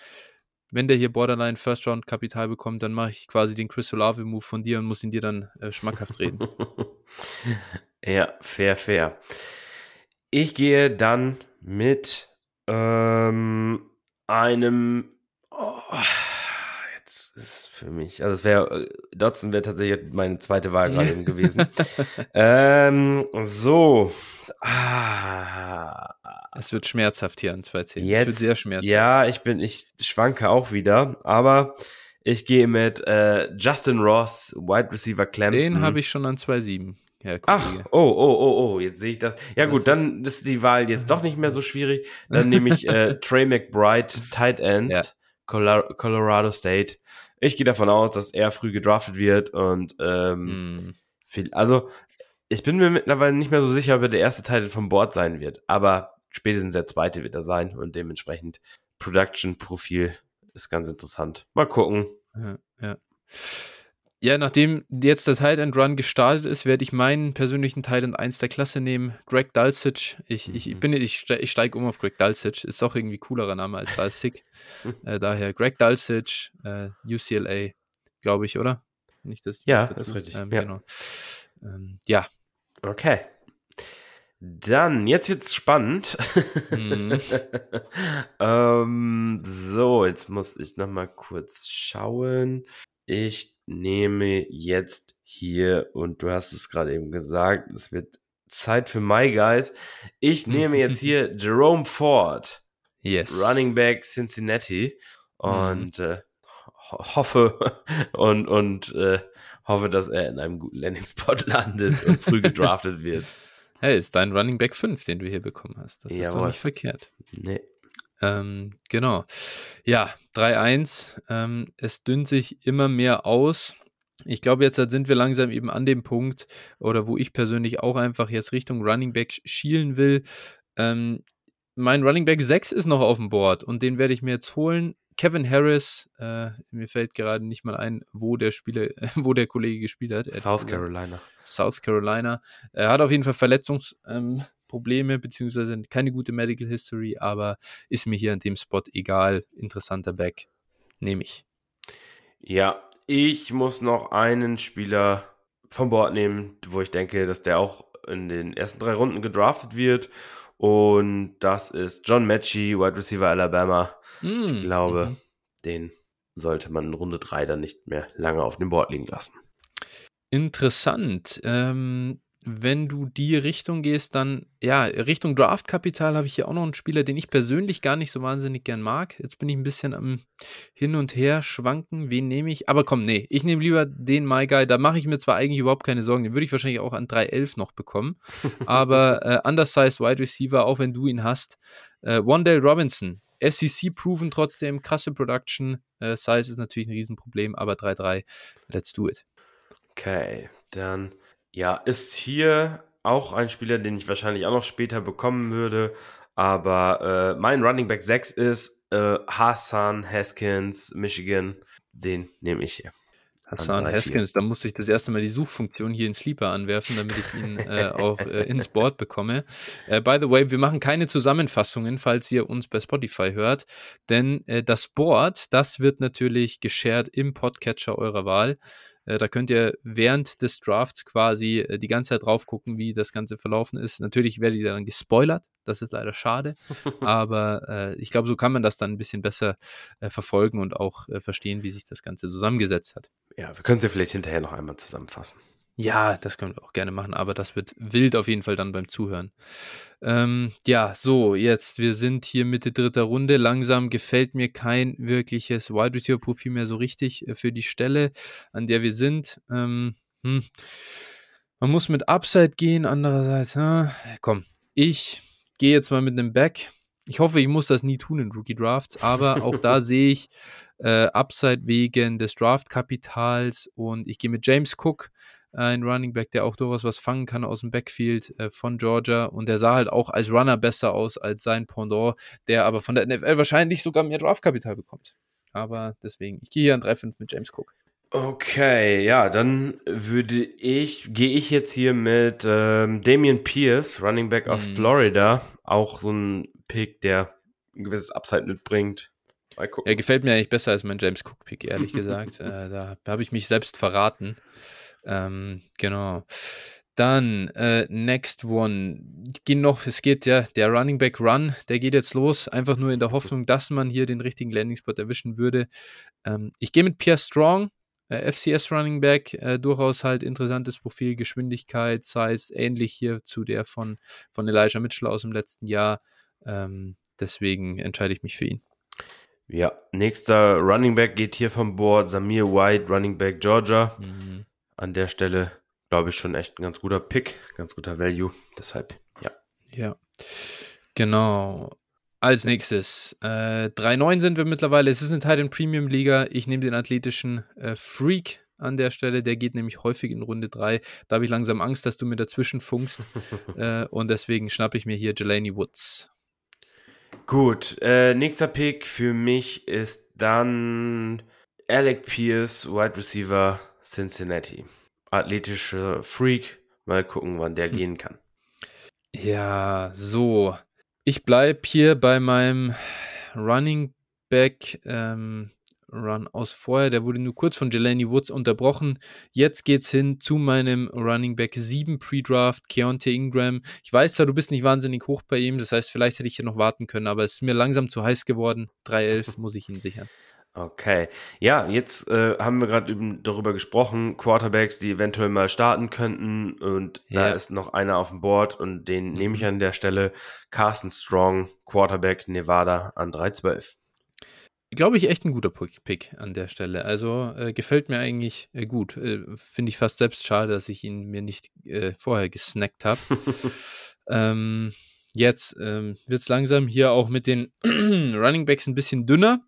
Wenn der hier Borderline First Round Kapital bekommt, dann mache ich quasi den Chris Olave Move von dir und muss ihn dir dann äh, schmackhaft reden. Ja, fair, fair. Ich gehe dann mit ähm, einem. Oh, jetzt ist es für mich. Also, es wäre. Äh, Dotson wäre tatsächlich meine zweite Wahl gerade gewesen. ähm, so. Ah. Es wird schmerzhaft hier an zwei Themen. Jetzt, es wird sehr schmerzhaft. Ja, ich bin, ich schwanke auch wieder, aber ich gehe mit äh, Justin Ross, Wide Receiver Clemson. Den habe ich schon an 2,7. Ja, Ach, oh, oh, oh, oh, jetzt sehe ich das. Ja das gut, dann ist die Wahl jetzt doch nicht mehr so schwierig. Dann nehme ich äh, Trey McBride, Tight End, ja. Colorado State. Ich gehe davon aus, dass er früh gedraftet wird und ähm, mm. viel, also ich bin mir mittlerweile nicht mehr so sicher, ob er der erste Teil vom Board sein wird, aber spätestens der zweite wird er sein und dementsprechend Production-Profil ist ganz interessant. Mal gucken. Ja, ja. Ja, nachdem jetzt der Tight End Run gestartet ist, werde ich meinen persönlichen Tight End 1 der Klasse nehmen, Greg Dulcich. Ich, mhm. ich bin ich, ich steige um auf Greg Dulcich, ist auch irgendwie coolerer Name als Dulcich. äh, daher Greg Dulcich, äh, UCLA, glaube ich, oder? Nicht das. Ja, das ist richtig. Ähm, ja. Genau. Ähm, ja. Okay. Dann, jetzt wird's spannend. Mhm. ähm, so, jetzt muss ich noch mal kurz schauen. Ich nehme jetzt hier, und du hast es gerade eben gesagt, es wird Zeit für My Guys. Ich nehme jetzt hier Jerome Ford, yes. Running Back Cincinnati, und mhm. äh, hoffe und, und äh, hoffe, dass er in einem guten Landing-Spot landet und früh gedraftet wird. Hey, ist dein Running Back 5, den du hier bekommen hast. Das Jawohl. ist doch nicht verkehrt. Nee. Ähm, genau. Ja, 3-1. Ähm, es dünnt sich immer mehr aus. Ich glaube, jetzt sind wir langsam eben an dem Punkt, oder wo ich persönlich auch einfach jetzt Richtung Running Back schielen will. Ähm, mein Running Back 6 ist noch auf dem Board und den werde ich mir jetzt holen. Kevin Harris, äh, mir fällt gerade nicht mal ein, wo der Spieler, wo der Kollege gespielt hat. South Carolina. South Carolina. Er hat auf jeden Fall Verletzungs, ähm, Probleme, beziehungsweise keine gute Medical History, aber ist mir hier an dem Spot egal. Interessanter Back. Nehme ich. Ja, ich muss noch einen Spieler vom Board nehmen, wo ich denke, dass der auch in den ersten drei Runden gedraftet wird. Und das ist John Matchy, Wide Receiver Alabama. Mm, ich glaube, mhm. den sollte man in Runde 3 dann nicht mehr lange auf dem Board liegen lassen. Interessant. Ähm, wenn du die Richtung gehst, dann, ja, Richtung Draftkapital habe ich hier auch noch einen Spieler, den ich persönlich gar nicht so wahnsinnig gern mag. Jetzt bin ich ein bisschen am Hin und Her schwanken. Wen nehme ich? Aber komm, nee, ich nehme lieber den My Guy. Da mache ich mir zwar eigentlich überhaupt keine Sorgen. Den würde ich wahrscheinlich auch an 3.11 noch bekommen. Aber äh, undersized Wide Receiver, auch wenn du ihn hast. Äh, Wandale Robinson. SEC proven trotzdem, krasse Production. Äh, Size ist natürlich ein Riesenproblem, aber 3-3. Let's do it. Okay, dann ja, ist hier auch ein Spieler, den ich wahrscheinlich auch noch später bekommen würde, Aber äh, mein Running Back 6 ist äh, Hassan Haskins, Michigan. Den nehme ich hier. Hassan Haskins, da musste ich das erste Mal die Suchfunktion hier in Sleeper anwerfen, damit ich ihn äh, auch äh, ins Board bekomme. Äh, by the way, wir machen keine Zusammenfassungen, falls ihr uns bei Spotify hört, denn äh, das Board, das wird natürlich geshared im Podcatcher eurer Wahl. Äh, da könnt ihr während des Drafts quasi äh, die ganze Zeit drauf gucken, wie das Ganze verlaufen ist. Natürlich werdet ihr dann gespoilert, das ist leider schade, aber äh, ich glaube, so kann man das dann ein bisschen besser äh, verfolgen und auch äh, verstehen, wie sich das Ganze zusammengesetzt hat. Ja, wir können sie vielleicht hinterher noch einmal zusammenfassen. Ja, das können wir auch gerne machen, aber das wird wild auf jeden Fall dann beim Zuhören. Ähm, ja, so, jetzt, wir sind hier Mitte dritter Runde. Langsam gefällt mir kein wirkliches Wide Receiver Profil mehr so richtig äh, für die Stelle, an der wir sind. Ähm, hm. Man muss mit Upside gehen, andererseits, äh, komm, ich gehe jetzt mal mit einem Back. Ich hoffe, ich muss das nie tun in Rookie Drafts, aber auch da sehe ich äh, Upside wegen des Draftkapitals und ich gehe mit James Cook ein Running Back, der auch durchaus was fangen kann aus dem Backfield äh, von Georgia. Und der sah halt auch als Runner besser aus als sein Pendant, der aber von der NFL wahrscheinlich sogar mehr Draftkapital bekommt. Aber deswegen, ich gehe hier an 3-5 mit James Cook. Okay, ja, dann würde ich, gehe ich jetzt hier mit ähm, Damian Pierce, Running Back aus mhm. Florida. Auch so ein Pick, der ein gewisses Upside mitbringt. Er gefällt mir eigentlich besser als mein James Cook-Pick, ehrlich gesagt. äh, da habe ich mich selbst verraten. Ähm, genau. Dann, äh, next one. Gehen noch, es geht ja, der Running Back Run, der geht jetzt los, einfach nur in der Hoffnung, dass man hier den richtigen Landing Spot erwischen würde. Ähm, ich gehe mit Pierre Strong, äh, FCS Running Back, äh, durchaus halt interessantes Profil, Geschwindigkeit, Size, ähnlich hier zu der von, von Elijah Mitchell aus dem letzten Jahr. Ähm, deswegen entscheide ich mich für ihn. Ja, nächster Running Back geht hier vom Board, Samir White, Running Back Georgia. Mhm an der Stelle, glaube ich, schon echt ein ganz guter Pick, ganz guter Value. Deshalb, ja. Ja, genau. Als nächstes, äh, 3-9 sind wir mittlerweile. Es ist eine Titan Premium Liga. Ich nehme den athletischen äh, Freak an der Stelle. Der geht nämlich häufig in Runde 3. Da habe ich langsam Angst, dass du mir dazwischen funkst. äh, und deswegen schnappe ich mir hier Jelani Woods. Gut, äh, nächster Pick für mich ist dann Alec Pierce, Wide Receiver Cincinnati. Athletischer Freak. Mal gucken, wann der hm. gehen kann. Ja, so. Ich bleibe hier bei meinem Running Back ähm, Run aus vorher. Der wurde nur kurz von Jelani Woods unterbrochen. Jetzt geht's hin zu meinem Running Back 7 Pre-Draft, Keontae Ingram. Ich weiß zwar, du bist nicht wahnsinnig hoch bei ihm, das heißt, vielleicht hätte ich hier noch warten können, aber es ist mir langsam zu heiß geworden. 3-11 muss ich ihn sichern. Okay. Ja, jetzt äh, haben wir gerade darüber gesprochen, Quarterbacks, die eventuell mal starten könnten. Und ja. da ist noch einer auf dem Board und den mhm. nehme ich an der Stelle. Carson Strong, Quarterback Nevada an 312. Glaube ich echt ein guter Pick an der Stelle. Also äh, gefällt mir eigentlich äh, gut. Äh, Finde ich fast selbst schade, dass ich ihn mir nicht äh, vorher gesnackt habe. ähm, jetzt ähm, wird es langsam hier auch mit den Running Backs ein bisschen dünner.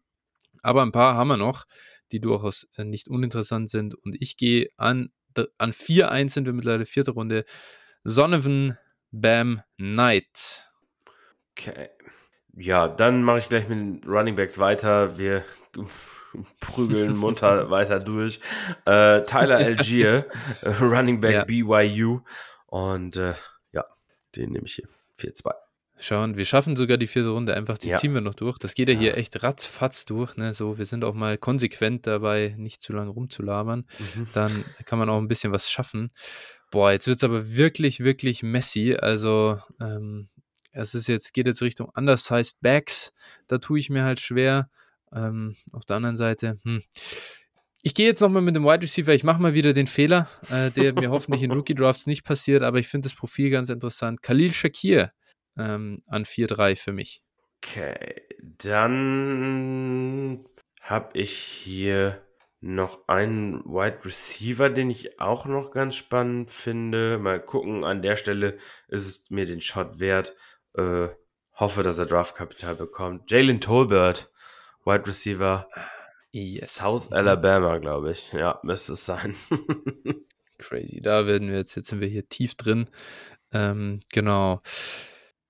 Aber ein paar haben wir noch, die durchaus äh, nicht uninteressant sind. Und ich gehe an, an 4-1 sind wir mittlerweile, vierte Runde. Sonovan Bam Knight. Okay. Ja, dann mache ich gleich mit den Running Backs weiter. Wir prügeln munter weiter durch. Äh, Tyler Algier, Running Back ja. BYU. Und äh, ja, den nehme ich hier. 4-2. Schauen, wir schaffen sogar die vierte Runde einfach, die ja. ziehen wir noch durch. Das geht ja, ja, hier echt ratzfatz durch, ne? So, wir sind auch mal konsequent dabei, nicht zu lange rumzulabern. Mhm. Dann kann man auch ein bisschen was schaffen. Boah, jetzt wird es aber wirklich, wirklich messy. Also, ähm, es ist jetzt, geht jetzt Richtung undersized Backs. Da tue ich mir halt schwer. Ähm, auf der anderen Seite, hm. Ich gehe jetzt nochmal mit dem Wide Receiver. Ich mache mal wieder den Fehler, äh, der mir hoffentlich in Rookie Drafts nicht passiert, aber ich finde das Profil ganz interessant. Khalil Shakir ähm, an 4-3 für mich. Okay, dann habe ich hier noch einen Wide Receiver, den ich auch noch ganz spannend finde. Mal gucken, an der Stelle ist es mir den Shot wert. Äh, hoffe, dass er Draftkapital bekommt. Jalen Tolbert, Wide Receiver. Yes. South Alabama, glaube ich. Ja, müsste es sein. Crazy. Da werden wir jetzt, jetzt sind wir hier tief drin. Ähm, genau.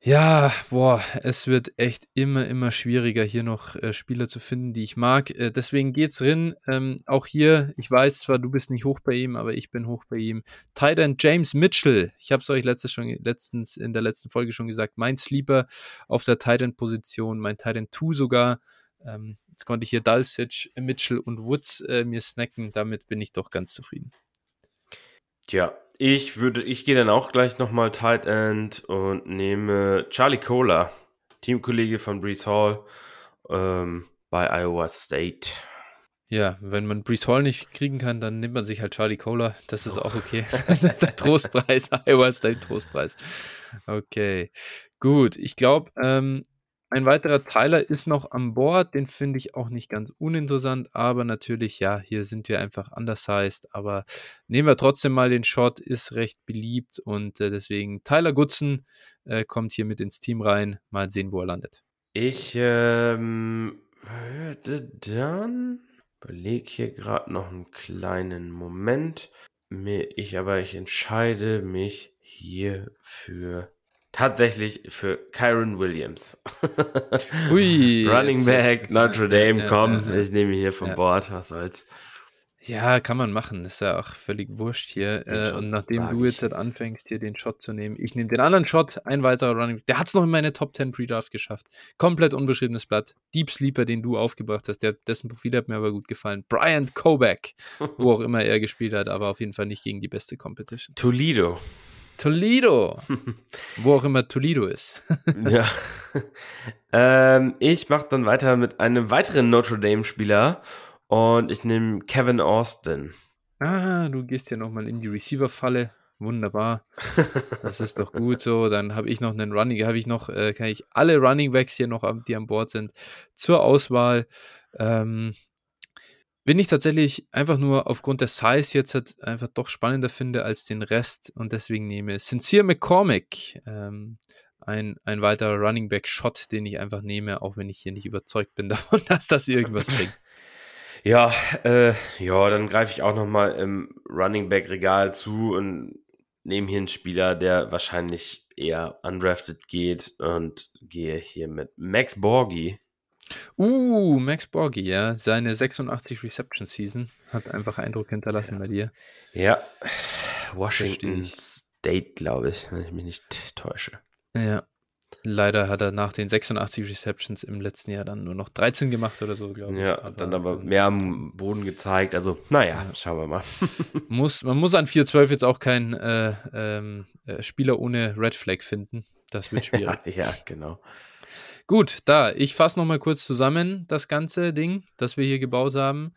Ja, boah, es wird echt immer, immer schwieriger, hier noch äh, Spieler zu finden, die ich mag. Äh, deswegen geht's drin. Ähm, auch hier, ich weiß zwar, du bist nicht hoch bei ihm, aber ich bin hoch bei ihm. Titan James Mitchell. Ich habe es euch letztes schon, letztens in der letzten Folge schon gesagt. Mein Sleeper auf der Titan-Position, mein Titan 2 sogar. Ähm, jetzt konnte ich hier Dulcich, Mitchell und Woods äh, mir snacken. Damit bin ich doch ganz zufrieden. Ja, ich würde, ich gehe dann auch gleich nochmal Tight End und nehme Charlie Kohler, Teamkollege von Brees Hall ähm, bei Iowa State. Ja, wenn man Brees Hall nicht kriegen kann, dann nimmt man sich halt Charlie Kohler. Das ist auch okay. Der Trostpreis, Iowa State Trostpreis. Okay, gut. Ich glaube, ähm, ein weiterer Teiler ist noch an Bord, den finde ich auch nicht ganz uninteressant, aber natürlich, ja, hier sind wir einfach undersized, aber nehmen wir trotzdem mal den Shot, ist recht beliebt und äh, deswegen Tyler Goodson äh, kommt hier mit ins Team rein, mal sehen, wo er landet. Ich ähm, würde dann, überlege hier gerade noch einen kleinen Moment, ich aber ich entscheide mich hier für tatsächlich für Kyron Williams. Ui, Running Back, Notre Dame, ja, komm, ja, ja, ich nehme hier vom Bord, was soll's. Ja, kann man machen. Ist ja auch völlig wurscht hier. Äh, und nachdem du jetzt halt anfängst, hier den Shot zu nehmen, ich nehme den anderen Shot, ein weiterer Running. Der hat es noch in meine Top 10 Pre-Draft geschafft. Komplett unbeschriebenes Blatt. Deep Sleeper, den du aufgebracht hast, der, dessen Profil hat mir aber gut gefallen. Brian Kobeck, wo auch immer er gespielt hat, aber auf jeden Fall nicht gegen die beste Competition. Toledo. Toledo. Wo auch immer Toledo ist. ja. Ähm, ich mache dann weiter mit einem weiteren Notre Dame-Spieler und ich nehme Kevin Austin. Ah, du gehst ja nochmal in die Receiver-Falle. Wunderbar. Das ist doch gut so. Dann habe ich noch einen Running, habe ich noch, äh, kann ich alle Running Backs hier noch, die an Bord sind, zur Auswahl. Ähm, Wen ich tatsächlich einfach nur aufgrund der Size jetzt halt einfach doch spannender finde als den Rest und deswegen nehme Sincere McCormick. Ähm, ein, ein weiterer Running Back Shot, den ich einfach nehme, auch wenn ich hier nicht überzeugt bin davon, dass das irgendwas bringt. Ja, äh, ja, dann greife ich auch nochmal im Running Back Regal zu und nehme hier einen Spieler, der wahrscheinlich eher undrafted geht und gehe hier mit Max Borgi. Uh, Max Borgi, ja. Seine 86 Reception Season hat einfach Eindruck hinterlassen ja. bei dir. Ja. Washington State, glaube ich, wenn ich mich nicht täusche. Ja. Leider hat er nach den 86 Receptions im letzten Jahr dann nur noch 13 gemacht oder so, glaube ich. Ja, aber, dann aber ähm, mehr am Boden gezeigt. Also, naja, ja. schauen wir mal. muss, man muss an 4-12 jetzt auch keinen äh, ähm, äh, Spieler ohne Red Flag finden. Das wird schwierig. ja, genau. Gut, da, ich fasse nochmal kurz zusammen das ganze Ding, das wir hier gebaut haben.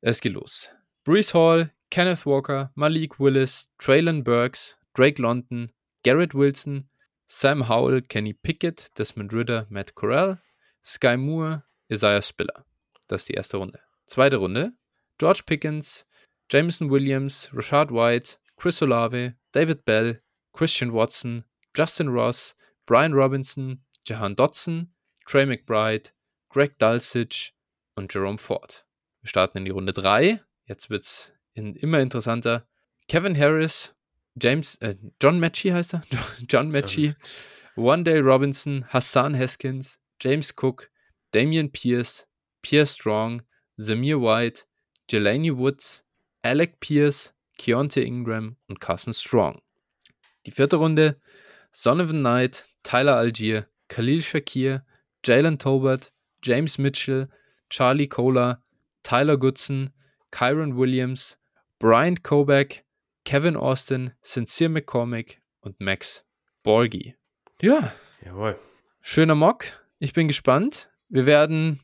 Es geht los. Brees Hall, Kenneth Walker, Malik Willis, Traylon Burks, Drake London, Garrett Wilson, Sam Howell, Kenny Pickett, Desmond Ritter, Matt Corral, Sky Moore, Isaiah Spiller. Das ist die erste Runde. Zweite Runde. George Pickens, Jameson Williams, Rashad White, Chris Olave, David Bell, Christian Watson, Justin Ross, Brian Robinson, Jahan Dotson, Trey McBride, Greg Dulcich und Jerome Ford. Wir starten in die Runde 3. Jetzt wird es in, immer interessanter. Kevin Harris, James, äh, John Matchy heißt er? John Matchy, One Day Robinson, Hassan Haskins, James Cook, Damian Pierce, Pierre Strong, Zamir White, Jelani Woods, Alec Pierce, Keontae Ingram und Carson Strong. Die vierte Runde, Sonovan Knight, Tyler Algier, Khalil Shakir, Jalen Tobert, James Mitchell, Charlie Kohler, Tyler Goodson, Kyron Williams, Brian Kobeck, Kevin Austin, Sincere McCormick und Max Borgi. Ja. Jawohl. Schöner Mock. Ich bin gespannt. Wir werden,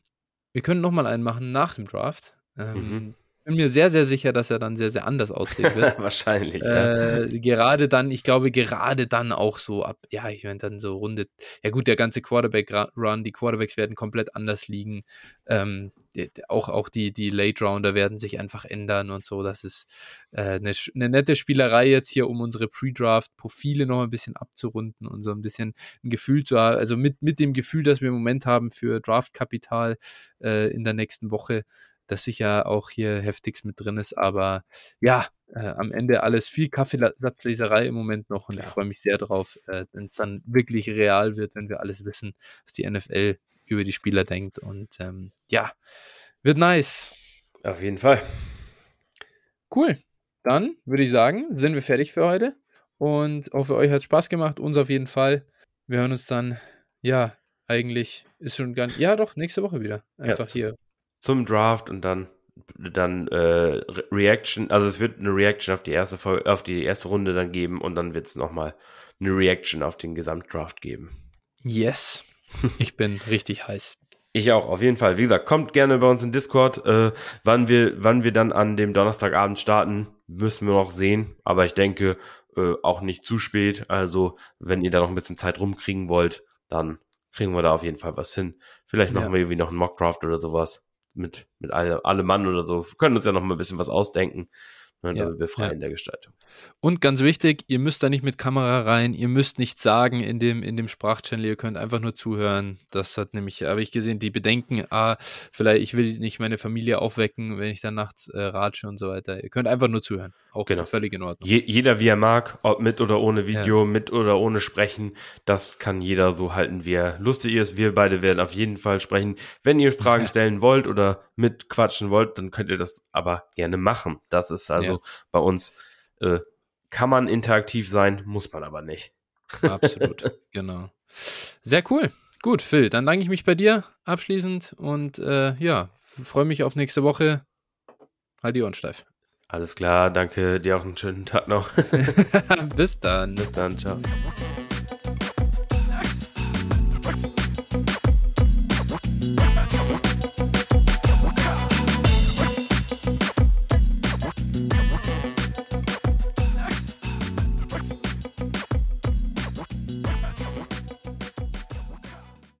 wir können nochmal einen machen nach dem Draft. Ähm, mhm bin mir sehr, sehr sicher, dass er dann sehr, sehr anders aussehen wird. Wahrscheinlich, äh, ja. Gerade dann, ich glaube, gerade dann auch so ab, ja, ich meine, dann so Runde, ja gut, der ganze Quarterback-Run, die Quarterbacks werden komplett anders liegen. Ähm, auch, auch die, die Late-Rounder werden sich einfach ändern und so. Das ist äh, eine, eine nette Spielerei jetzt hier, um unsere Pre-Draft-Profile noch ein bisschen abzurunden und so ein bisschen ein Gefühl zu haben, also mit, mit dem Gefühl, das wir im Moment haben für Draft-Kapital äh, in der nächsten Woche dass sicher auch hier heftigst mit drin ist. Aber ja, äh, am Ende alles viel Kaffeesatzleserei im Moment noch und ja. ich freue mich sehr drauf, äh, wenn es dann wirklich real wird, wenn wir alles wissen, was die NFL über die Spieler denkt. Und ähm, ja, wird nice. Auf jeden Fall. Cool. Dann würde ich sagen, sind wir fertig für heute. Und auch für euch hat es Spaß gemacht, uns auf jeden Fall. Wir hören uns dann, ja, eigentlich ist schon ganz, ja doch, nächste Woche wieder. Einfach ja, hier. Zum Draft und dann dann äh, Reaction, also es wird eine Reaction auf die erste Folge, auf die erste Runde dann geben und dann wird es nochmal eine Reaction auf den Gesamtdraft geben. Yes. Ich bin richtig heiß. Ich auch, auf jeden Fall. Wie gesagt, kommt gerne bei uns in Discord. Äh, wann, wir, wann wir dann an dem Donnerstagabend starten, müssen wir noch sehen. Aber ich denke, äh, auch nicht zu spät. Also, wenn ihr da noch ein bisschen Zeit rumkriegen wollt, dann kriegen wir da auf jeden Fall was hin. Vielleicht machen ja. wir irgendwie noch einen Mockdraft oder sowas mit, mit alle, alle Mann oder so. Können uns ja noch mal ein bisschen was ausdenken. Ne, ja, da wir frei ja. in der Gestaltung. Und ganz wichtig, ihr müsst da nicht mit Kamera rein, ihr müsst nichts sagen in dem, in dem Sprachchannel, ihr könnt einfach nur zuhören. Das hat nämlich, habe ich gesehen, die Bedenken, ah, vielleicht, ich will nicht meine Familie aufwecken, wenn ich dann nachts äh, ratsche und so weiter. Ihr könnt einfach nur zuhören. Auch genau. völlig in Ordnung. Je, jeder wie er mag, ob mit oder ohne Video, ja. mit oder ohne Sprechen, das kann jeder so halten, wie er lustig ist. Wir beide werden auf jeden Fall sprechen. Wenn ihr Fragen stellen wollt oder mitquatschen wollt, dann könnt ihr das aber gerne machen. Das ist also also ja. bei uns äh, kann man interaktiv sein, muss man aber nicht. Absolut, genau. Sehr cool. Gut, Phil, dann danke ich mich bei dir abschließend und äh, ja, freue mich auf nächste Woche. Halt die Ohren steif. Alles klar, danke dir auch einen schönen Tag noch. Bis dann. Bis dann, ciao.